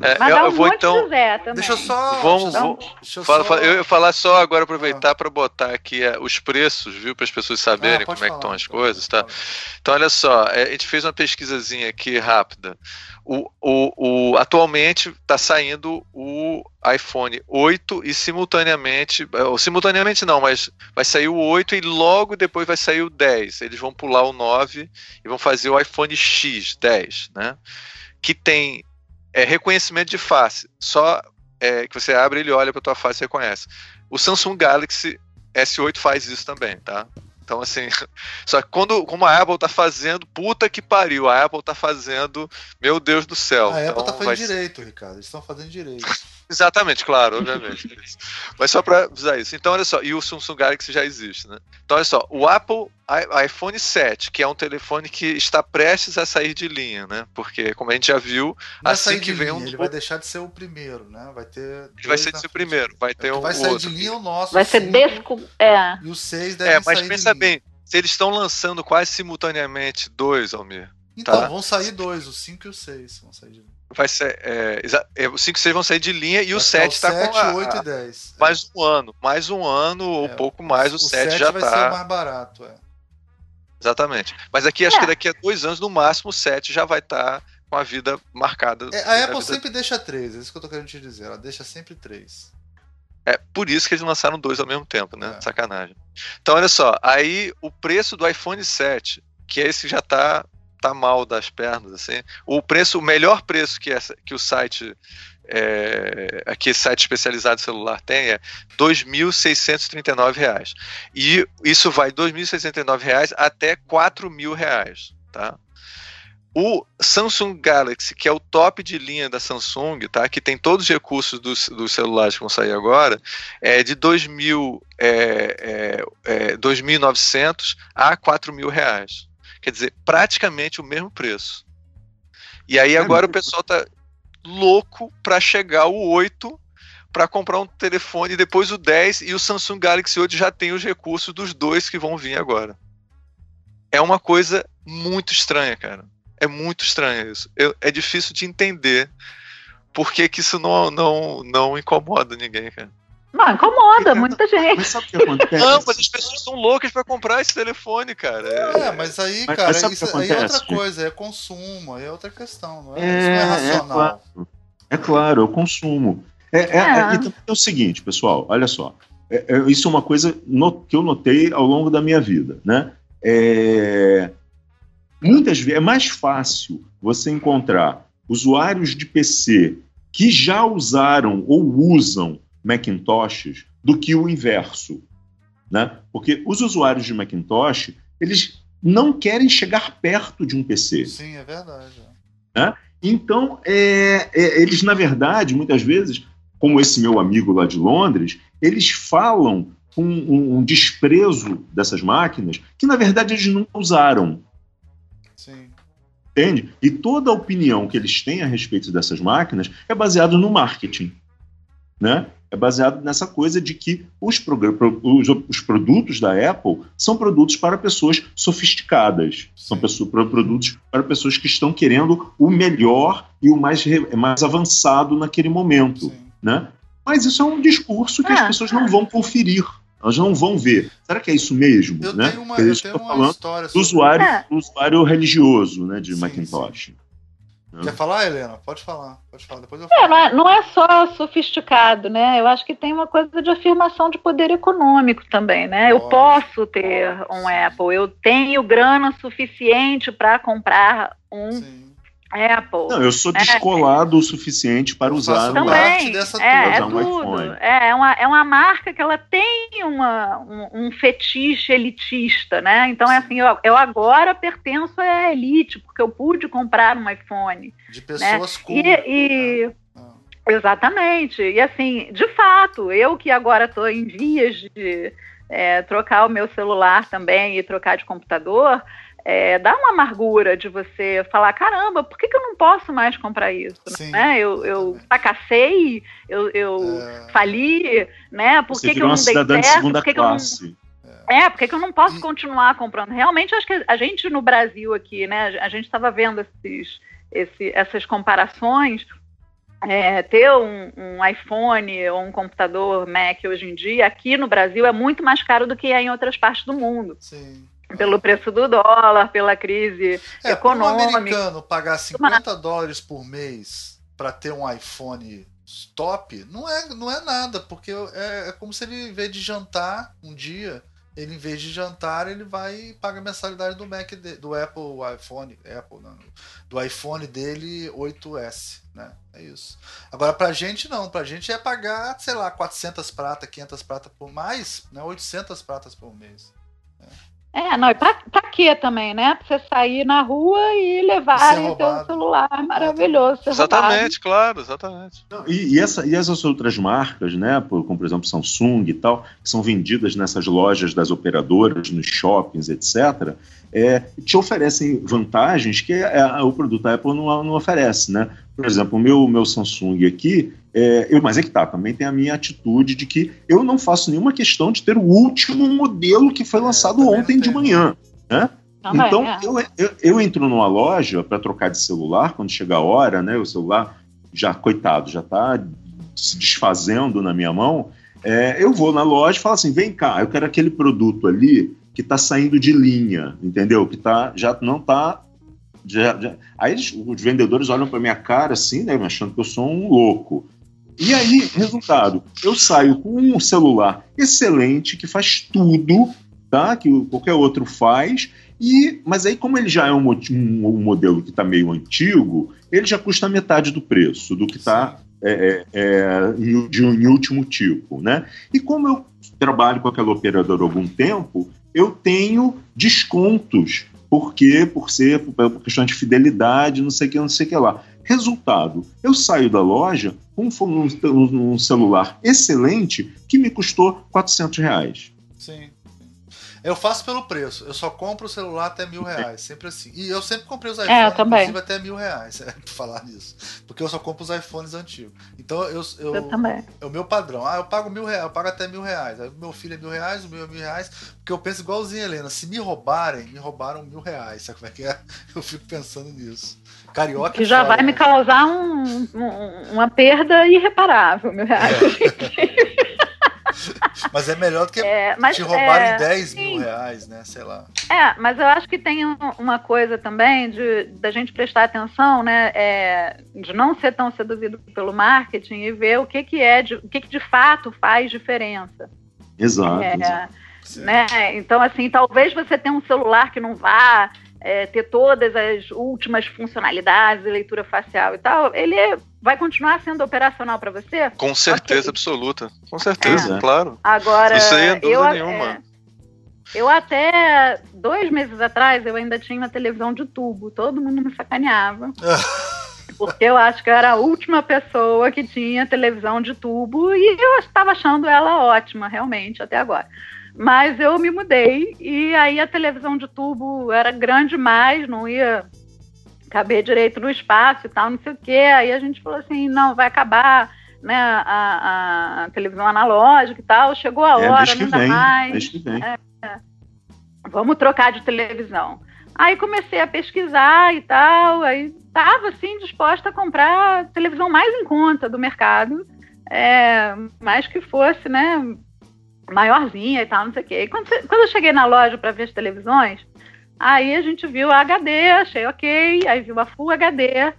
É, Mas eu, eu vou então. Deixa eu só. Vamos, vou, deixa eu, fala, só... eu ia falar só agora, aproveitar ah. para botar aqui é, os preços, viu? Para as pessoas saberem ah, como falar, é que estão as coisas, tá? Então, olha só, é, a gente fez uma pesquisazinha aqui rápida. O, o, o, atualmente está saindo o iPhone 8 e simultaneamente, ou simultaneamente não, mas vai sair o 8 e logo depois vai sair o 10. Eles vão pular o 9 e vão fazer o iPhone X 10, né? Que tem é reconhecimento de face. Só é, que você abre, ele olha para tua face e reconhece. O Samsung Galaxy S8 faz isso também, tá? Então, assim, só que quando, como a Apple tá fazendo, puta que pariu, a Apple tá fazendo, meu Deus do céu. A então, Apple tá fazendo direito, Ricardo, eles estão fazendo direito. Exatamente, claro, obviamente. Mas só para avisar isso. Então, olha só, e o Samsung Galaxy já existe, né? Então, olha só, o Apple iPhone 7, que é um telefone que está prestes a sair de linha, né? Porque, como a gente já viu, Não assim que vem linha, um. Ele vai deixar de ser o primeiro, né? Vai ter. Ele vai ser de ser o primeiro, vai ter é, um. Vai sair outro. de linha o nosso. Vai ser desco... É. E o 6 deve É, mas pensa bem, se eles estão lançando quase simultaneamente dois, Almir. Então, tá? vão sair dois, o 5 e o 6 vão sair de linha vai ser. É, é, os 5 e 6 vão sair de linha e vai o 7 está com. 7, 8 e 10. Mais um ano. Mais um ano ou é, pouco mais, o, o 7 já vai tá. ser mais barato, é. Exatamente. Mas aqui, acho que é. daqui a dois anos, no máximo, o 7 já vai estar tá com a vida marcada. É, a Apple vida... sempre deixa 3, é isso que eu tô querendo te dizer. Ela deixa sempre 3. É por isso que eles lançaram dois ao mesmo tempo, né? É. Sacanagem. Então, olha só, aí o preço do iPhone 7, que é esse que já tá tá mal das pernas, assim. O preço, o melhor preço que, essa, que o site é, aqui esse site especializado celular tem é R$ 2.639. E isso vai R$ 2.639 até R$ 4.000, tá? O Samsung Galaxy, que é o top de linha da Samsung, tá? que tem todos os recursos dos, dos celulares que vão sair agora, é de 2.000, é, é, é, 2.900 a 4.000 reais. Quer dizer, praticamente o mesmo preço. E aí agora o pessoal tá louco para chegar o 8 para comprar um telefone, depois o 10 e o Samsung Galaxy 8 já tem os recursos dos dois que vão vir agora. É uma coisa muito estranha, cara. É muito estranho isso. Eu, é difícil de entender por que, que isso não, não, não incomoda ninguém, cara. Não, incomoda muita gente. Mas sabe o que acontece? Não, mas as pessoas são loucas para comprar esse telefone, cara. É, é mas aí, mas, cara, mas isso aí é outra coisa, é consumo, é outra questão, não é, é, isso não é, é racional. É claro, é claro, é o consumo. É, é, é. é, é o seguinte, pessoal, olha só. isso é uma coisa no, que eu notei ao longo da minha vida, né? muitas vezes é mais fácil você encontrar usuários de PC que já usaram ou usam Macintoshes do que o inverso. Né? Porque os usuários de Macintosh, eles não querem chegar perto de um PC. Sim, é verdade. Né? Então, é, é, eles, na verdade, muitas vezes, como esse meu amigo lá de Londres, eles falam com um, um desprezo dessas máquinas que, na verdade, eles não usaram. Sim. Entende? E toda a opinião que eles têm a respeito dessas máquinas é baseado no marketing. Né? É baseado nessa coisa de que os, os, os produtos da Apple são produtos para pessoas sofisticadas, são pessoas, produtos para pessoas que estão querendo o melhor e o mais, mais avançado naquele momento. Né? Mas isso é um discurso que as ah, pessoas não vão conferir. Elas não vão ver. Será que é isso mesmo? Eu né? tenho uma, eu tenho uma falando história do usuário, é. do usuário religioso né, de sim, Macintosh. Sim. Quer falar, Helena? Pode falar. Pode falar. Depois eu falo. É, não, é, não é só sofisticado, né? Eu acho que tem uma coisa de afirmação de poder econômico também, né? Eu posso ter um Apple, eu tenho grana suficiente para comprar um Sim. Apple. Não, eu sou descolado é, o suficiente para usar também, dessa é, é um tudo. iPhone. É, é uma, é uma marca que ela tem uma, um, um fetiche elitista, né? Então é assim, eu, eu, agora pertenço à elite, porque eu pude comprar um iPhone. De pessoas né? cool. E, e né? ah. Exatamente. E assim, de fato, eu que agora estou em vias de é, trocar o meu celular também e trocar de computador, é, dá uma amargura de você falar, caramba, por que, que eu não posso mais comprar isso? Sim, né? Eu, eu fracassei, eu, eu é... fali, né? Por que, que eu não dei certo? Por que, que eu não... É, por que eu não posso continuar comprando? Realmente, acho que a gente no Brasil aqui, né? A gente estava vendo esses, esse, essas comparações. É, ter um, um, iPhone ou um computador Mac hoje em dia, aqui no Brasil, é muito mais caro do que é em outras partes do mundo. Sim pelo preço do dólar, pela crise é, econômica. Um americano pagar 50 dólares por mês para ter um iPhone top não é, não é nada, porque é, é, como se ele, em vez de jantar um dia, ele, em vez de jantar, ele vai e paga a mensalidade do Mac, de, do Apple iPhone, Apple, não, do iPhone dele 8S, né? É isso. Agora, pra gente, não. Pra gente é pagar, sei lá, 400 prata, 500 prata por mais, né? 800 pratas por mês. É, não, e pra, pra quê também, né? Pra você sair na rua e levar o seu celular maravilhoso. Exatamente, roubado. claro, exatamente. Não, e, e, essa, e essas outras marcas, né? Como por exemplo Samsung e tal, que são vendidas nessas lojas das operadoras, nos shoppings, etc., é, te oferecem vantagens que é, o produto da Apple não, não oferece, né? Por exemplo, o meu, meu Samsung aqui, é, eu, mas é que tá, também tem a minha atitude de que eu não faço nenhuma questão de ter o último modelo que foi é, lançado ontem de manhã. Né? Também, então, é. eu, eu, eu, entro numa loja para trocar de celular, quando chega a hora, né? O celular já, coitado, já está se desfazendo na minha mão. É, eu vou na loja e falo assim: vem cá, eu quero aquele produto ali que está saindo de linha, entendeu? Que tá, já não está. Já, já... Aí os vendedores olham para minha cara assim, né, achando que eu sou um louco. E aí, resultado, eu saio com um celular excelente que faz tudo, tá? Que qualquer outro faz. E, mas aí, como ele já é um, um, um modelo que está meio antigo, ele já custa metade do preço do que está é, é, é de um último tipo, né? E como eu trabalho com aquela operadora há algum tempo, eu tenho descontos porque por ser por questão de fidelidade, não sei o que, não sei o que lá. Resultado, eu saio da loja com um, um celular excelente que me custou 400 reais. Sim. Eu faço pelo preço. Eu só compro o celular até mil reais. Sempre assim. E eu sempre comprei os iPhones, é, inclusive, até mil reais, é, pra falar nisso. Porque eu só compro os iPhones antigos. Então eu. Eu, eu também. É o meu padrão. Ah, eu pago mil reais, eu pago até mil reais. Aí, meu filho é mil reais, o meu é mil reais. Porque eu penso igualzinho, Helena. Se me roubarem, me roubaram mil reais. Sabe como é que é? Eu fico pensando nisso. Carioca. Que já vai né? me causar um, um, uma perda irreparável, mil reais. É. mas é melhor do que é, mas, te roubarem é, 10 mil reais, né? Sei lá. É, mas eu acho que tem uma coisa também de da gente prestar atenção, né? É, de não ser tão seduzido pelo marketing e ver o que, que é, de, o que, que de fato faz diferença. Exato. É, exato. Né? Então, assim, talvez você tenha um celular que não vá é, ter todas as últimas funcionalidades, leitura facial e tal, ele vai continuar sendo operacional para você? Com certeza okay. absoluta. Com certeza, é. claro. Agora, Isso aí é dúvida eu, nenhuma. Eu até dois meses atrás eu ainda tinha uma televisão de tubo. Todo mundo me sacaneava. porque eu acho que eu era a última pessoa que tinha televisão de tubo e eu estava achando ela ótima, realmente, até agora. Mas eu me mudei e aí a televisão de tubo era grande demais, não ia caber direito no espaço e tal, não sei o quê. Aí a gente falou assim, não, vai acabar né, a, a televisão analógica e tal. Chegou a é, hora, não dá mais. É, é, vamos trocar de televisão. Aí comecei a pesquisar e tal, aí estava assim disposta a comprar a televisão mais em conta do mercado, é, mais que fosse, né, maiorzinha e tal, não sei o quê. Quando, quando eu cheguei na loja para ver as televisões, aí a gente viu a HD, achei ok, aí viu a Full HD,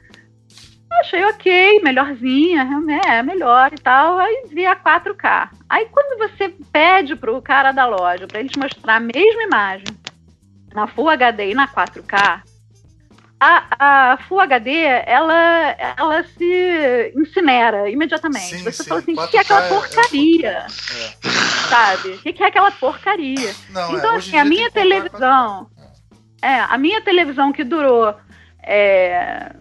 achei ok, melhorzinha, é melhor e tal, aí vi a 4K. Aí quando você pede pro cara da loja para ele te mostrar a mesma imagem na Full HD e na 4K, a, a Full HD, ela, ela se incinera imediatamente. Sim, Você sim. fala assim, o que é aquela é porcaria? É, é. Sabe? O que é aquela porcaria? Não, é, então, assim, a minha televisão... É, a minha televisão que durou é,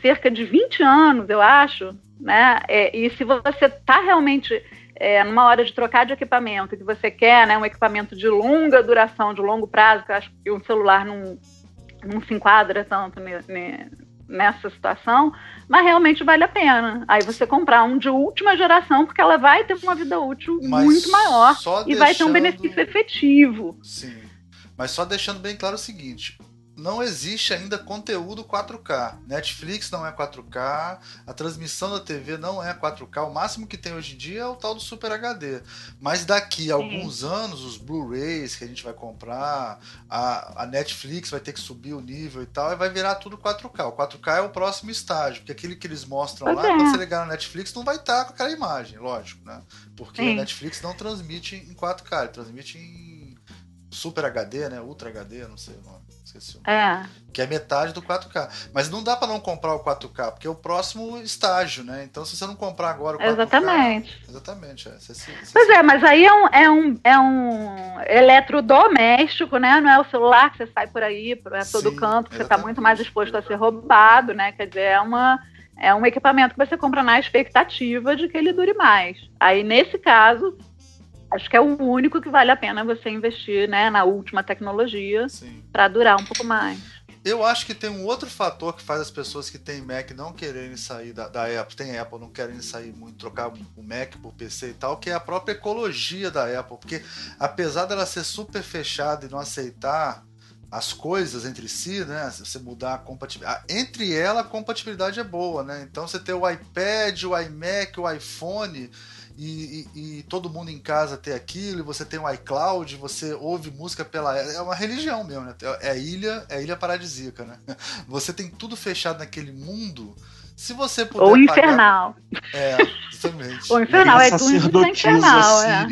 cerca de 20 anos, eu acho, né? É, e se você está realmente é, numa hora de trocar de equipamento, que você quer né, um equipamento de longa duração, de longo prazo, que eu acho que um celular não, não se enquadra tanto nessa situação, mas realmente vale a pena. Aí você comprar um de última geração, porque ela vai ter uma vida útil mas muito maior e deixando... vai ter um benefício efetivo. Sim. Mas só deixando bem claro o seguinte: não existe ainda conteúdo 4K. Netflix não é 4K, a transmissão da TV não é 4K. O máximo que tem hoje em dia é o tal do Super HD. Mas daqui a alguns anos, os Blu-rays que a gente vai comprar, a, a, Netflix vai ter que subir o nível e tal, e vai virar tudo 4K. O 4K é o próximo estágio, porque aquele que eles mostram lá, é. quando você ligar na Netflix, não vai estar com aquela imagem, lógico, né? Porque Sim. a Netflix não transmite em 4K, ele transmite em Super HD, né? Ultra HD, não sei o nome esqueci. É. Que é metade do 4K. Mas não dá para não comprar o 4K, porque é o próximo estágio, né? Então, se você não comprar agora o 4K. Exatamente. Exatamente, é. Você, você, pois é, mas aí é um, é, um, é um eletrodoméstico, né? Não é o celular que você sai por aí, para todo Sim, canto, que você está muito mais exposto a ser roubado, né? Quer dizer, é uma é um equipamento que você compra na expectativa de que ele dure mais. Aí, nesse caso, acho que é o único que vale a pena você investir né, na última tecnologia para durar um pouco mais. Eu acho que tem um outro fator que faz as pessoas que têm Mac não quererem sair da, da Apple, tem Apple, não querem sair muito, trocar o Mac por PC e tal, que é a própria ecologia da Apple. Porque apesar dela ser super fechada e não aceitar as coisas entre si, né? Se você mudar a compatibilidade. Entre ela, a compatibilidade é boa, né? Então você tem o iPad, o iMac, o iPhone e, e, e, todo mundo em casa ter aquilo, e você tem o iCloud, você ouve música pela. É uma religião mesmo, né? É ilha, é ilha paradisíaca, né? Você tem tudo fechado naquele mundo. Se você puder. Ou infernal. Pagar... É, exatamente. Ou infernal, é tudo infernal. É.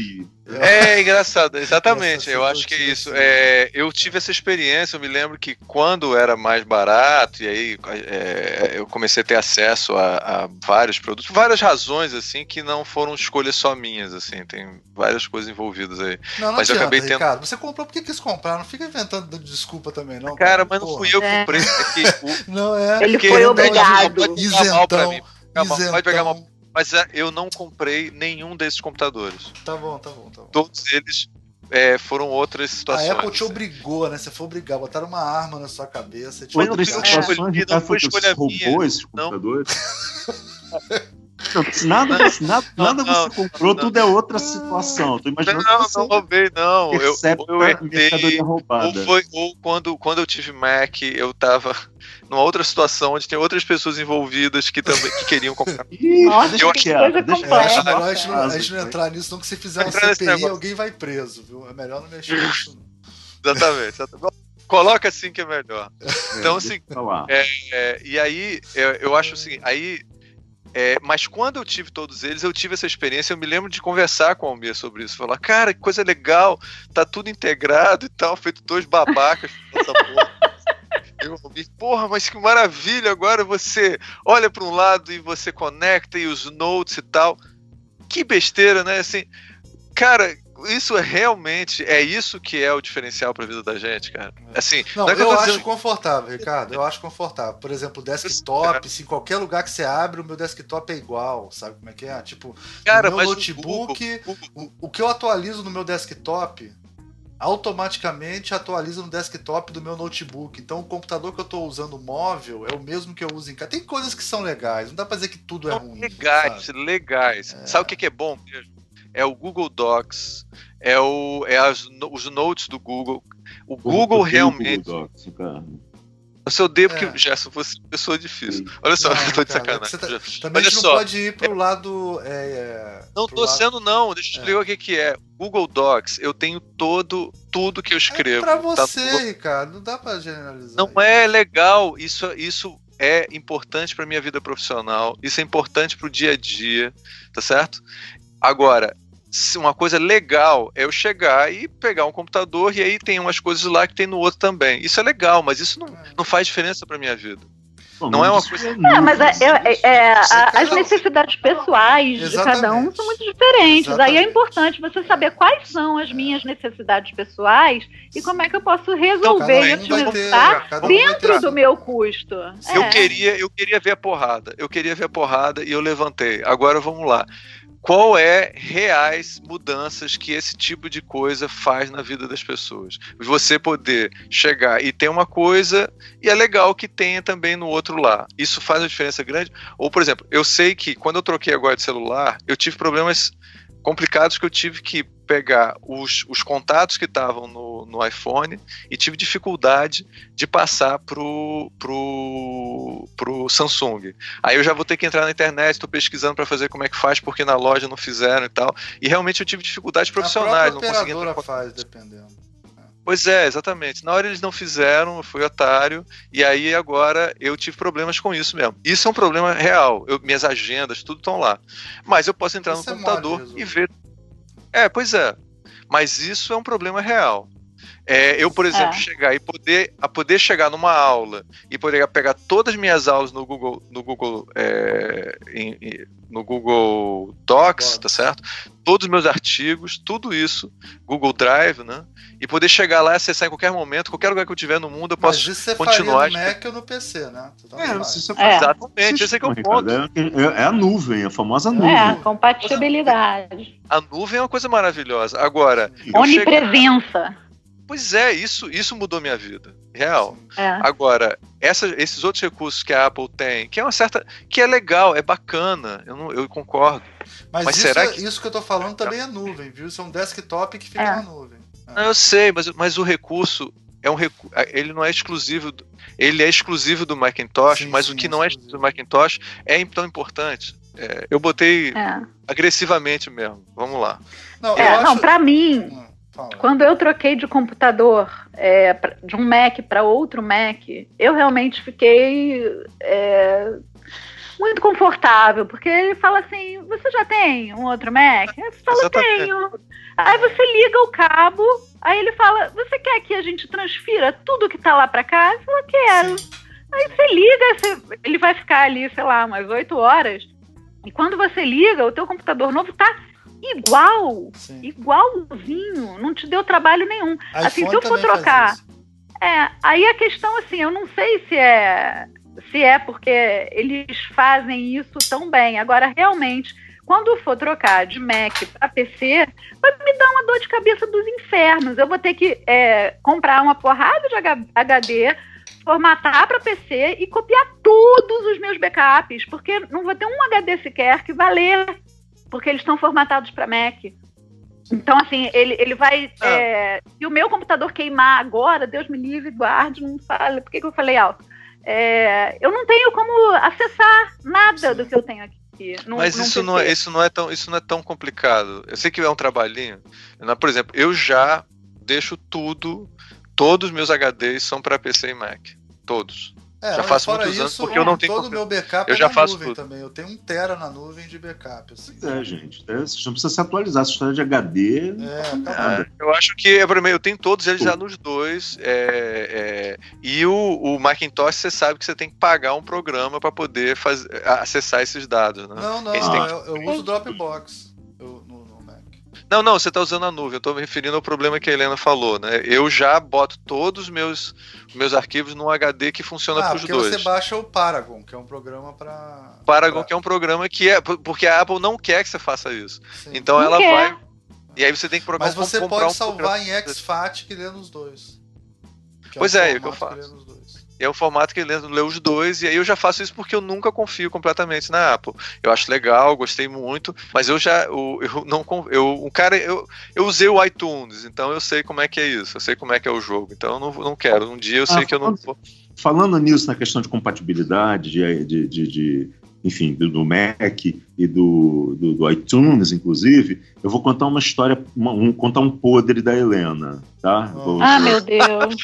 É engraçado, exatamente. Eu acho que é isso. É, eu tive essa experiência. Eu me lembro que quando era mais barato, e aí é, eu comecei a ter acesso a, a, vários produtos, várias razões, assim, que não foram escolhas só minhas, assim. Tem várias coisas envolvidas aí. Não, não mas adianta, eu acabei tendo. Ricardo, você comprou, por que quis comprar? Não fica inventando desculpa também, não. Cara, mas não fui eu que é. comprei. É não é. Ele foi obrigado. Isentão. Pode pegar uma mas é, eu não comprei nenhum desses computadores. Tá bom, tá bom, tá bom. Todos eles é, foram outras situações. A Apple te obrigou, né? Você foi obrigado, botaram uma arma na sua cabeça. Te outras situações, é, não foi escolha roubou esses computadores? nada, nada, não, nada não, você comprou, tudo é outra situação. Tô imaginando não, não roubei, não. Eu, eu herdei. Ou, foi, ou quando, quando eu tive Mac, eu tava numa outra situação onde tem outras pessoas envolvidas que também que queriam comprar. Nossa, eu que coisa complexa. É, melhor a gente, não, a gente não entrar nisso, não, que se fizer uma CPI, alguém vai preso, viu? É melhor não mexer nisso. Exatamente. exatamente. Coloca assim que é melhor. Então, assim, é, é, e aí eu, eu acho assim, aí é, mas quando eu tive todos eles, eu tive essa experiência. Eu me lembro de conversar com o Almir sobre isso. Falar, cara, que coisa legal, tá tudo integrado e tal, feito dois babacas nessa porra. Eu ouvi, porra, mas que maravilha! Agora você olha para um lado e você conecta e os notes e tal. Que besteira, né? Assim, cara, isso é realmente é isso que é o diferencial para a vida da gente, cara. Assim, não, não é eu, eu acho dizendo... confortável, Ricardo. Eu acho confortável. Por exemplo, desktop, se em qualquer lugar que você abre, o meu desktop é igual, sabe como é que é? Tipo, cara, o meu notebook, o, o, o, o, que eu atualizo no meu desktop automaticamente atualiza no desktop do meu notebook. Então o computador que eu estou usando móvel é o mesmo que eu uso em casa. Tem coisas que são legais, não dá para dizer que tudo é ruim. Legais, sabe? legais. É. Sabe o que é bom mesmo? É o Google Docs, é, o, é as, os notes do Google. O Google realmente. Google Docs, cara. Eu odeio porque é. Gerson fosse pessoa difícil. Olha só, não, eu tô de sacanagem. Tá, também Olha a gente só. não pode ir pro lado. É, é não tô lado... sendo, não. Deixa eu te explicar o que, que é. Google Docs, eu tenho todo, tudo que eu escrevo. É pra você, tá Ricardo. Não dá pra generalizar. Não é legal. Isso, isso é importante pra minha vida profissional. Isso é importante pro dia a dia. Tá certo? Agora, uma coisa legal é eu chegar e pegar um computador e aí tem umas coisas lá que tem no outro também. Isso é legal, mas isso não, não faz diferença para minha vida. Não é uma coisa. É, mas é, é, é as necessidades pessoais Exatamente. de cada um são muito diferentes. Exatamente. Aí é importante você saber quais são as minhas necessidades pessoais e como é que eu posso resolver e otimizar um dentro do meu custo. Eu, queria, eu queria ver a porrada. Eu queria ver a porrada e eu levantei. Agora vamos lá qual é reais mudanças que esse tipo de coisa faz na vida das pessoas. Você poder chegar e ter uma coisa e é legal que tenha também no outro lá. Isso faz uma diferença grande. Ou, por exemplo, eu sei que quando eu troquei agora de celular, eu tive problemas complicados que eu tive que pegar os, os contatos que estavam no, no iPhone e tive dificuldade de passar pro, pro, pro Samsung. Aí eu já vou ter que entrar na internet, estou pesquisando para fazer como é que faz, porque na loja não fizeram e tal. E realmente eu tive dificuldades profissionais. A não consegui entrar... faz, dependendo. Pois é, exatamente. Na hora eles não fizeram, eu fui otário, e aí agora eu tive problemas com isso mesmo. Isso é um problema real. Eu, minhas agendas, tudo estão lá. Mas eu posso entrar isso no é computador e ver. É, pois é. Mas isso é um problema real. É, eu, por exemplo, é. chegar e poder, a poder chegar numa aula e poder pegar todas as minhas aulas no Google, no Google, é, em, no Google Docs, tá certo? Todos os meus artigos, tudo isso, Google Drive, né? E poder chegar lá e acessar em qualquer momento, qualquer lugar que eu tiver no mundo, eu posso Mas isso você continuar. Faria no Mac ou no PC, né? É, você é. Exatamente, esse é, que é o ponto. É, é, a nuvem, a famosa é, nuvem. É, a compatibilidade. A nuvem é uma coisa maravilhosa. Agora. Onipresença. Pois é, isso, isso mudou minha vida. Real. É. Agora, essa, esses outros recursos que a Apple tem, que é uma certa. que é legal, é bacana, eu, não, eu concordo. Mas, mas isso, será que... isso que eu tô falando também é nuvem, viu? Isso é um desktop que fica é. na nuvem. É. Não, eu sei, mas, mas o recurso é um recu... ele não é exclusivo do... ele é exclusivo do Macintosh, sim, mas sim, o que não é exclusivo do Macintosh é tão importante. É, eu botei é. agressivamente mesmo. Vamos lá. Não, é, acho... não para mim, hum. Quando eu troquei de computador é, de um Mac para outro Mac, eu realmente fiquei é, muito confortável, porque ele fala assim: você já tem um outro Mac? Eu falo, tenho. Aí você liga o cabo, aí ele fala: você quer que a gente transfira tudo que está lá para cá? Eu falo, quero. Aí você liga, você, ele vai ficar ali, sei lá, umas oito horas. E quando você liga, o teu computador novo está igual, Sim. igualzinho, não te deu trabalho nenhum. IPhone assim, se eu for trocar, é, aí a questão assim, eu não sei se é se é porque eles fazem isso tão bem. Agora, realmente, quando for trocar de Mac para PC, vai me dar uma dor de cabeça dos infernos. Eu vou ter que é, comprar uma porrada de HD, formatar para PC e copiar todos os meus backups, porque não vou ter um HD sequer que valer porque eles estão formatados para Mac. Então, assim, ele, ele vai. Ah. É, se o meu computador queimar agora, Deus me livre, guarde, não fale. Por que, que eu falei alto? É, eu não tenho como acessar nada Sim. do que eu tenho aqui. Num, Mas isso, não é, isso, não é tão, isso não é tão complicado. Eu sei que é um trabalhinho. Por exemplo, eu já deixo tudo, todos os meus HDs são para PC e Mac. Todos. É, já faço muitos isso, anos porque eu não tenho. Todo o meu backup eu é já na faço nuvem tudo. também. Eu tenho um tera na nuvem de backup. Assim. É, gente. É, você não precisa se atualizar. Essa história de HD. É, é, eu acho que é eu tenho todos eles já nos dois. É, é, e o, o, Macintosh, você sabe que você tem que pagar um programa para poder fazer, acessar esses dados. Né? Não, não. eu, eu uso Dropbox. Não, não, você está usando a nuvem. Eu estou me referindo ao problema que a Helena falou, né? Eu já boto todos os meus, meus arquivos num HD que funciona ah, para os dois. você baixa o Paragon, que é um programa para. Paragon, pra... que é um programa que é. Porque a Apple não quer que você faça isso. Sim. Então não ela quer. vai. E aí você tem que programar. Mas você pode um salvar em exFAT que lê nos dois. pois é, é o que eu faço. É o formato que ele lê os dois, e aí eu já faço isso porque eu nunca confio completamente na Apple. Eu acho legal, gostei muito, mas eu já. Eu, eu não. Eu, um cara, eu, eu usei o iTunes, então eu sei como é que é isso, eu sei como é que é o jogo. Então eu não, não quero. Um dia eu sei ah, que eu não vou. Falando nisso, na questão de compatibilidade, de, de, de, de enfim, do, do, Mac e do, do, do, iTunes, inclusive, eu vou contar uma história, uma, um, contar um podre da Helena, tá? Oh. Ah, meu Deus!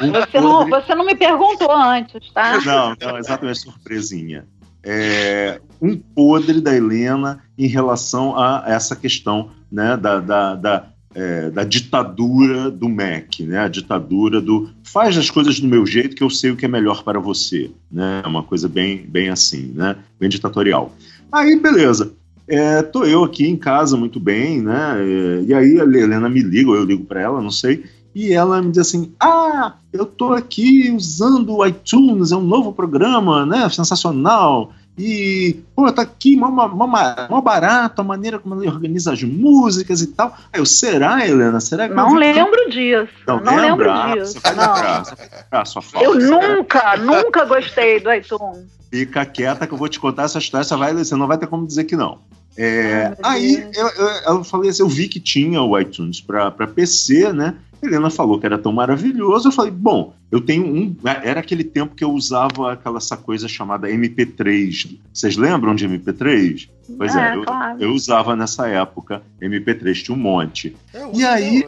Um você, não, você não me perguntou antes, tá? Não, não, exatamente, surpresinha. É, um podre da Helena em relação a essa questão né, da, da, da é, da ditadura do Mac, né? A ditadura do faz as coisas do meu jeito que eu sei o que é melhor para você, né? É uma coisa bem, bem assim, né? Bem ditatorial. Aí, beleza. É, tô eu aqui em casa muito bem, né? É, e aí a Helena me liga, ou eu ligo para ela, não sei. E ela me diz assim: Ah, eu tô aqui usando o iTunes, é um novo programa, né? Sensacional. E, pô, tá aqui mó, mó, mó barato a maneira como ele organiza as músicas e tal. Aí eu, será, Helena? Será que Não lembro disso. Não, não lembro ah, disso. Não. Lembrar, sua falta, eu nunca, nunca gostei do iTunes. Fica quieta que eu vou te contar essa história, você, vai, você não vai ter como dizer que não. É, aí eu, eu, eu, falei assim, eu vi que tinha o iTunes para PC, né? Helena falou que era tão maravilhoso. Eu falei, bom, eu tenho um. Era aquele tempo que eu usava aquela essa coisa chamada MP3. Vocês lembram de MP3? Pois é, é eu, claro. eu, usava nessa época MP3, tinha um monte. Eu e aí.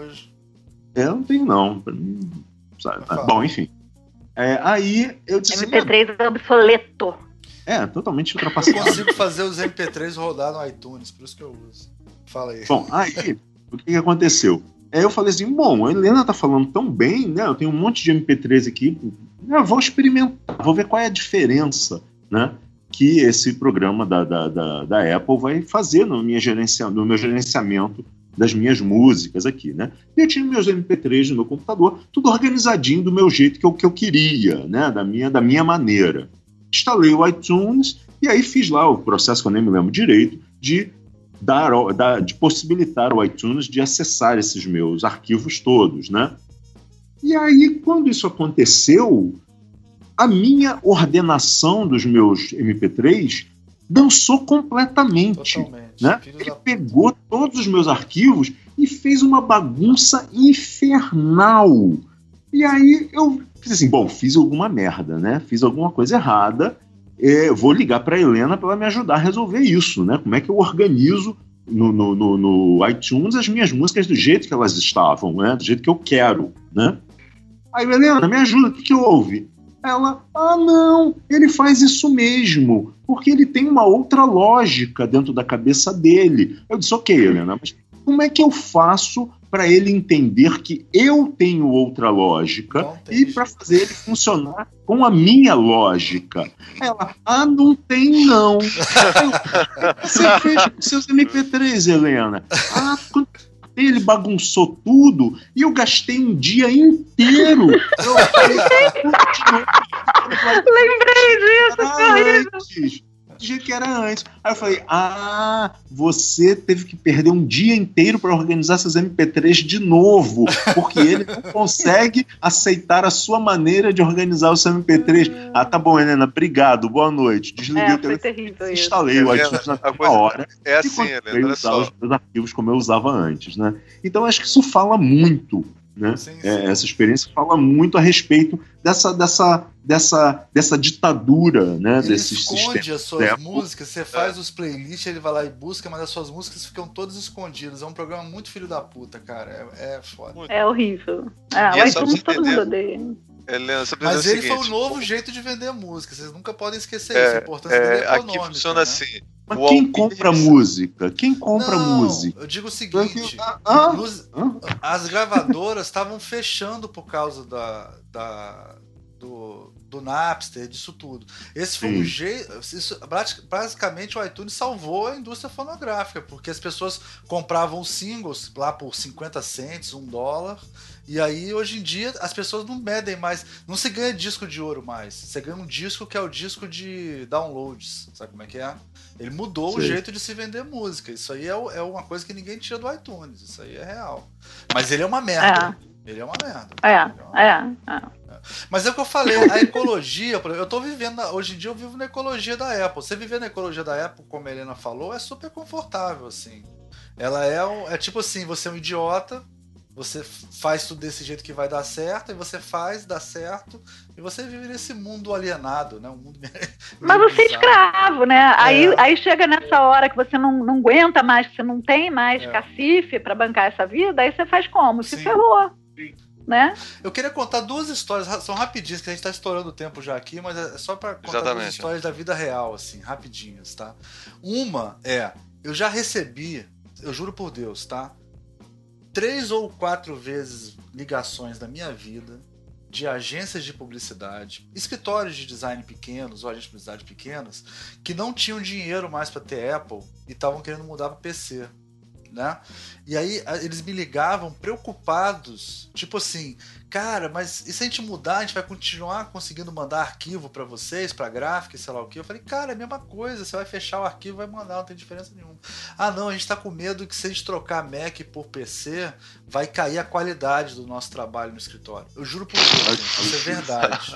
É, eu não tenho, não. Bom, enfim. É, aí eu disse. MP3 é obsoleto. É, totalmente ultrapassado. Eu consigo fazer os MP3 rodar no iTunes, por isso que eu uso. Fala aí. Bom, aí, o que, que aconteceu? Aí eu falei assim, bom, a Helena tá falando tão bem, né? Eu tenho um monte de MP3 aqui, eu vou experimentar, vou ver qual é a diferença, né? Que esse programa da, da, da, da Apple vai fazer no, minha gerencia, no meu gerenciamento das minhas músicas aqui, né? E eu tinha meus MP3 no meu computador, tudo organizadinho do meu jeito que eu, que eu queria, né? Da minha, da minha maneira. Instalei o iTunes e aí fiz lá o processo que eu nem me lembro direito de dar, dar, de possibilitar o iTunes de acessar esses meus arquivos todos, né? E aí, quando isso aconteceu, a minha ordenação dos meus MP3 dançou completamente. Né? Ele pegou todos os meus arquivos e fez uma bagunça infernal. E aí eu fiz assim, bom, fiz alguma merda, né? Fiz alguma coisa errada vou ligar para Helena para ela me ajudar a resolver isso, né? Como é que eu organizo no, no, no, no, iTunes as minhas músicas do jeito que elas estavam, né? Do jeito que eu quero, né? Aí, Helena, me ajuda, o que, que houve? Ela, ah, não, ele faz isso mesmo, porque ele tem uma outra lógica dentro da cabeça dele. Eu disse, ok, Helena, mas como é que eu faço para ele entender que eu tenho outra lógica e para fazer ele funcionar com a minha lógica. Ela, ah, não tem não. Você fez com seus MP3, Helena. Ah, quando ele bagunçou tudo e eu gastei um dia inteiro. Eu Lembrei disso, do jeito que era antes. Aí eu falei: ah, você teve que perder um dia inteiro para organizar seus MP3 de novo, porque ele não consegue aceitar a sua maneira de organizar o seu MP3. ah, tá bom, Helena, obrigado, boa noite. Desliguei é, o telefone, instalei o iTunes na hora. É assim, Helena, usar só. os meus arquivos como eu usava antes, né? Então acho que isso fala muito né? Sim, sim. É, essa experiência fala muito a respeito dessa, dessa, dessa, dessa ditadura, né? Ele desse esconde as suas tempo. músicas, você faz é. os playlists, ele vai lá e busca, mas as suas músicas ficam todas escondidas. É um programa muito filho da puta, cara. É, é foda. É horrível. É, o iTunes todo mundo odeia. Helena, Mas ele seguinte, foi o novo jeito de vender música. Vocês nunca podem esquecer é, isso. A importância é, dele é econômica. Aqui funciona né? assim. Mas o quem compra música? Quem compra não, música? Eu digo o seguinte: ah, ah, nos, ah, as gravadoras estavam fechando por causa da, da do, do Napster, disso tudo. Esse foi Sim. um jeito. Isso, basicamente, o iTunes salvou a indústria fonográfica, porque as pessoas compravam singles lá por 50 cents, um dólar. E aí, hoje em dia, as pessoas não medem mais. Não se ganha disco de ouro mais. Você ganha um disco que é o disco de downloads. Sabe como é que é? Ele mudou Sim. o jeito de se vender música. Isso aí é, é, uma coisa que ninguém tira do iTunes. Isso aí é real. Mas ele é uma merda. É. Ele é uma merda. É, é, é, é. Mas é o que eu falei, a ecologia, eu tô vivendo, hoje em dia eu vivo na ecologia da Apple. Você viver na ecologia da Apple, como a Helena falou, é super confortável, assim. Ela é, um, é tipo assim, você é um idiota, você faz tudo desse jeito que vai dar certo, e você faz, dá certo, e você vive nesse mundo alienado, né? Um mundo Mas você é escravo, né? É. Aí, aí chega nessa hora que você não, não aguenta mais, que você não tem mais é. cacife para bancar essa vida, aí você faz como? Se Sim. ferrou. Sim. Né? Eu queria contar duas histórias, são rapidinhas, que a gente está estourando o tempo já aqui, mas é só para contar Exatamente. duas histórias da vida real, assim, rapidinhas, tá? Uma é, eu já recebi, eu juro por Deus, tá? Três ou quatro vezes ligações da minha vida de agências de publicidade, escritórios de design pequenos ou agências de publicidade pequenas que não tinham dinheiro mais para ter Apple e estavam querendo mudar para PC né? E aí eles me ligavam preocupados, tipo assim, cara, mas e se a gente mudar, a gente vai continuar conseguindo mandar arquivo para vocês, para gráfica, sei lá o que? Eu falei, cara, é a mesma coisa, você vai fechar o arquivo, vai mandar, não tem diferença nenhuma. Ah, não, a gente tá com medo que se a gente trocar Mac por PC, vai cair a qualidade do nosso trabalho no escritório. Eu juro por Deus, isso é verdade.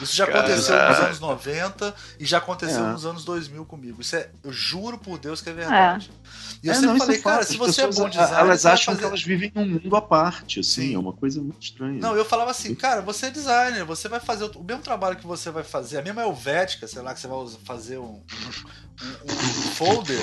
Isso já aconteceu nos anos 90 e já aconteceu é. nos anos 2000 comigo. Isso é, eu juro por Deus que é verdade. É. E eu é, sempre não, falei, cara, se você é bom designer. Elas acham fazer... que elas vivem num mundo à parte, assim, Sim. é uma coisa muito estranha. Não, eu falava assim, cara, você é designer, você vai fazer o mesmo trabalho que você vai fazer, a mesma Helvética, sei lá, que você vai fazer um, um, um folder,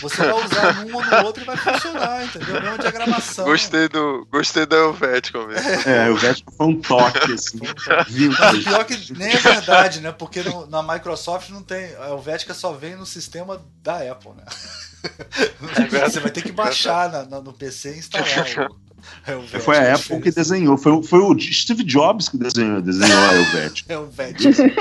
você vai usar num ou no outro e vai funcionar, entendeu? A mesma diagramação. Gostei, do, gostei da Helvética mesmo. É, a Helvética foi um toque, assim. Um toque. Não, pior que nem é verdade, né? Porque no, na Microsoft não tem. A Helvética só vem no sistema da Apple, né? É você vai ter que baixar na, na, no PC e instalar. O, foi a Apple que desenhou, foi, foi o Steve Jobs que desenhou, desenhou a Helvetic. É o Helvetic. é.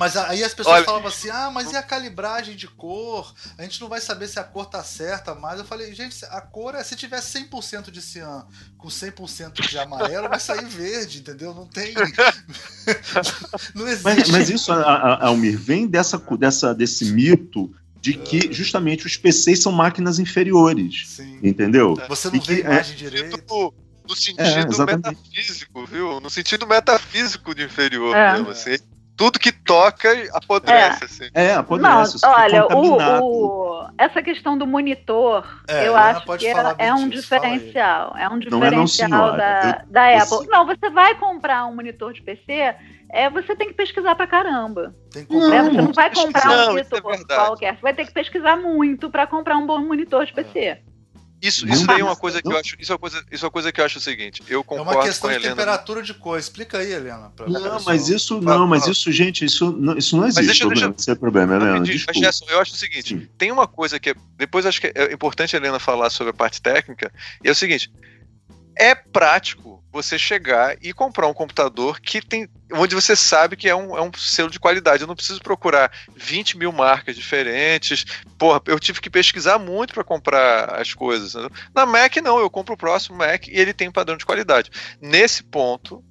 Mas aí as pessoas Olha... falavam assim: ah, mas e a calibragem de cor? A gente não vai saber se a cor tá certa mais. Eu falei: gente, a cor é se tiver 100% de cian com 100% de amarelo, vai sair verde, entendeu? Não tem. não existe. Mas, mas isso, Almir, vem dessa, dessa, desse mito de que é. justamente os PCs são máquinas inferiores. Sim. Entendeu? Você não e vê que, é imagem é... direito. No sentido é, metafísico, viu? No sentido metafísico de inferior é. mesmo, assim tudo que toca apodrece, é. assim. É, apodrece. Não, olha, o, o, essa questão do monitor, é, eu acho que é, é, um diferencial. É um diferencial não, da, eu, da Apple. Não, você vai comprar um monitor de PC, é, você tem que pesquisar pra caramba. Tem que comprar. Não, você não vai comprar um monitor é qualquer. Você vai ter que pesquisar muito para comprar um bom monitor de PC. Isso, isso daí é uma coisa que eu acho. Isso é uma coisa, isso é uma coisa que eu acho o seguinte. Eu concordo é uma questão de Helena. temperatura de cor. Explica aí, Helena. não, mas isso não, mas isso, gente, isso não, isso não existe. Mas deixa, problema, deixa, é problema, Helena. Mas, Gerson, eu acho o seguinte: Sim. tem uma coisa que é, depois acho que é importante a Helena falar sobre a parte técnica. E é o seguinte: é prático você chegar e comprar um computador que tem. onde você sabe que é um, é um selo de qualidade. Eu não preciso procurar 20 mil marcas diferentes. Porra, eu tive que pesquisar muito para comprar as coisas. Na Mac, não, eu compro o próximo Mac e ele tem um padrão de qualidade. Nesse ponto,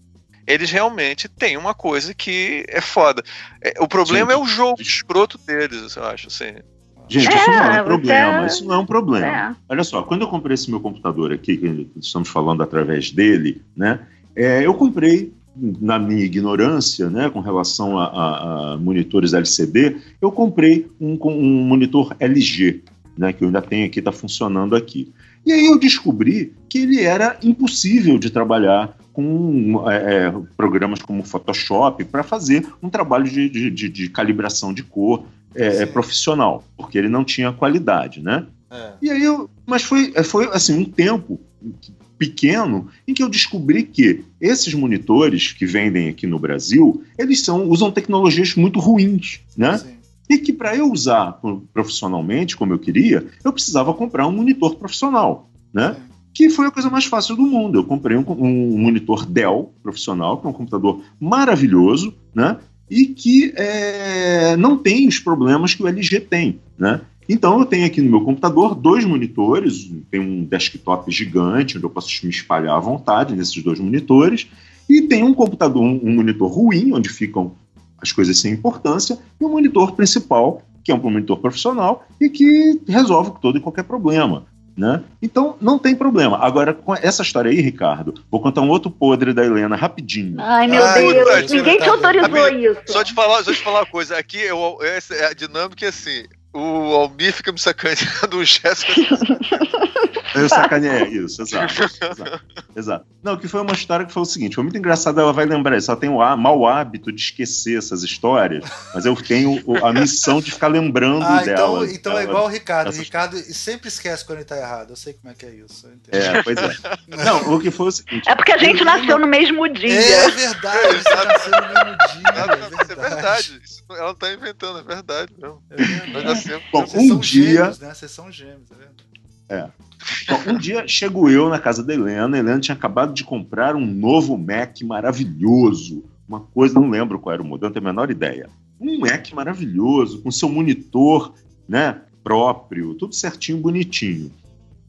eles realmente têm uma coisa que é foda. É, o problema Sim. é o jogo escroto deles, eu acho, assim. Gente, é, isso não é um problema. Isso não é um problema. É. Olha só, quando eu comprei esse meu computador aqui, que estamos falando através dele, né? É, eu comprei na minha ignorância, né, com relação a, a, a monitores LCD, eu comprei um, um, monitor LG, né, que eu ainda tenho aqui, está funcionando aqui. E aí eu descobri que ele era impossível de trabalhar com é, é programas como Photoshop para fazer um trabalho de, de, de, de calibração de cor, é, é, profissional, porque ele não tinha qualidade, né? É. E aí eu, mas foi, é, foi assim um tempo pequeno em que eu descobri que esses monitores que vendem aqui no Brasil, eles são usam tecnologias muito ruins, né? Sim. E que para eu usar profissionalmente como eu queria, eu precisava comprar um monitor profissional, né? Que foi a coisa mais fácil do mundo. Eu comprei um, um monitor Dell profissional, que é um computador maravilhoso, né? E que é, não tem os problemas que o LG tem, né? Então eu tenho aqui no meu computador dois monitores, tem um desktop gigante onde eu posso me espalhar à vontade nesses dois monitores, e tem um computador, um, um monitor ruim, onde ficam as coisas sem importância, e um monitor principal, que é um monitor profissional e que resolve todo e qualquer problema. Né? Então, não tem problema. Agora, com essa história aí, Ricardo, vou contar um outro podre da Helena rapidinho. Ai, meu Ai, Deus, ninguém te autorizou isso. Só te falar, só te falar uma coisa. Aqui, eu, essa, é a dinâmica é assim: o Almir fica me sacaneando, o Jéssica. Eu sacaneei, isso, exato, exato, exato. Não, que foi uma história que foi o seguinte: foi muito engraçado, ela vai lembrar isso. Ela tem o mau hábito de esquecer essas histórias, mas eu tenho a missão de ficar lembrando ah, então, dela. Então é igual o Ricardo. O Ricardo sempre esquece quando ele tá errado. Eu sei como é que é isso. É, pois é. Não, o que foi o seguinte. É porque a gente nasceu no mesmo dia. É verdade, você nasceu no mesmo dia. É verdade. É verdade. Isso, ela não tá inventando, é verdade. Não. É verdade Bom, um dia. Gêmeos, né? Vocês são gêmeos, tá vendo? É. Bom, um dia chego eu na casa da Helena. A Helena tinha acabado de comprar um novo Mac maravilhoso. Uma coisa, não lembro qual era o modelo, não tenho a menor ideia. Um Mac maravilhoso, com seu monitor né, próprio, tudo certinho, bonitinho.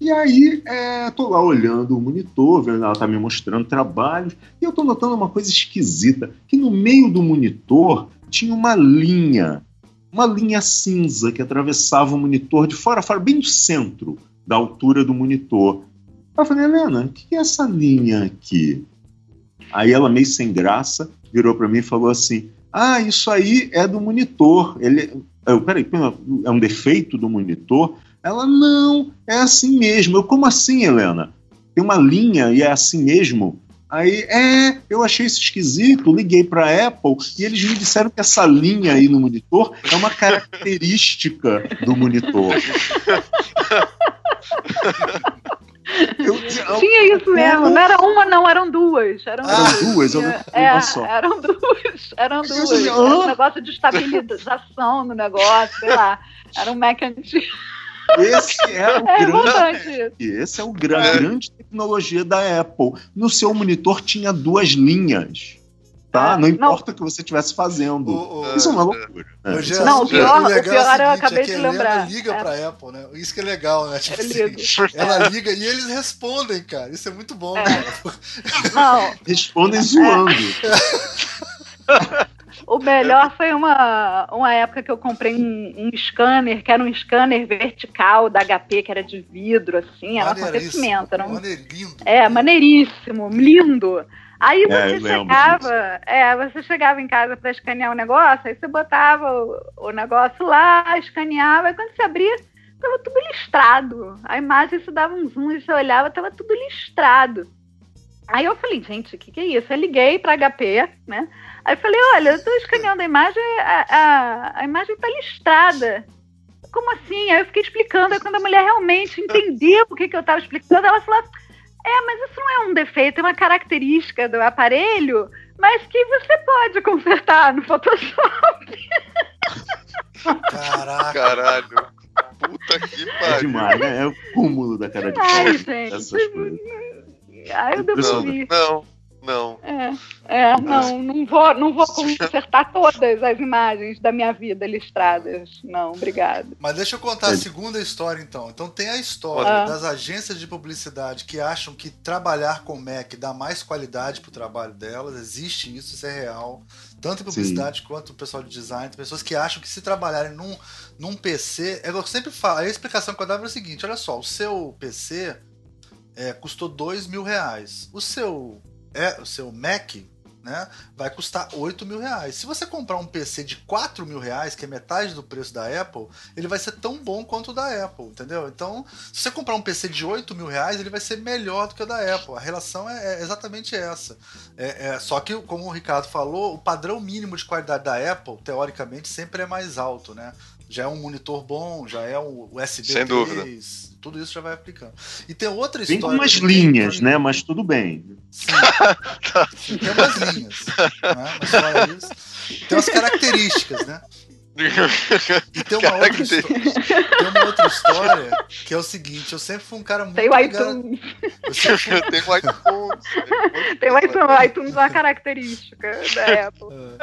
E aí, é, tô lá olhando o monitor, vendo ela tá me mostrando trabalhos, e eu tô notando uma coisa esquisita, que no meio do monitor tinha uma linha uma linha cinza que atravessava o monitor de fora a fora, bem no centro da altura do monitor. Eu falei, Helena, o que é essa linha aqui? Aí ela, meio sem graça, virou para mim e falou assim: Ah, isso aí é do monitor. Ele, eu, peraí, é um defeito do monitor? Ela, não, é assim mesmo. Eu, como assim, Helena? Tem uma linha e é assim mesmo? Aí, é, eu achei isso esquisito, liguei para a Apple e eles me disseram que essa linha aí no monitor é uma característica do monitor. Eu, eu, Tinha isso mesmo, não era uma, não, eram duas. Eram ah, duas, duas eu não é, uma só. Eram duas, eram duas. Era um negócio de estabilização no negócio, sei lá. Era um Mac antigo. Esse é o é grande. Esse é o gra é. grande tecnologia da Apple. No seu monitor tinha duas linhas. Tá? É, não importa o que você estivesse fazendo. O, o, Isso é uma loucura. Né? O, não, o pior, o, o pior é eu acabei é de lembrar. Ela liga é. pra Apple, né? Isso que é legal, né? Tipo assim, ela liga e eles respondem, cara. Isso é muito bom, é. Não. Respondem zoando. O melhor foi uma, uma época que eu comprei um, um scanner, que era um scanner vertical da HP, que era de vidro, assim, era um acontecimento. Era um, maneiríssimo. É, maneiríssimo, lindo. Aí é, você é, chegava, é, você chegava em casa para escanear o negócio, aí você botava o, o negócio lá, escaneava, e quando você abria, tava tudo listrado. A imagem, você dava um zoom e você olhava, tava tudo listrado. Aí eu falei, gente, o que, que é isso? Eu liguei para HP, né? Aí eu falei, olha, eu estou escaneando a imagem, a, a, a imagem está listrada. Como assim? Aí eu fiquei explicando, aí quando a mulher realmente entendeu o que, que eu estava explicando, ela falou, é, mas isso não é um defeito, é uma característica do aparelho, mas que você pode consertar no Photoshop. Caraca. Caralho. Puta que é pariu. É demais, né? É o cúmulo da cara de Ai, gente. Essas coisas. Ai, eu devo Não, não. Não. É, é não, não vou, não vou consertar todas as imagens da minha vida listradas. Não, obrigado. Mas deixa eu contar a segunda história, então. Então tem a história ah. das agências de publicidade que acham que trabalhar com Mac dá mais qualidade para o trabalho delas. Existe isso, isso é real. Tanto em publicidade Sim. quanto o pessoal de design. Tem pessoas que acham que se trabalharem num, num PC. Eu sempre falo, a explicação que eu dava é o seguinte: olha só, o seu PC é, custou dois mil reais. O seu é o seu Mac, né, vai custar 8 mil reais. Se você comprar um PC de 4 mil reais, que é metade do preço da Apple, ele vai ser tão bom quanto o da Apple, entendeu? Então, se você comprar um PC de 8 mil reais, ele vai ser melhor do que o da Apple. A relação é, é exatamente essa. É, é, só que, como o Ricardo falou, o padrão mínimo de qualidade da Apple, teoricamente, sempre é mais alto, né? Já é um monitor bom, já é um USB Sem 3, dúvida tudo isso já vai aplicando. E tem outra história. Tem umas linhas, tem... né? Mas tudo bem. Sim. tem umas linhas. Né? Mas fora isso, tem umas características, né? E tem uma, outra tem uma outra história que é o seguinte: eu sempre fui um cara muito. Tem o iTunes. Eu sempre fui... tem o iTunes. Tem o iTunes. O iTunes é uma característica da Apple. Eu,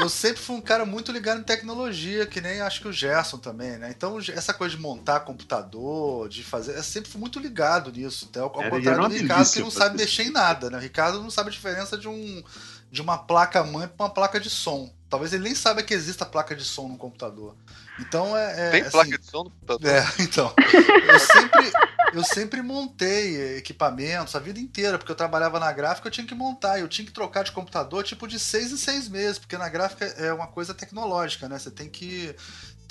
eu, sempre fui um cara muito ligado em tecnologia, que nem acho que o Gerson também, né? Então, essa coisa de montar computador, de fazer. Eu sempre fui muito ligado nisso. Até ao, ao contrário do Ricardo, que não sabe mexer em nada, né? O Ricardo não sabe a diferença de um de uma placa mãe para uma placa de som. Talvez ele nem saiba que exista placa de som no computador. Então é. é Tem assim, placa de som no computador? É, então. Eu sempre, eu sempre montei equipamentos a vida inteira, porque eu trabalhava na gráfica, eu tinha que montar, eu tinha que trocar de computador tipo de seis em seis meses, porque na gráfica é uma coisa tecnológica, né? Você tem que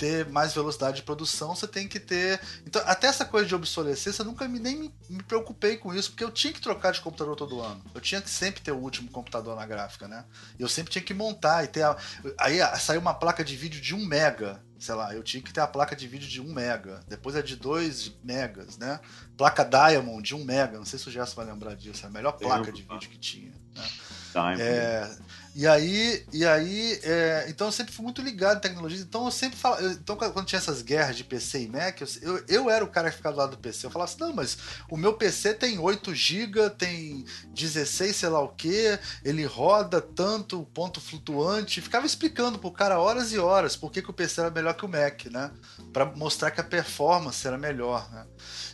ter mais velocidade de produção, você tem que ter. Então, até essa coisa de obsolescência, eu nunca me, nem me, preocupei com isso, porque eu tinha que trocar de computador todo ano. Eu tinha que sempre ter o último computador na gráfica, né? E eu sempre tinha que montar e ter. A... Aí saiu uma placa de vídeo de 1 mega. Sei lá, eu tinha que ter a placa de vídeo de 1 mega. Depois é de 2 megas, né? Placa Diamond de 1 mega. Não sei se o Gerson vai lembrar disso. É a melhor placa de vídeo que tinha. Né? Diamond. É, e aí, e aí é, então eu sempre fui muito ligado em tecnologia. Então eu sempre falava. Então, quando tinha essas guerras de PC e Mac, eu, eu, eu, era o cara que ficava do lado do PC. Eu falava assim: não, mas o meu PC tem 8 GB, tem 16, sei lá o que, ele roda tanto, ponto flutuante. Ficava explicando pro cara horas e horas por que, que o PC era melhor que o Mac, né? Para mostrar que a performance era melhor, né?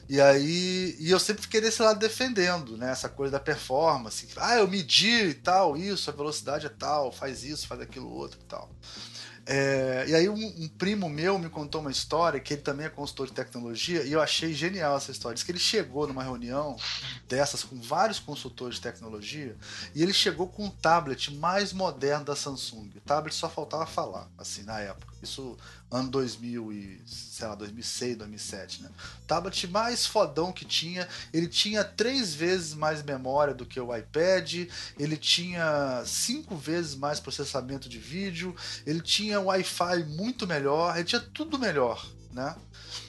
E aí, e eu sempre fiquei desse lado defendendo, né? Essa coisa da performance. Ah, eu medi e tal, isso, a velocidade é tal, faz isso, faz aquilo outro e tal. É, e aí um, um, primo meu me contou uma história que ele também é consultor de tecnologia e eu achei genial essa história. Diz que ele chegou numa reunião dessas com vários consultores de tecnologia e ele chegou com o tablet mais moderno da Samsung. O tablet só faltava falar, assim, na época. Isso ano 2000 e, sei lá, 2006, 2007, né? O tablet mais fodão que tinha, ele tinha três vezes mais memória do que o iPad, ele tinha cinco vezes mais processamento de vídeo, ele tinha Wi-Fi muito melhor, ele tinha tudo melhor, né?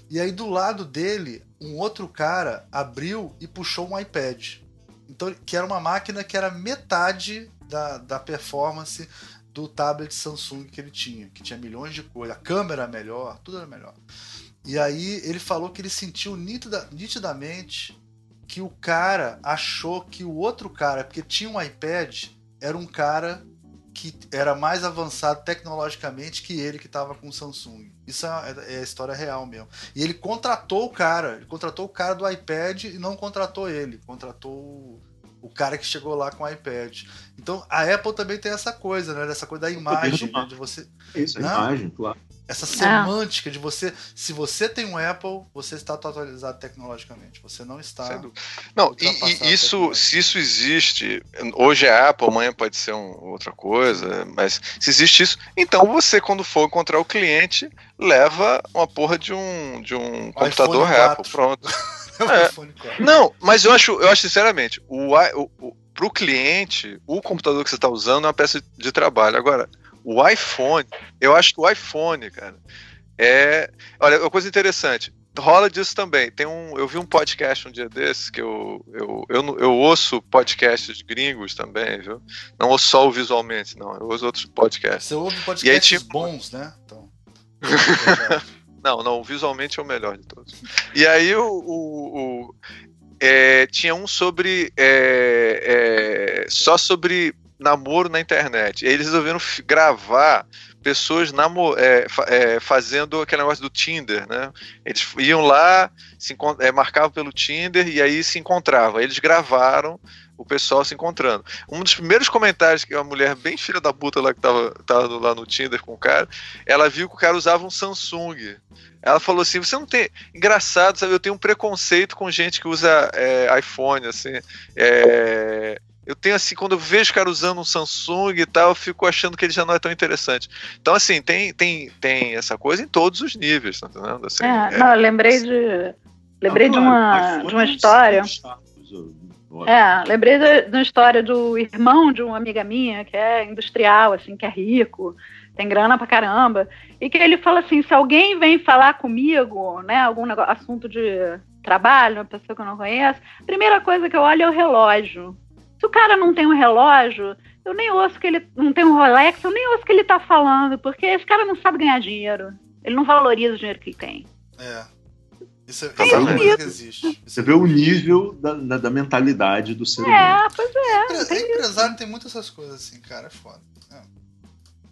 E aí do lado dele, um outro cara abriu e puxou um iPad. Então, que era uma máquina que era metade da, da performance do tablet Samsung que ele tinha, que tinha milhões de cores, a câmera era melhor, tudo era melhor. E aí ele falou que ele sentiu nitida, nitidamente que o cara achou que o outro cara, porque tinha um iPad, era um cara que era mais avançado tecnologicamente que ele que estava com o Samsung. Isso é, é, a história real mesmo. E ele contratou o cara, ele contratou o cara do iPad e não contratou ele, contratou o cara que chegou lá com o iPad. Então a Apple também tem essa coisa, né? Essa coisa da imagem, né? de você. Isso, a né? imagem, claro. Essa ah. semântica de você. Se você tem um Apple, você está atualizado tecnologicamente. Você não está. Não, e, e isso, se isso existe, hoje é Apple, amanhã pode ser um, outra coisa, mas se existe isso, então você, quando for encontrar o cliente, leva uma porra de um, de um computador Apple. Pronto. É. Não, mas eu acho, eu acho sinceramente, o, o, o, pro cliente, o computador que você está usando é uma peça de trabalho. Agora, o iPhone, eu acho que o iPhone, cara, é. Olha, uma coisa interessante. Rola disso também. Tem um, eu vi um podcast um dia desses que eu, eu, eu, eu ouço podcasts gringos também, viu? Não ouço só o visualmente, não. Eu ouço outros podcasts. Você ouve podcasts aí, tipo... bons, né? Então. Não, não, visualmente é o melhor de todos. E aí o, o, o é, tinha um sobre é, é, só sobre namoro na internet. E eles resolveram gravar pessoas é, é, fazendo aquele negócio do Tinder, né? Eles iam lá, se é, marcavam pelo Tinder e aí se encontravam. Eles gravaram o pessoal se encontrando. Um dos primeiros comentários que uma mulher bem filha da puta lá que tava, tava lá no Tinder com o cara, ela viu que o cara usava um Samsung. Ela falou assim: você não tem. Engraçado, sabe? Eu tenho um preconceito com gente que usa é, iPhone, assim. É... Eu tenho assim, quando eu vejo o cara usando um Samsung e tal, eu fico achando que ele já não é tão interessante. Então, assim, tem, tem, tem essa coisa em todos os níveis, tá entendendo? Assim, é, é, não, eu lembrei de. Lembrei de uma, de uma história. É, lembrei de, de uma história do irmão de uma amiga minha, que é industrial, assim, que é rico, tem grana pra caramba, e que ele fala assim, se alguém vem falar comigo, né, algum negócio, assunto de trabalho, uma pessoa que eu não conheço, a primeira coisa que eu olho é o relógio. Se o cara não tem um relógio, eu nem ouço que ele não tem um Rolex, eu nem ouço que ele tá falando, porque esse cara não sabe ganhar dinheiro. Ele não valoriza o dinheiro que ele tem. É. Isso é, é uma coisa que existe. Você vê o nível da, da, da mentalidade do ser humano. É, pois é. Empre, empresário tem muitas essas coisas assim, cara, é foda. É.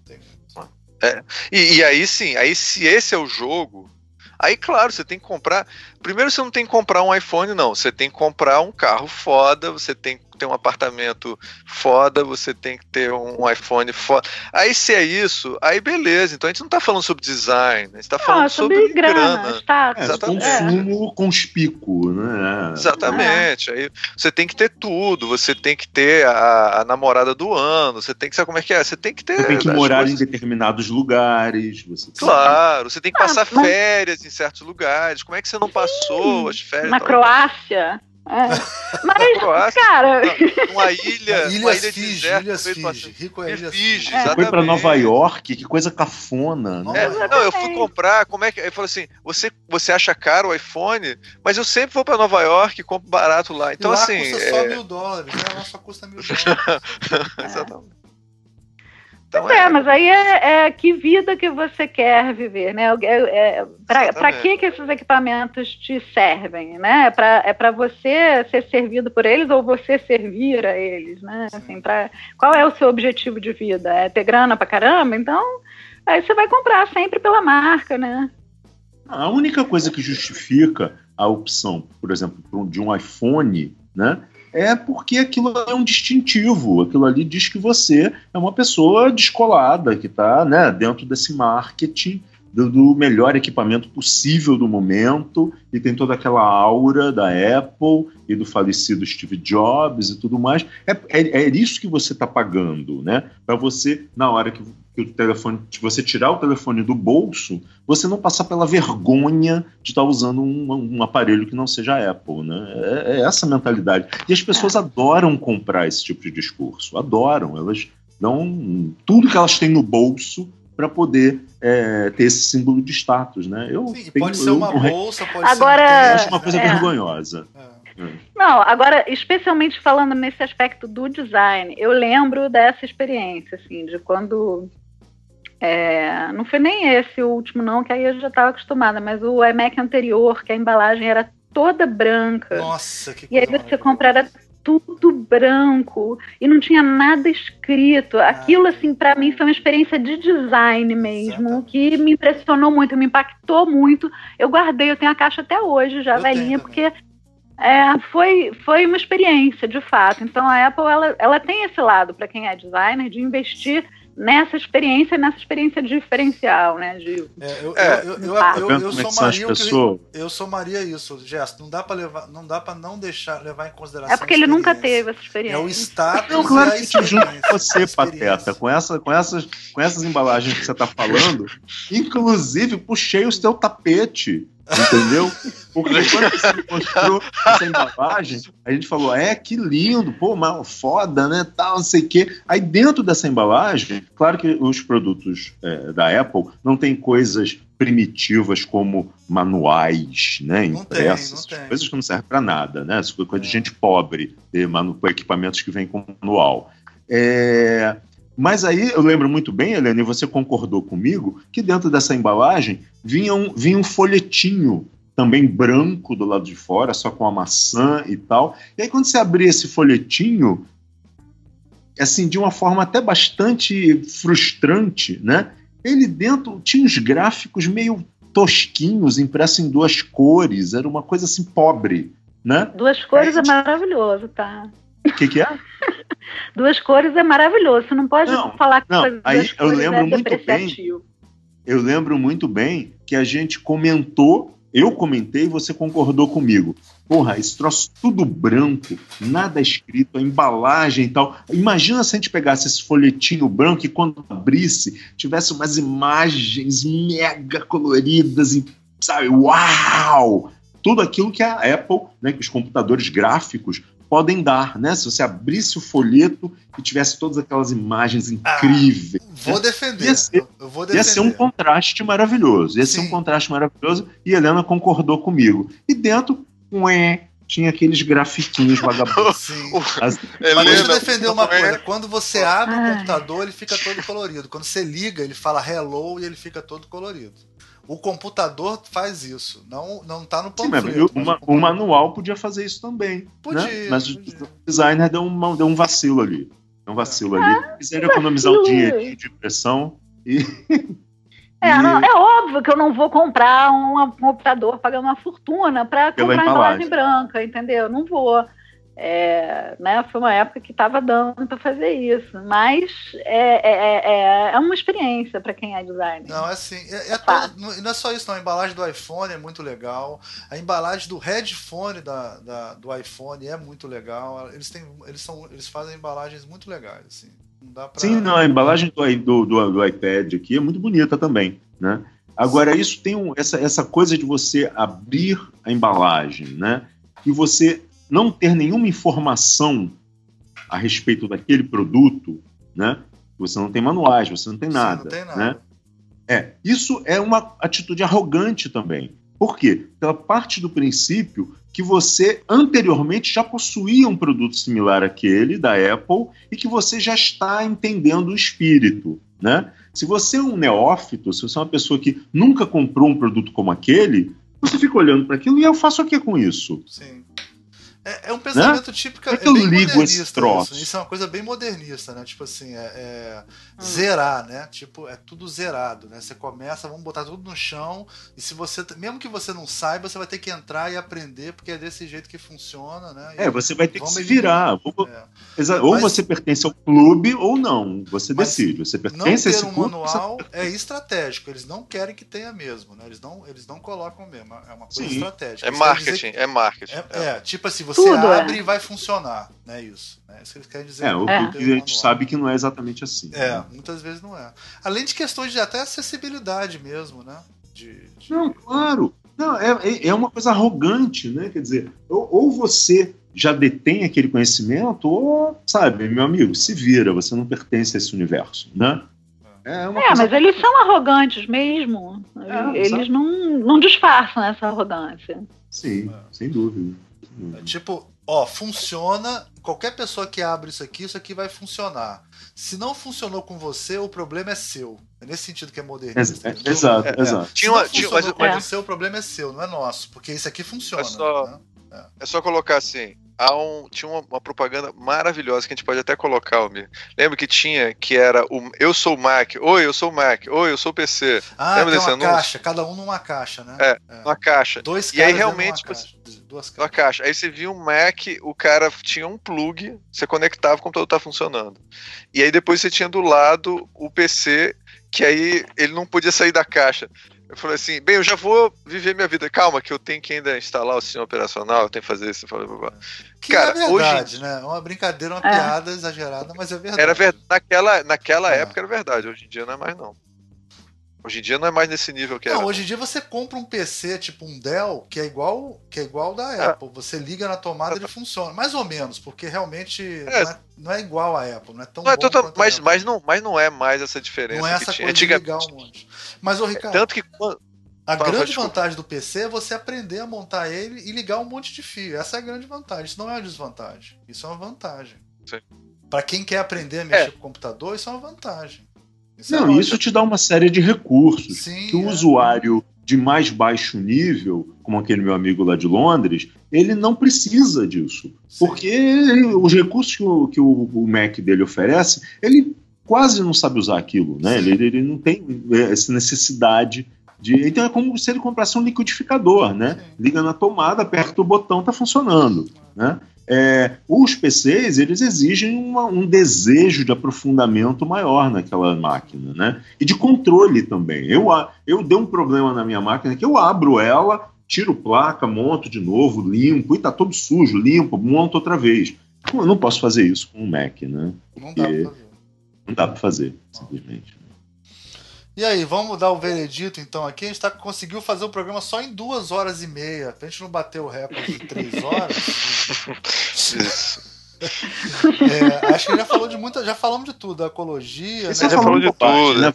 Tem muito. É. E, e aí sim, aí se esse é o jogo, Aí, claro, você tem que comprar. Primeiro, você não tem que comprar um iPhone, não. Você tem que comprar um carro foda, você tem que ter um apartamento foda, você tem que ter um iPhone foda. Aí, se é isso, aí beleza. Então a gente não tá falando sobre design, a gente tá falando sobre, sobre grana. grana. Status. É, consumo é. conspícuo, né? Exatamente. Aí você tem que ter tudo, você tem que ter a, a, namorada do ano, você tem que saber como é que é. Você tem que ter. Você tem que morar coisas. em determinados lugares. Você claro, você tem que passar ah, férias em certos lugares. Como é que você não passou Sim, as férias? Na Croácia. É. Mas, Croácia, cara. Uma ilha. Ilhas uma ilha Fiji, deserto, Ilhas Fiji. Rico é Ilhas Fiji. É. Foi pra Nova York, que coisa cafona. Né? É, não, eu fui comprar, como é que. Ele falou assim: você, você acha caro o iPhone, mas eu sempre vou pra Nova York e compro barato lá. Então, e lá assim. Custa só é mil dólares, né? Lá só custa mil dólares. Exatamente. Então, é, é, mas aí é, é, que vida que você quer viver, né? É, é para que, que esses equipamentos te servem, né? É para você ser servido por eles ou você servir a eles, né? Assim, pra, qual é o seu objetivo de vida? É ter grana pra caramba? Então, aí você vai comprar sempre pela marca, né? A única coisa que justifica a opção, por exemplo, de um iPhone, né? É porque aquilo é um distintivo. Aquilo ali diz que você é uma pessoa descolada, que está né, dentro desse marketing do, do, melhor equipamento possível do momento e tem toda aquela aura da Apple e do falecido Steve Jobs e tudo mais. É, é, é isso que você está pagando, né? Para você, na hora que, que, o telefone, se você tirar o telefone do bolso, você não passar pela vergonha de estar tá usando um, um, aparelho que não seja Apple, né? É, é essa mentalidade. E as pessoas é. adoram comprar esse tipo de discurso, adoram. Elas dão tudo que elas têm no bolso para poder é, ter esse símbolo de status, né? Eu Sim, tenho, pode ser uma eu, bolsa, pode agora, ser eu acho uma coisa é. vergonhosa. É. é. Não, agora, especialmente falando nesse aspecto do design, eu lembro dessa experiência, assim, de quando. É, não foi nem esse o último, não, que aí eu já estava acostumada, mas o iMac anterior, que a embalagem era toda branca. Nossa, que E aí você comprava tudo branco e não tinha nada escrito. Aquilo, assim, para mim foi uma experiência de design mesmo, Exatamente. que me impressionou muito, me impactou muito. Eu guardei, eu tenho a caixa até hoje, já eu velhinha, porque é, foi, foi uma experiência, de fato. Então a Apple ela, ela tem esse lado para quem é designer de investir nessa experiência, nessa experiência diferencial, né? De, é, eu, é, eu, eu, eu, eu, sou Maria, eu, eu sou Maria isso, Gesto. Não dá para levar, não dá para não deixar levar em consideração. É porque ele nunca teve essa experiência. É o status. Não, claro que te junto com você, Pateta, com essa, com essas, com essas embalagens que você está falando. Inclusive puxei o seu tapete Entendeu? Porque quando você mostrou essa embalagem, a gente falou, é, que lindo, pô, mas foda, né, tal, não sei o quê. Aí dentro dessa embalagem, claro que os produtos é, da Apple não tem coisas primitivas como manuais, né, impressos, coisas que não servem para nada, né, coisa é. de gente pobre, ter equipamentos que vêm com manual. É, mas aí eu lembro muito bem, Helena, e você concordou comigo, que dentro dessa embalagem vinha um, vinha um folhetinho também branco do lado de fora, só com a maçã e tal. E aí quando você abria esse folhetinho, assim, de uma forma até bastante frustrante, né? Ele dentro tinha uns gráficos meio tosquinhos, impressos em duas cores, era uma coisa assim pobre, né? Duas cores é, é maravilhoso, tá? O que, que, é? duas cores é maravilhoso. Você não pode não, falar que não, aí eu lembro é muito bem. Eu lembro muito bem que a gente comentou, eu comentei e você concordou comigo. Porra, esse troço tudo branco, nada escrito, a embalagem e tal. Imagina se a gente pegasse esse folhetinho branco e quando abrisse, tivesse umas imagens mega coloridas e, sabe, uau! Tudo aquilo que a Apple, né, que os computadores gráficos podem dar, né? Se você abrisse o folheto e tivesse todas aquelas imagens ah, incríveis. Ah, vou defender. Ia ser, eu vou defender. Ia ser um contraste maravilhoso. Ia Sim. ser um contraste maravilhoso. E Helena concordou comigo. E dentro, ué, tinha aqueles grafitinhos vagabundos. Sim. As... Mas deixa eu defender uma coisa. Quando você abre o computador, ele fica todo colorido. Quando você liga, ele fala hello e ele fica todo colorido. O computador faz isso, não não tá no panfleto. Sim, mas o, o, manual podia fazer isso também. Né? Podia. Né? Mas podia. o designer deu um, deu um vacilo ali. Deu um vacilo ali. Ah, Quiseram economizar o dinheiro de impressão e. É, não, é óbvio que eu não vou comprar um computador pagando uma fortuna para comprar embalagem branca, entendeu? Não vou. É, né, foi uma época que estava dando para fazer isso, mas é, é, é, é uma experiência para quem é designer. Não, é assim, é, é todo, não é só isso, não. A embalagem do iPhone é muito legal, a embalagem do headphone da, da, do iPhone é muito legal. Eles, têm, eles, são, eles fazem embalagens muito legais. Assim. Não pra... Sim, não, a embalagem do, do, do, do iPad aqui é muito bonita também. Né? Agora, isso tem um, essa, essa coisa de você abrir a embalagem, né? E você não ter nenhuma informação a respeito daquele produto, né? Você não tem manuais, você não tem nada. Não tem nada. Né? É, isso é uma atitude arrogante também. Por quê? Pela parte do princípio que você anteriormente já possuía um produto similar àquele da Apple e que você já está entendendo o espírito, né? Se você é um neófito, se você é uma pessoa que nunca comprou um produto como aquele, você fica olhando para aquilo e eu faço o que com isso? Sim. É, é um pensamento né? típico. É, é bem modernista isso. isso. é uma coisa bem modernista, né? Tipo assim, é, é hum. zerar, né? Tipo, é tudo zerado, né? Você começa, vamos botar tudo no chão, e se você, mesmo que você não saiba, você vai ter que entrar e aprender, porque é desse jeito que funciona, né? E é, você vai ter que se virar. Ou, é. ou Mas, você pertence ao clube ou não. Você decide. Você pertence a esse um clube. manual você... é estratégico. Eles não querem que tenha mesmo, né? Eles não, eles não colocam mesmo. É uma coisa Sim. estratégica. É marketing, é marketing. É, é, tipo assim, você você Tudo, é. abre é. e vai funcionar, né? Isso. É isso que eles querem dizer. É, o é. que a gente sabe que não é exatamente assim. É, né? muitas vezes não é. Além de questões de até acessibilidade mesmo, né? De, de... Não, claro. Não, é, é, é uma coisa arrogante, né? Quer dizer, ou, ou você já detém aquele conhecimento, ou, sabe, meu amigo, se vira, você não pertence a esse universo, né? É, é mas coisa... eles são arrogantes mesmo. É, eles não, não disfarçam essa arrogância. Sim, sem dúvida. É tipo, ó, funciona. Qualquer pessoa que abre isso aqui, isso aqui vai funcionar. Se não funcionou com você, o problema é seu. É nesse sentido que é modernista. É, exato, é, exato. Se não tinha, mas, com mas, você, o problema é seu, não é nosso. Porque isso aqui funciona. É só, né? é. é só colocar assim há um, tinha uma, uma, propaganda maravilhosa que a gente pode até colocar, Almir. Lembra que tinha, que era o Eu sou o Mac, oi, eu sou o Mac, oi, eu sou o PC. Ah, Lembra desse uma anúncio? caixa, cada um numa caixa, né? É, é. uma caixa. Dois e aí realmente caixa, duas caixas. Uma caixa. Aí você viu um Mac, o cara tinha um plug, você conectava, o computador tá funcionando. E aí depois você tinha do lado o PC, que aí ele não podia sair da caixa. Eu falei assim, bem, eu já vou viver minha vida. Calma, que eu tenho que ainda instalar o sistema operacional, eu tenho que fazer isso. Falei, que Cara, é verdade, hoje... né? É uma brincadeira, uma é. piada exagerada, mas é verdade. Era ver... Naquela, naquela é. época era verdade, hoje em dia não é mais não. Hoje em dia não é mais nesse nível que não, era. hoje em dia você compra um PC tipo um Dell que é igual que é igual da é. Apple. Você liga na tomada e ele funciona. Mais ou menos, porque realmente é. Não, é, não, é, igual a Apple, não é tão não é. Total, mas, mas, não, mas não é mais essa diferença. Não é essa coisa de ligar um monte. Mas, o Ricardo. Tanto que a Fala, grande vantagem do PC é você aprender a montar ele e ligar um monte de fio. Essa é a grande vantagem. Isso não é uma desvantagem. Isso é uma vantagem. Para quem quer aprender a mexer é. com o computador, isso é uma vantagem. É não, é isso te dá uma série de recursos Sim, que o é. usuário de mais baixo nível, como aquele meu amigo lá de Londres, ele não precisa disso. Sim. Porque os recursos que o, que o Mac dele oferece, ele quase não sabe usar aquilo, né? Ele, ele, não tem essa necessidade de, então é como se ele comprasse um liquidificador, né? Liga na tomada, aperta o botão, tá funcionando, né? É, os PCs eles exigem uma, um desejo de aprofundamento maior naquela máquina, né? E de controle também. Eu, eu dei um problema na minha máquina que eu abro ela, tiro placa, monto de novo, limpo, e tá todo sujo, limpo, monto outra vez. Eu não posso fazer isso com o Mac, né? Porque não dá pra fazer. Não dá pra fazer, simplesmente. E aí, vamos dar o veredito então aqui. A gente tá, conseguiu fazer o programa só em duas horas e meia. Pra gente não bater o recorde de três horas. é, acho que já falou de muita. Já falamos de tudo, da ecologia. Você né? já falou de tudo, né?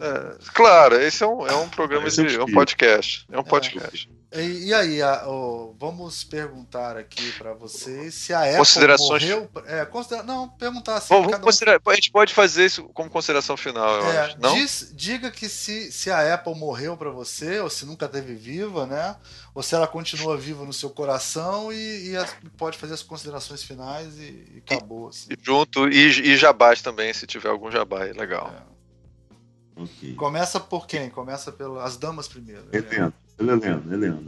É, claro, esse é um, é um programa de. É um podcast. É um podcast. E, e aí, a, oh, vamos perguntar aqui para vocês se a Apple considerações... morreu. É, considera... Não, perguntar assim. Bom, um... A gente pode fazer isso como consideração final, eu é, acho. Não? Diz, diga que se, se a Apple morreu para você, ou se nunca teve viva, né? Ou se ela continua viva no seu coração e, e as, pode fazer as considerações finais e, e acabou. Assim. E junto, e, e jabás também, se tiver algum jabá, é legal. É. Okay. Começa por quem? Começa pelas damas primeiro. Helena. Helena, Helena.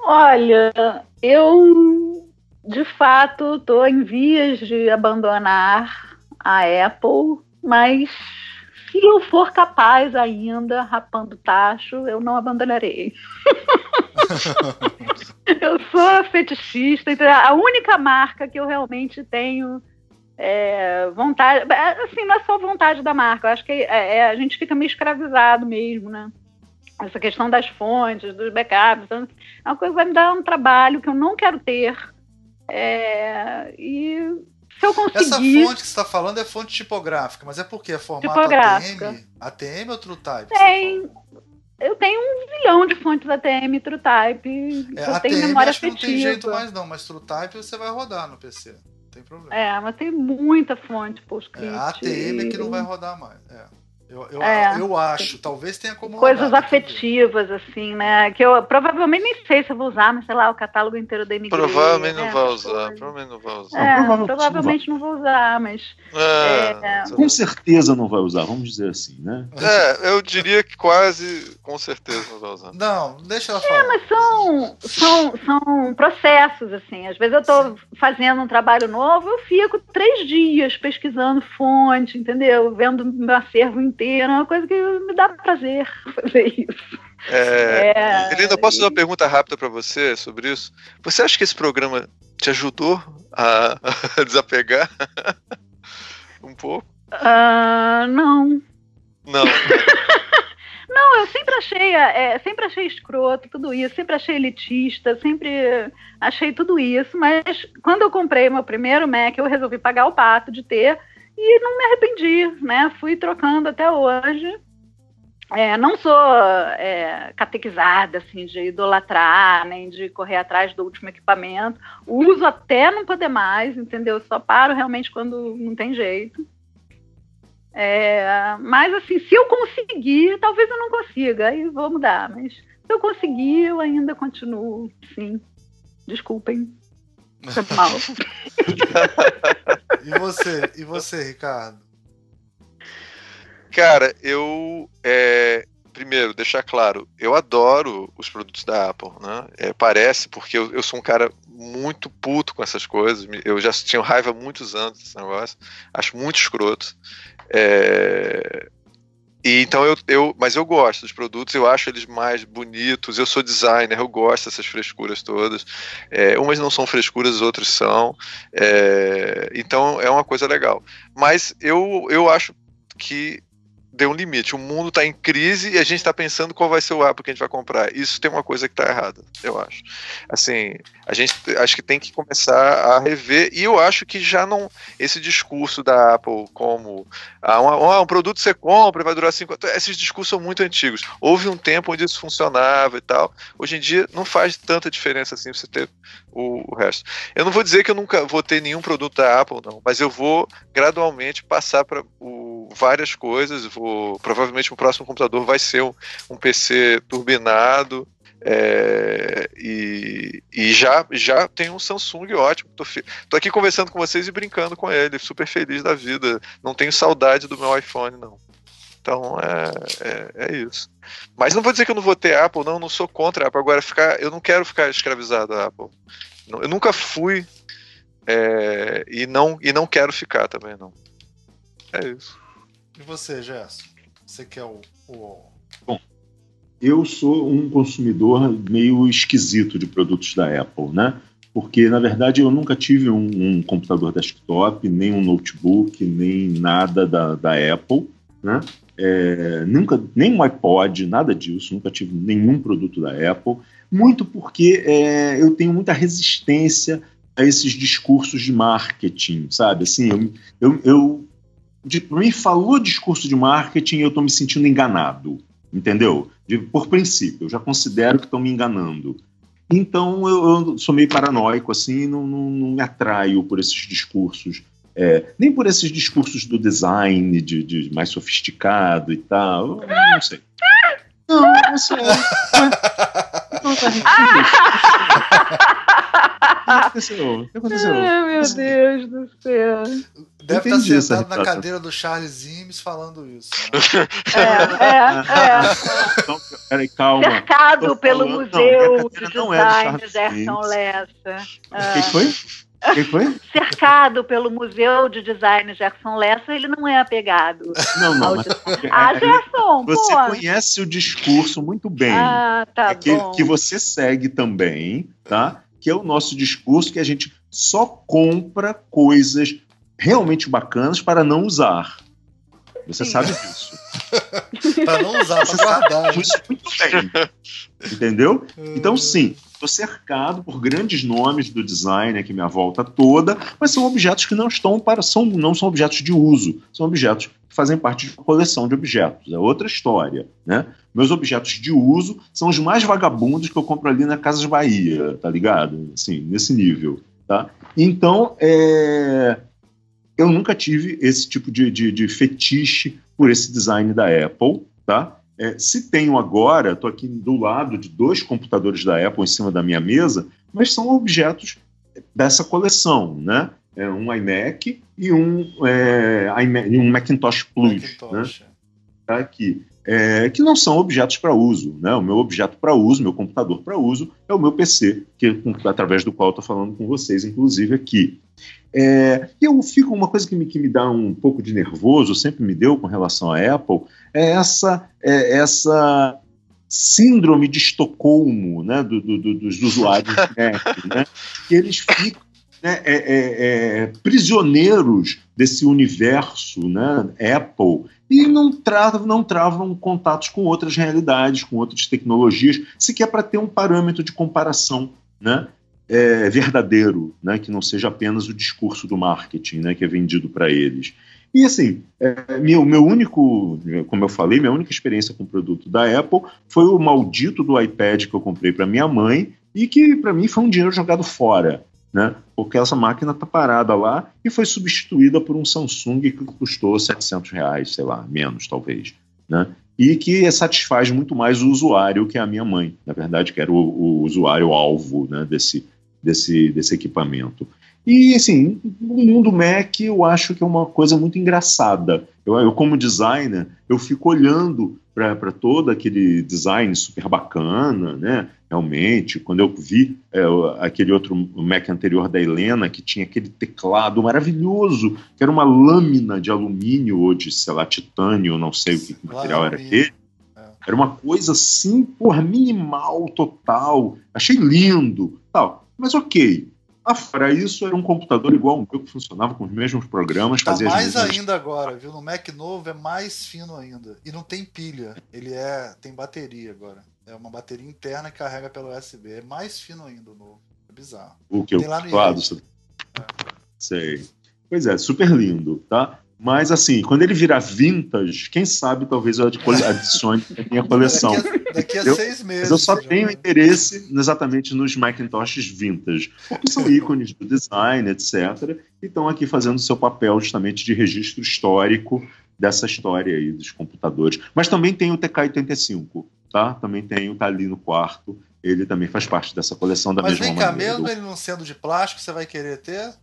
Olha, eu de fato estou em vias de abandonar a Apple, mas se eu for capaz ainda, rapando tacho, eu não abandonarei. eu sou fetichista, então a única marca que eu realmente tenho é, vontade, assim, não é só vontade da marca, eu acho que é, é, a gente fica meio escravizado mesmo, né? Essa questão das fontes, dos backups, então, é uma coisa que vai me dar um trabalho que eu não quero ter. É, e se eu conseguir... Essa fonte que você está falando é fonte tipográfica, mas é porque é formato ATM? ATM ou TrueType? Tem, eu tenho um milhão de fontes ATM e TrueType. É, eu ATM tenho memória acho afetiva. que não tem jeito mais não, mas TrueType você vai rodar no PC. Não tem problema. É, mas tem muita fonte PostScript. É, a ATM é que não vai rodar mais. É. Eu, eu, é. eu acho, talvez tenha como. Coisas afetivas, assim, né? Que eu provavelmente nem sei se eu vou usar, mas sei lá, o catálogo inteiro da MG. Provavelmente né? não vai usar, provavelmente não vai usar. É, provavelmente, provavelmente não vou usar, mas. É, é, com certeza não vai usar, vamos dizer assim, né? É, eu diria que quase com certeza não vai usar. Não, deixa ela falar. É, mas são, são, são processos, assim. Às vezes eu estou fazendo um trabalho novo, eu fico três dias pesquisando fonte, entendeu? Vendo meu acervo inteiro inteiro, é uma coisa que me dá prazer fazer isso. É, é, Helena, posso fazer uma pergunta rápida para você sobre isso? Você acha que esse programa te ajudou a, a desapegar um pouco? Uh, não. Não. Não, eu sempre achei, é, sempre achei escroto tudo isso, sempre achei elitista, sempre achei tudo isso, mas quando eu comprei meu primeiro Mac, eu resolvi pagar o pato de ter e não me arrependi, né? Fui trocando até hoje. É, não sou é, catequizada assim de idolatrar nem de correr atrás do último equipamento. Uso até não poder mais, entendeu? Só paro realmente quando não tem jeito. É, mas assim, se eu conseguir, talvez eu não consiga, aí vou mudar. Mas se eu conseguir, eu ainda continuo, sim. Desculpem. Mal. e você, e você, Ricardo? Cara, eu é, primeiro deixar claro, eu adoro os produtos da Apple, né? É, parece porque eu, eu, sou um cara muito puto com essas coisas. Eu já tinha raiva há muitos anos desse negócio. Acho muito escroto. É, e então eu, eu, mas eu gosto dos produtos, eu acho eles mais bonitos. Eu sou designer, eu gosto dessas frescuras todas. É, umas não são frescuras, outras são. É, então é uma coisa legal. Mas eu, eu acho que deu um limite. O mundo está em crise e a gente está pensando qual vai ser o Apple que a gente vai comprar. Isso tem uma coisa que está errada, eu acho. Assim, a gente acho que tem que começar a rever. E eu acho que já não. Esse discurso da Apple como ah, um, um produto você compra e vai durar cinco. Esses discursos são muito antigos. Houve um tempo onde isso funcionava e tal. Hoje em dia não faz tanta diferença assim você ter o, o resto. Eu não vou dizer que eu nunca vou ter nenhum produto da Apple, não, mas eu vou gradualmente passar para várias coisas. Vou, provavelmente o próximo computador vai ser um, um PC turbinado. É, e, e, já, já tem um Samsung ótimo. Tô, tô, aqui conversando com vocês e brincando com ele, super feliz da vida. Não tenho saudade do meu iPhone, não. Então é, é, é, isso. Mas não vou dizer que eu não vou ter Apple, não, não sou contra a Apple. Agora, ficar, eu não quero ficar escravizado Apple. Eu nunca fui é, e, não, e não quero ficar também, não. É isso. E você, Gerson? Você que é o, o. Bom, eu sou um consumidor meio esquisito de produtos da Apple, né? Porque, na verdade, eu nunca tive um, um computador desktop, nem um notebook, nem nada da, da Apple, né? É, nunca, nem um iPod, nada disso, nunca tive nenhum produto da Apple, muito porque é, eu tenho muita resistência a esses discursos de marketing, sabe? Assim, eu, eu, eu de, mim falou discurso de marketing eu estou me sentindo enganado, entendeu? De, por princípio, eu já considero que estão me enganando. Então eu, eu, sou meio paranoico, assim, não, não, não me atraio por esses discursos. É, nem por esses discursos do design de, de mais sofisticado e tal. Não sei. Não, não sei. Não, tá O que aconteceu? O que aconteceu? Ai, meu Deus do céu. Deve estar sentado na cadeira do Charles Imes falando isso. Né? É, é, é. Então, peraí, calma. Cercado pelo Museu não, de Design Gerson Lessa. O que foi? Quem foi? Cercado pelo Museu de Design Gerson Lessa, ele não é apegado. Não, não. Mas, ah, Gerson, Você pô. conhece o discurso muito bem. Ah, tá é bom. Que, que você segue também, tá? Que é o nosso discurso que a gente só compra coisas realmente bacanas para não usar. Você Sim. sabe disso. para não usar, para guardar. Isso muito bem. Entendeu? Então, sim, estou cercado por grandes nomes do design aqui minha volta toda, mas são objetos que não estão para. São, não são objetos de uso, são objetos que fazem parte de uma coleção de objetos. É outra história. Né? Meus objetos de uso são os mais vagabundos que eu compro ali na Casas Bahia, tá ligado? Assim, nesse nível. Tá? Então, é eu nunca tive esse tipo de, de, de fetiche por esse design da Apple, tá? É, se tenho agora, estou aqui do lado de dois computadores da Apple em cima da minha mesa, mas são objetos dessa coleção, né? É um iMac e um, é, iMac, um Macintosh Plus, Macintosh. né? Tá aqui é, que não são objetos para uso. Né? O meu objeto para uso, meu computador para uso, é o meu PC, que, através do qual estou falando com vocês, inclusive aqui. É, eu fico, uma coisa que me, que me dá um pouco de nervoso, sempre me deu com relação à Apple, é essa, é essa síndrome de Estocolmo né, do, do, do, dos usuários Mac, né, que eles ficam né, é, é, é, prisioneiros desse universo né, Apple e não travam, não travam contatos com outras realidades, com outras tecnologias, sequer para ter um parâmetro de comparação né, é, verdadeiro, né, que não seja apenas o discurso do marketing né, que é vendido para eles. E assim, é, meu, meu único, como eu falei, minha única experiência com o produto da Apple foi o maldito do iPad que eu comprei para minha mãe e que para mim foi um dinheiro jogado fora né? Porque essa máquina está parada lá e foi substituída por um Samsung que custou 700 reais, sei lá, menos talvez, né? E que satisfaz muito mais o usuário que a minha mãe, na verdade, que era o, o usuário alvo né, desse, desse, desse equipamento. E, assim, o mundo Mac eu acho que é uma coisa muito engraçada. Eu, eu como designer, eu fico olhando para todo aquele design super bacana, né? Realmente, quando eu vi é, aquele outro Mac anterior da Helena, que tinha aquele teclado maravilhoso, que era uma lâmina de alumínio ou de, sei lá, titânio, não sei o que, que material era aquele. É. Era uma coisa assim, por minimal, total. Achei lindo, tal. Mas ok, Afora isso, era um computador igual um meu que funcionava com os mesmos programas. Tá fazia mais mesmas... ainda agora, viu? No Mac novo é mais fino ainda. E não tem pilha. Ele é tem bateria agora. É uma bateria interna que carrega pelo USB. É mais fino ainda o novo. É bizarro. O que? Tem o lá no lado. É. Sei. Pois é, super lindo, tá? Mas, assim, quando ele virar vintage, quem sabe talvez eu adicione a minha coleção. Daqui a, daqui a seis meses. Mas eu só tenho interesse exatamente nos Macintoshes vintage, porque são ícones do design, etc. E estão aqui fazendo seu papel justamente de registro histórico dessa história aí dos computadores. Mas também tem o TK-85, tá? Também tem, tá ali no quarto. Ele também faz parte dessa coleção da Mas mesma maneira. Mas vem cá, mesmo ele não sendo de plástico, você vai querer ter?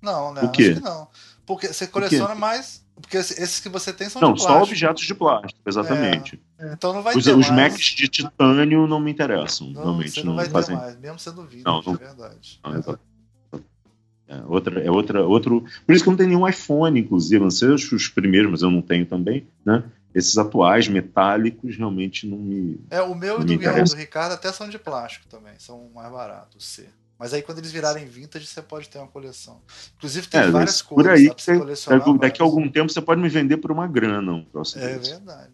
Não, né? O quê? Acho que não. Porque você coleciona mais. Porque esses que você tem são não, de plástico. Não, só objetos de plástico, exatamente. É, então não vai os, ter Os mais. Macs de titânio não me interessam, não, realmente. Você não, não vai fazem... ter mais, mesmo sendo vidro, não, não, é verdade. Não, é, é, outra, é outra, outro. Por isso que eu não tenho nenhum iPhone, inclusive, não sei os primeiros, mas eu não tenho também, né? Esses atuais metálicos realmente não me. É, o meu e do, do Ricardo até são de plástico também, são mais baratos, C. Mais. Aí quando eles virarem vintage, você pode ter uma coleção. Inclusive tem é, várias cores. Por aí, você, daqui, daqui a algum tempo você pode me vender por uma grana um próximo. É verdade.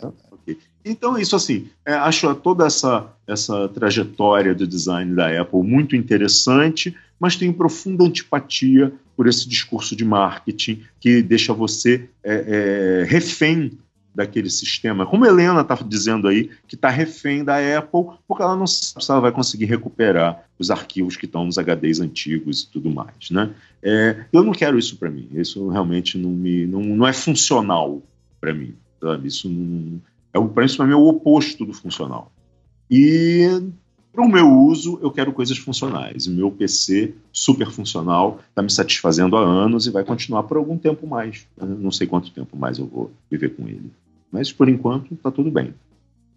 Tá? Okay. Então, isso assim, é, acho toda essa, essa trajetória do design da Apple muito interessante, mas tenho profunda antipatia por esse discurso de marketing que deixa você é, é, refém daquele sistema. Como Helena está dizendo aí, que está refém da Apple, porque ela não sabe se ela vai conseguir recuperar os arquivos que estão nos HDs antigos e tudo mais. Né? É, eu não quero isso para mim. Isso realmente não, me, não, não é funcional para mim. Sabe? Isso não, é, isso, para mim, é o oposto do funcional. E para o meu uso, eu quero coisas funcionais. O meu PC super funcional está me satisfazendo há anos e vai continuar por algum tempo mais. não sei quanto tempo mais eu vou viver com ele. Mas por enquanto está tudo bem.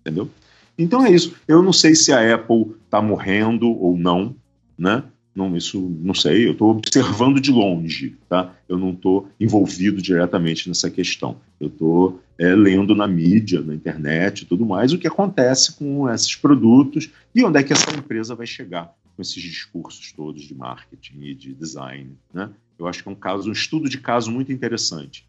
Entendeu? Então é isso. Eu não sei se a Apple está morrendo ou não, né? Não, isso não sei, eu estou observando de longe, tá? Eu não estou envolvido diretamente nessa questão. Eu estou é, lendo na mídia, na internet e tudo mais, o que acontece com esses produtos e onde é que essa empresa vai chegar com esses discursos todos de marketing e de design, né? Eu acho que é um caso, um estudo de caso muito interessante.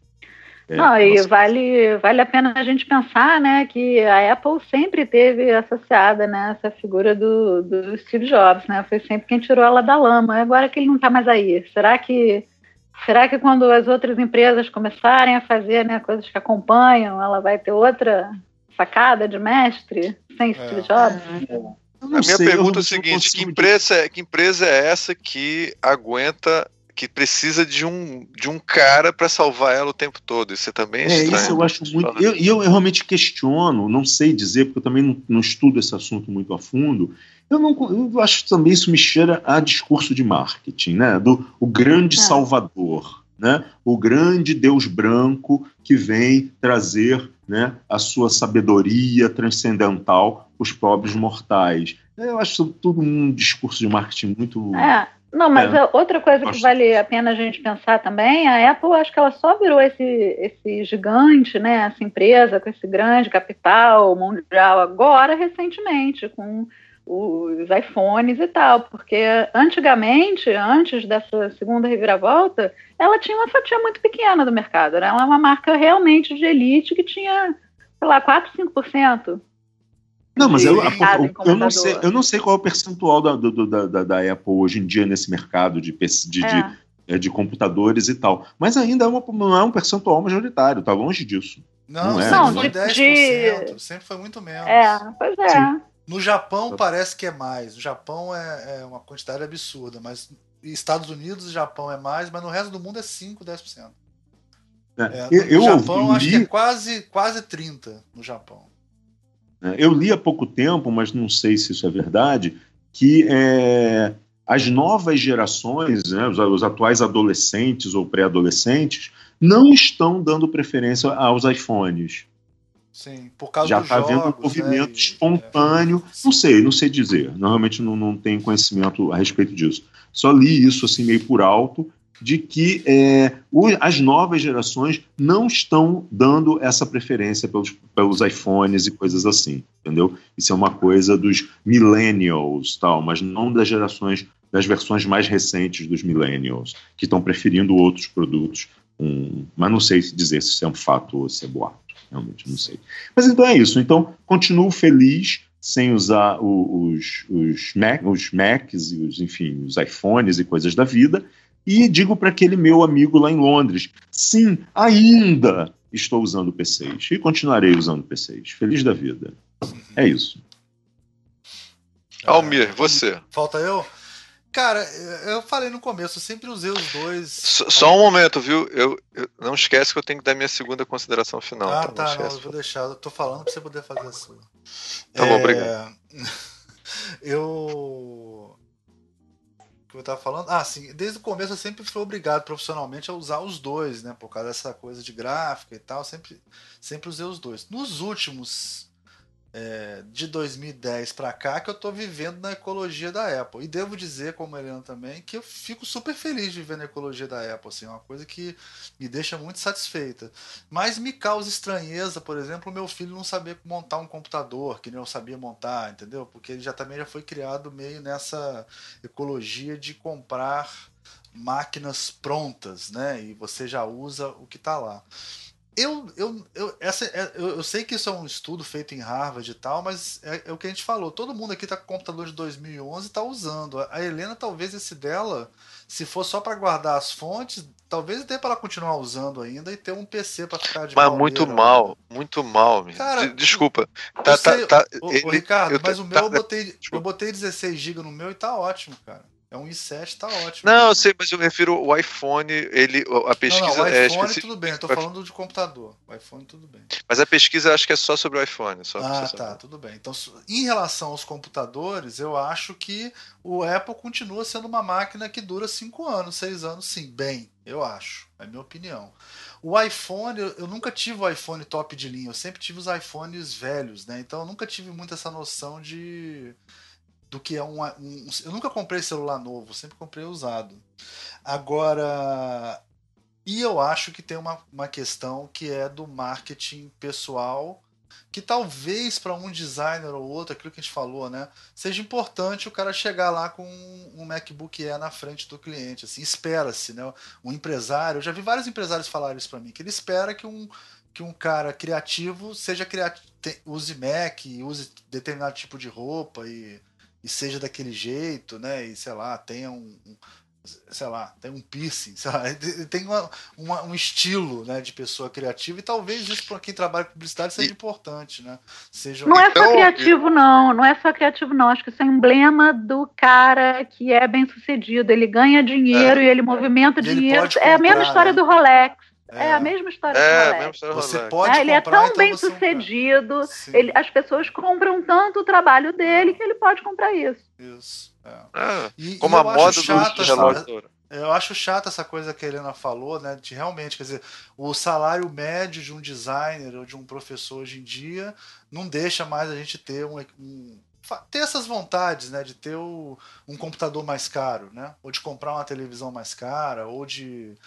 É, Não, e nossa... vale, vale a pena a gente pensar, né, que a Apple sempre teve associada, né, essa figura do, do Steve Jobs, né, foi sempre quem tirou ela da lama, agora que ele não está mais aí, será que será que quando as outras empresas começarem a fazer, né, coisas que acompanham, ela vai ter outra sacada de mestre sem Steve é. Jobs? A minha sei, pergunta é o seguinte: que empresa, é, que empresa é essa que aguenta que precisa de um, de um cara para salvar ela o tempo todo. Isso também é, é estranho. isso eu acho muito. E eu, eu, realmente questiono, não sei dizer, porque eu também não, não estudo esse assunto muito a fundo. Eu, não, eu acho que também isso me cheira a discurso de marketing, né? Do o grande é. salvador, né? O grande Deus branco que vem trazer né, a sua sabedoria transcendental para os pobres mortais. Eu acho tudo um discurso de marketing muito. É não, mas é. outra coisa que vale a pena a gente pensar também, a Apple acho que ela só virou esse, esse gigante, né, essa empresa com esse grande capital mundial agora recentemente, com os iPhones e tal, porque antigamente, antes dessa segunda reviravolta, ela tinha uma fatia muito pequena do mercado, né? ela é uma marca realmente de elite que tinha, sei lá, 4, 5%. Não, mas eu, eu, não sei, eu não sei qual é o percentual da, do, da, da, Apple hoje em dia nesse mercado de, de, é. de, é, de, computadores e tal. Mas ainda é uma, não é um percentual majoritário, está longe disso. Não, não, é, não foi 10%, sempre foi muito menos. É, pois é. Sim. No Japão parece que é mais. No Japão é, é, uma quantidade absurda, mas Estados Unidos e Japão é mais, mas no resto do mundo é 5, 10%. É, é, no eu, Japão acho que é quase, quase 30% no Japão. Né? Eu li há pouco tempo, mas não sei se isso é verdade, que é, as novas gerações, né, os, os, atuais adolescentes ou pré-adolescentes, não estão dando preferência aos iPhones. Sim, por causa Já está havendo um movimento né, espontâneo. É, não sei, não sei dizer. Normalmente não, não tenho conhecimento a respeito disso. Só li isso assim meio por alto de que é, o, as novas gerações não estão dando essa preferência pelos, pelos iPhones e coisas assim, entendeu? Isso é uma coisa dos millennials, tal, mas não das gerações, das versões mais recentes dos millennials, que estão preferindo outros produtos. Um, mas não sei dizer se isso é um fato ou se é boato, realmente não sei. Mas então é isso. Então, continuo feliz sem usar os, os, Mac, os Macs e os, enfim, os iPhones e coisas da vida, e digo para aquele meu amigo lá em Londres: sim, ainda estou usando P6 e continuarei usando P6. Feliz da vida. É isso. Almir, você. Falta eu? Cara, eu falei no começo, eu sempre usei os dois. Só, só um momento, viu? Eu, eu, não esquece que eu tenho que dar minha segunda consideração final. Ah, tá, tá não, não, eu vou deixar. Eu tô falando pra você poder fazer a sua. Tá é... bom, obrigado. eu que eu estava falando? Ah, sim, desde o começo eu sempre fui obrigado profissionalmente a usar os dois, né? Por causa dessa coisa de gráfica e tal, sempre, sempre usei os dois. Nos últimos é, de 2010 para cá que eu estou vivendo na ecologia da Apple. E devo dizer, como Helena também, que eu fico super feliz de viver na ecologia da Apple. Assim, é uma coisa que me deixa muito satisfeita. Mas me causa estranheza, por exemplo, o meu filho não saber montar um computador, que nem eu sabia montar, entendeu? Porque ele já também já foi criado meio nessa ecologia de comprar máquinas prontas, né? E você já usa o que está lá. Eu, eu, eu, essa, é, eu, eu, sei que isso é um estudo feito em Harvard e tal, mas é, é o que a gente falou. Todo mundo aqui tá com computador de 2011 e tá usando. A Helena, talvez esse dela, se for só para guardar as fontes, talvez dê para ela continuar usando ainda e ter um PC para ficar de Mas muito mal, muito mal. Cara, Desculpa. Tá, tá, tá, ele, Ricardo, mas o meu tá, eu botei, eu botei 16 GB no meu e tá ótimo, cara. É um i7, tá ótimo. Não, eu sei, mas eu refiro ao iPhone, ele, a pesquisa não, não, o é iPhone é tudo bem, eu tô falando de computador. O iPhone tudo bem. Mas a pesquisa acho que é só sobre o iPhone. Só ah, tá, tudo bem. Então, em relação aos computadores, eu acho que o Apple continua sendo uma máquina que dura 5 anos, 6 anos, sim, bem, eu acho. É minha opinião. O iPhone, eu nunca tive o iPhone top de linha, eu sempre tive os iPhones velhos, né? Então eu nunca tive muito essa noção de do que é um, um, Eu nunca comprei celular novo, sempre comprei usado. Agora. E eu acho que tem uma, uma questão que é do marketing pessoal, que talvez para um designer ou outro, aquilo que a gente falou, né, seja importante o cara chegar lá com um MacBook Air na frente do cliente. Assim, espera-se, né? Um empresário, eu já vi vários empresários falarem isso para mim, que ele espera que um, que um cara criativo seja criativo, use Mac, use determinado tipo de roupa e e seja daquele jeito, né? E sei lá, tenha um, um sei lá, tem um piercing, sei lá, tem uma, uma, um estilo né, de pessoa criativa e talvez isso para quem trabalha com publicidade seja e... importante, né? Seja não um... é só criativo não, não é só criativo não, acho que isso é emblema do cara que é bem sucedido, ele ganha dinheiro é. e ele movimenta e dinheiro, comprar, é a mesma história né? do Rolex, é, é a mesma história é, do. Você pode é, ele é tão então bem sucedido, ele, as pessoas compram tanto o trabalho dele que ele pode comprar isso. Isso. É. é e, como e a moda do relógio. Eu acho chato essa coisa que a Helena falou, né? De realmente, quer dizer, o salário médio de um designer ou de um professor hoje em dia não deixa mais a gente ter um, um ter essas vontades, né, de ter o, um computador mais caro, né, ou de comprar uma televisão mais cara, ou de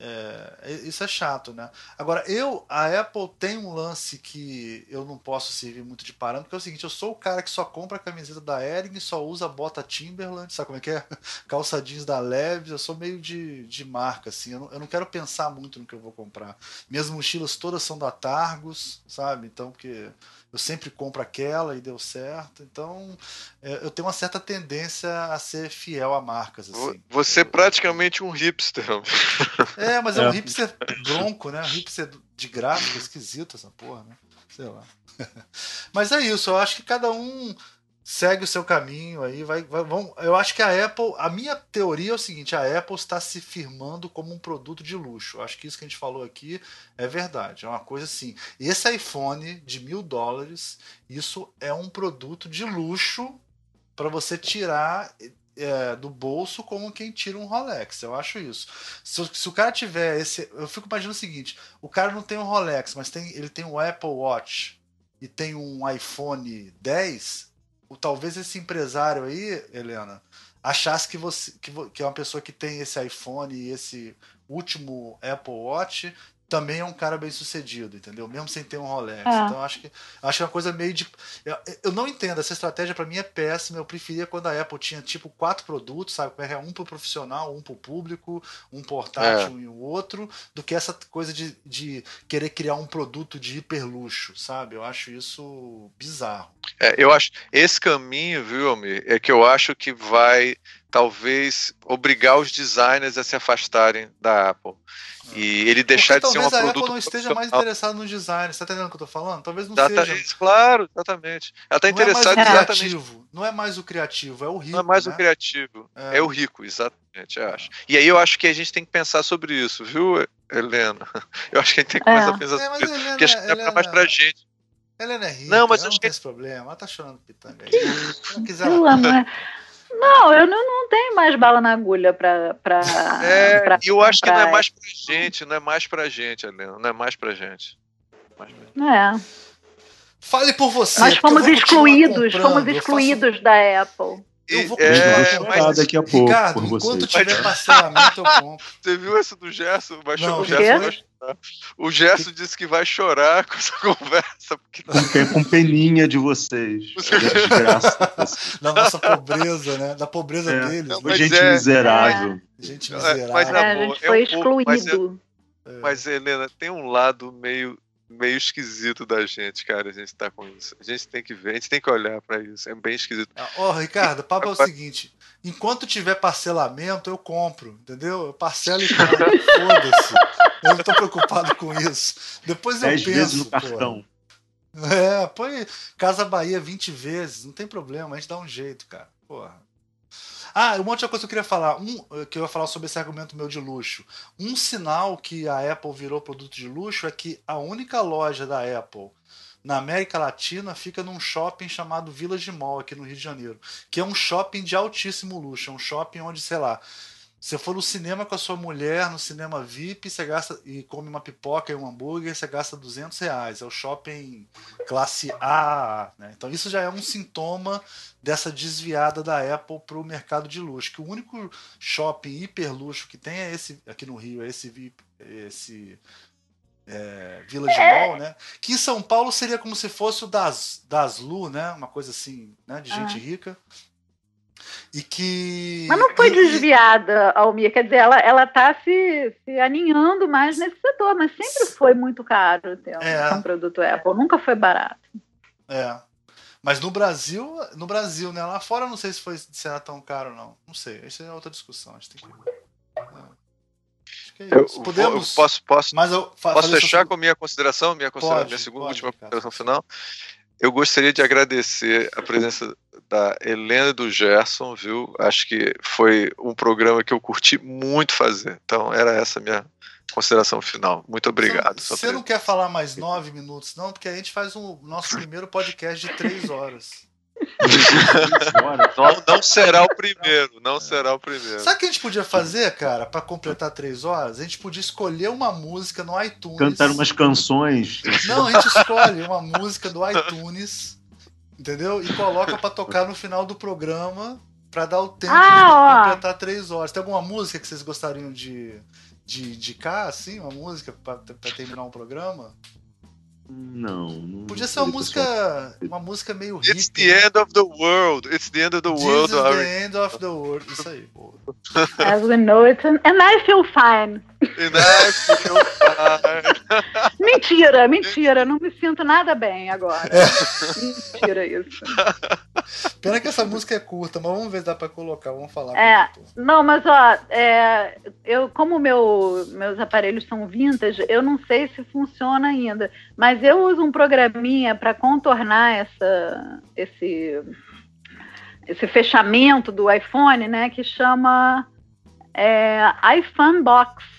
é, isso é chato, né? Agora, eu, a Apple tem um lance que eu não posso servir muito de parâmetro, que é o seguinte: eu sou o cara que só compra a camiseta da Ering e só usa a bota Timberland, sabe como é que é? Calça jeans da Leves, eu sou meio de, de marca, assim, eu não, eu não quero pensar muito no que eu vou comprar. Minhas mochilas todas são da Targus, sabe? Então, porque eu sempre compro aquela e deu certo. Então, é, eu tenho uma certa tendência a ser fiel a marcas. Assim. Você é praticamente um hipster. É, mas é, é um hipster bronco, né? Um hipster de gráfico, esquisito essa porra, né? Sei lá. Mas é isso, eu acho que cada um segue o seu caminho aí, vai, vai eu acho que a Apple, a minha teoria é o seguinte, a Apple está se firmando como um produto de luxo. Acho que isso que a gente falou aqui é verdade, é uma coisa assim. Esse iPhone de mil dólares, isso é um produto de luxo para você tirar é, do bolso como quem tira um Rolex. Eu acho isso. Se, se, o cara tiver esse, eu fico imaginando o seguinte: o cara não tem um Rolex, mas tem, ele tem um Apple Watch e tem um iPhone 10 o, talvez esse empresário aí, Helena, achasse que você que, que é uma pessoa que tem esse iPhone e esse último Apple Watch também é um cara bem sucedido, entendeu? Mesmo sem ter um Rolex. É. Então acho que acho que é uma coisa meio de. Eu, eu não entendo, essa estratégia para mim é péssima. Eu preferia quando a Apple tinha tipo quatro produtos, sabe? É um para o profissional, um para o público, um portátil é. e o outro, do que essa coisa de, de querer criar um produto de hiperluxo, sabe? Eu acho isso bizarro. É, eu acho. Esse caminho, viu, Almir, é que eu acho que vai talvez obrigar os designers a se afastarem da Apple. E ele deixar de ser uma produto. Talvez a Apple não esteja mais interessada no design. Você tá entendendo o que eu tô falando? Talvez não seja. Claro, exatamente. Ela tá interessada é exatamente. Não é mais o criativo, é o rico. Não é mais né? o criativo, é. é. o rico, exatamente, eu acho. E aí eu acho que a gente tem que pensar sobre isso, viu, Helena? Eu acho que a gente tem que começar a é. pensar é, sobre isso. Helena, porque acho que Helena, é mais pra gente. Helena é rica, não, mas não tem esse problema. Ela tá chorando pitanga aí. Se não quiser. Não, eu não, não tenho mais bala na agulha pra. pra é, pra eu acho que não é mais pra gente, não é mais pra gente, Helena, não é mais pra gente. Mais pra gente. É. Fale por você. Nós fomos excluídos, fomos excluídos faço... da Apple. Eu vou continuar é, mas, daqui a pouco. Ricardo, enquanto tiver parcelamento, eu compro. Você viu essa do Gerson? Vai não, o, Gerson. O Gerson disse que vai chorar com essa conversa. Porque... Com, com peninha de vocês. da nossa pobreza, né? Da pobreza é. deles. Não, gente é, miserável. Gente miserável. Mas, é, a gente foi um excluído. É. Mas, Helena, tem um lado meio meio esquisito da gente, cara. A gente tá com isso. A gente tem que ver, a gente tem que olhar para isso. É bem esquisito. Ah, ó, oh, Ricardo, o papo é o seguinte: enquanto tiver parcelamento, eu compro, entendeu? Eu parcelo e compro. Foda-se. Eu não tô preocupado com isso. Depois eu penso. Vezes no cartão. É, põe Casa Bahia 20 vezes, não tem problema, a gente dá um jeito, cara. Porra. Ah, um monte de coisa que eu queria falar. Um, que eu ia falar sobre esse argumento meu de luxo. Um sinal que a Apple virou produto de luxo é que a única loja da Apple na América Latina fica num shopping chamado Village Mall aqui no Rio de Janeiro, que é um shopping de altíssimo luxo, é um shopping onde, sei lá, você for no cinema com a sua mulher, no cinema VIP, você gasta e come uma pipoca e um hambúrguer, você gasta 200 reais. É o shopping classe A. Né? Então isso já é um sintoma dessa desviada da Apple para o mercado de luxo. Que o único shopping hiper luxo que tem é esse aqui no Rio, é esse VIP, esse é, Village Mall, né? Que em São Paulo seria como se fosse o das, das Lu, né? Uma coisa assim, né? De gente rica. E que. Mas não foi desviada, Almir. Quer dizer, ela, ela tá se, se aninhando mais nesse setor, mas sempre foi muito caro ter um, é. um produto Apple. Nunca foi barato. É. Mas no Brasil, no Brasil, né? Lá fora não sei se foi se era tão caro, não. Não sei. Isso é outra discussão. A gente tem que. É. Acho que é isso. Podemos. Eu posso, posso, mas eu posso fechar com a minha consideração, minha, consideração, pode, minha segunda pode, última consideração final. Eu gostaria de agradecer a presença da Helena e do Gerson, viu? Acho que foi um programa que eu curti muito fazer. Então, era essa a minha consideração final. Muito obrigado. Você não quer falar mais nove minutos, não? Porque a gente faz o um, nosso primeiro podcast de três horas. não, não, será o primeiro, não é. será o primeiro. Sabe o que a gente podia fazer, cara, para completar três horas? A gente podia escolher uma música no iTunes. Cantar umas canções. Não, a gente escolhe uma música do iTunes, entendeu? E coloca para tocar no final do programa para dar o tempo ah, de completar três horas. Tem alguma música que vocês gostariam de, de indicar, assim, uma música para terminar um programa? Não, não. Podia ser uma música, uma música meio hippie. It's the né? end of the world. It's the end of the This world. This is the end of the world. Isso aí. As we know it, and I feel fine. Mentira, mentira. Não me sinto nada bem agora. É. Mentira isso. Pena que essa música é curta, mas vamos ver se dá pra colocar. Vamos falar. É, não, mas ó, é, eu como meu, meus aparelhos são vintage, eu não sei se funciona ainda. Mas eu uso um programinha para contornar essa, esse, esse fechamento do iPhone, né? Que chama é, iPhone Box.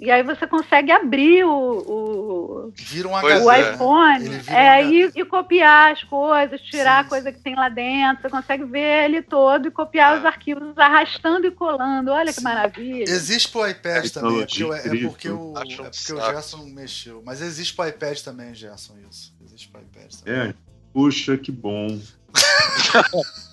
E aí você consegue abrir o, o, Vira um o é. iPhone é, um e, e, copiar as coisas, tirar sim, a coisa que tem lá dentro. Você consegue ver ele todo e copiar é. os arquivos arrastando e colando. Olha que maravilha. Existe pro iPad é também, porque, é porque, o, é porque o Gerson mexeu. Mas existe pro iPad também, Gerson, isso. Existe pro iPad também. É. Puxa, que bom.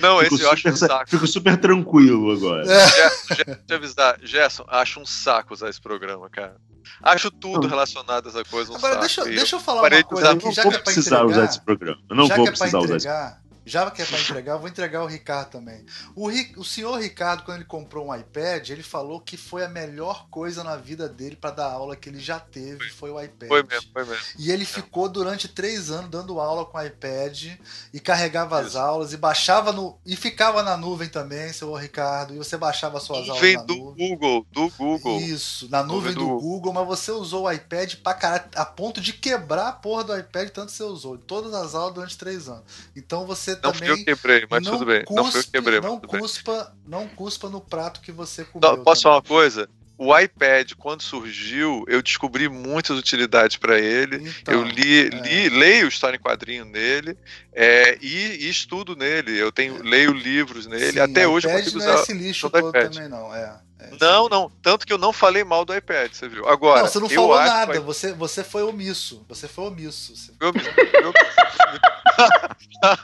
Não, fico esse eu acho um saco. Fico super tranquilo agora. É. Gerson, deixa eu avisar. Gerson, acho um saco usar esse programa, cara. Acho tudo relacionado a essa coisa um Agora, saco. deixa, deixa eu falar uma coisa aqui, já que é pra precisar usar esse programa. Eu não vou é precisar usar esse programa. Já que é para entregar, eu vou entregar o Ricardo também. O, o senhor Ricardo, quando ele comprou um iPad, ele falou que foi a melhor coisa na vida dele para dar aula que ele já teve, foi o iPad. Foi mesmo, foi mesmo. E ele é. ficou durante três anos dando aula com o iPad e carregava Isso. as aulas e baixava no. e ficava na nuvem também, senhor Ricardo. E você baixava suas aulas. Vem do nuvem. Google, do Google. Isso, na nuvem, nuvem do, do Google, mas você usou o iPad pra caralho, a ponto de quebrar a porra do iPad, tanto você usou. Todas as aulas durante três anos. Então você Não também. Eu quebrei mas tudo bem. Cuspe, não eu quebrei, não cuspa, bem. não cuspa no prato que você comeu. Não, posso falar uma coisa? O iPad, quando surgiu, eu descobri muitas utilidades para ele. Então, eu li, é. li, leio história em quadrinho nele é, e, e, estudo nele. Eu tenho, leio livros nele. Sim, Até hoje eu consigo usar. Não é esse lixo todo iPad. também, não. É, é não, não. Tanto que eu não falei mal do iPad, você viu? Agora. Não, você não falou nada. Você, você foi omisso. Você foi omisso. Você... Eu, eu,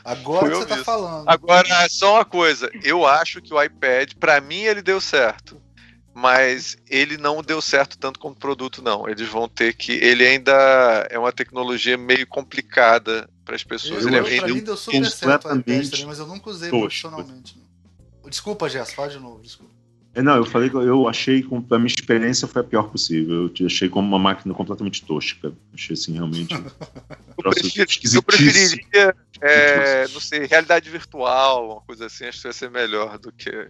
Agora que você tá falando. Agora, só uma coisa. Eu acho que o iPad, para mim, ele deu certo. Mas ele não deu certo tanto como produto, não. Eles vão ter que. Ele ainda é uma tecnologia meio complicada para as pessoas. Eu, ele, é pra ele, mim deu super certo também, mas eu nunca usei profissionalmente. Desculpa, Jess, fala de novo, desculpa. É, não, eu falei que eu achei que a minha experiência foi a pior possível. Eu achei como uma máquina completamente tosca. Achei assim, realmente. eu, prefiro, eu preferiria, é, não sei, realidade virtual, uma coisa assim, acho que vai ser melhor do que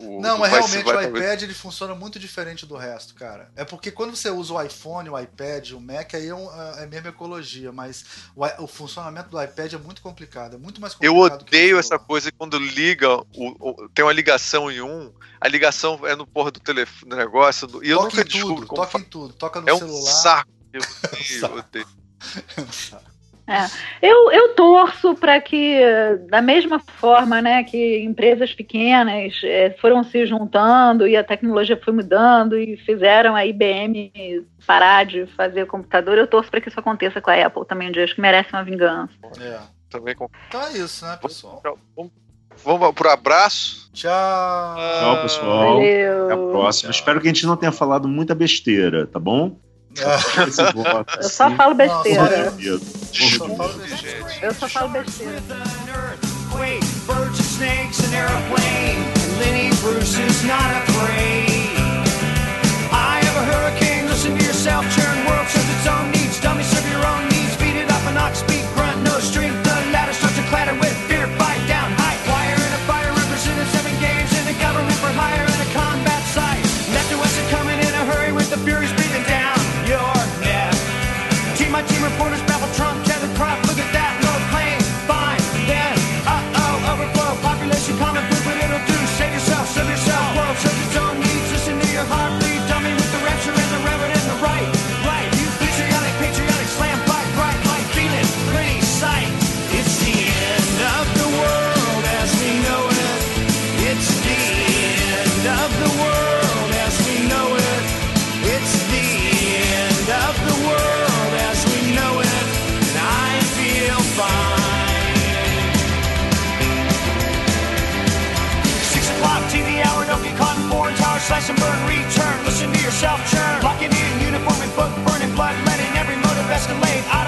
o, não, mas realmente o iPad ele funciona muito diferente do resto, cara. É porque quando você usa o iPhone, o iPad, o Mac, aí é, um, é a mesma ecologia, mas o, o, funcionamento do iPad é muito complicado, é muito mais complicado. Eu odeio essa coisa quando liga, o, tem uma ligação em um, a ligação é no porra do telefone, do negócio, do, e eu toca nunca em tudo, toca em tudo, toca no é celular. Um saco. Eu, eu odeio. É um saco. É. Eu, eu torço para que, da mesma forma né, que empresas pequenas é, foram se juntando e a tecnologia foi mudando e fizeram a IBM parar de fazer computador, eu torço para que isso aconteça com a Apple também um dia. Acho que merece uma vingança. É. Também com... Então é isso, né, pessoal? Vamos, vamos pro abraço. Tchau. Tchau, pessoal. Valeu. Até a próxima. Tchau. Espero que a gente não tenha falado muita besteira, tá bom? Eu só falo besteira. Eu só falo besteira. Birds and snakes and airplane. Lenny Bruce is not afraid. Slash and burn, return. Listen to yourself churn. Locking in uniform and book, burning blood, letting every motive escalate. Automotive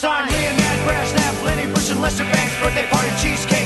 sign. Me and Mad Brass, Nap, Lenny, Bruce, and Lester Banks, birthday party cheesecake.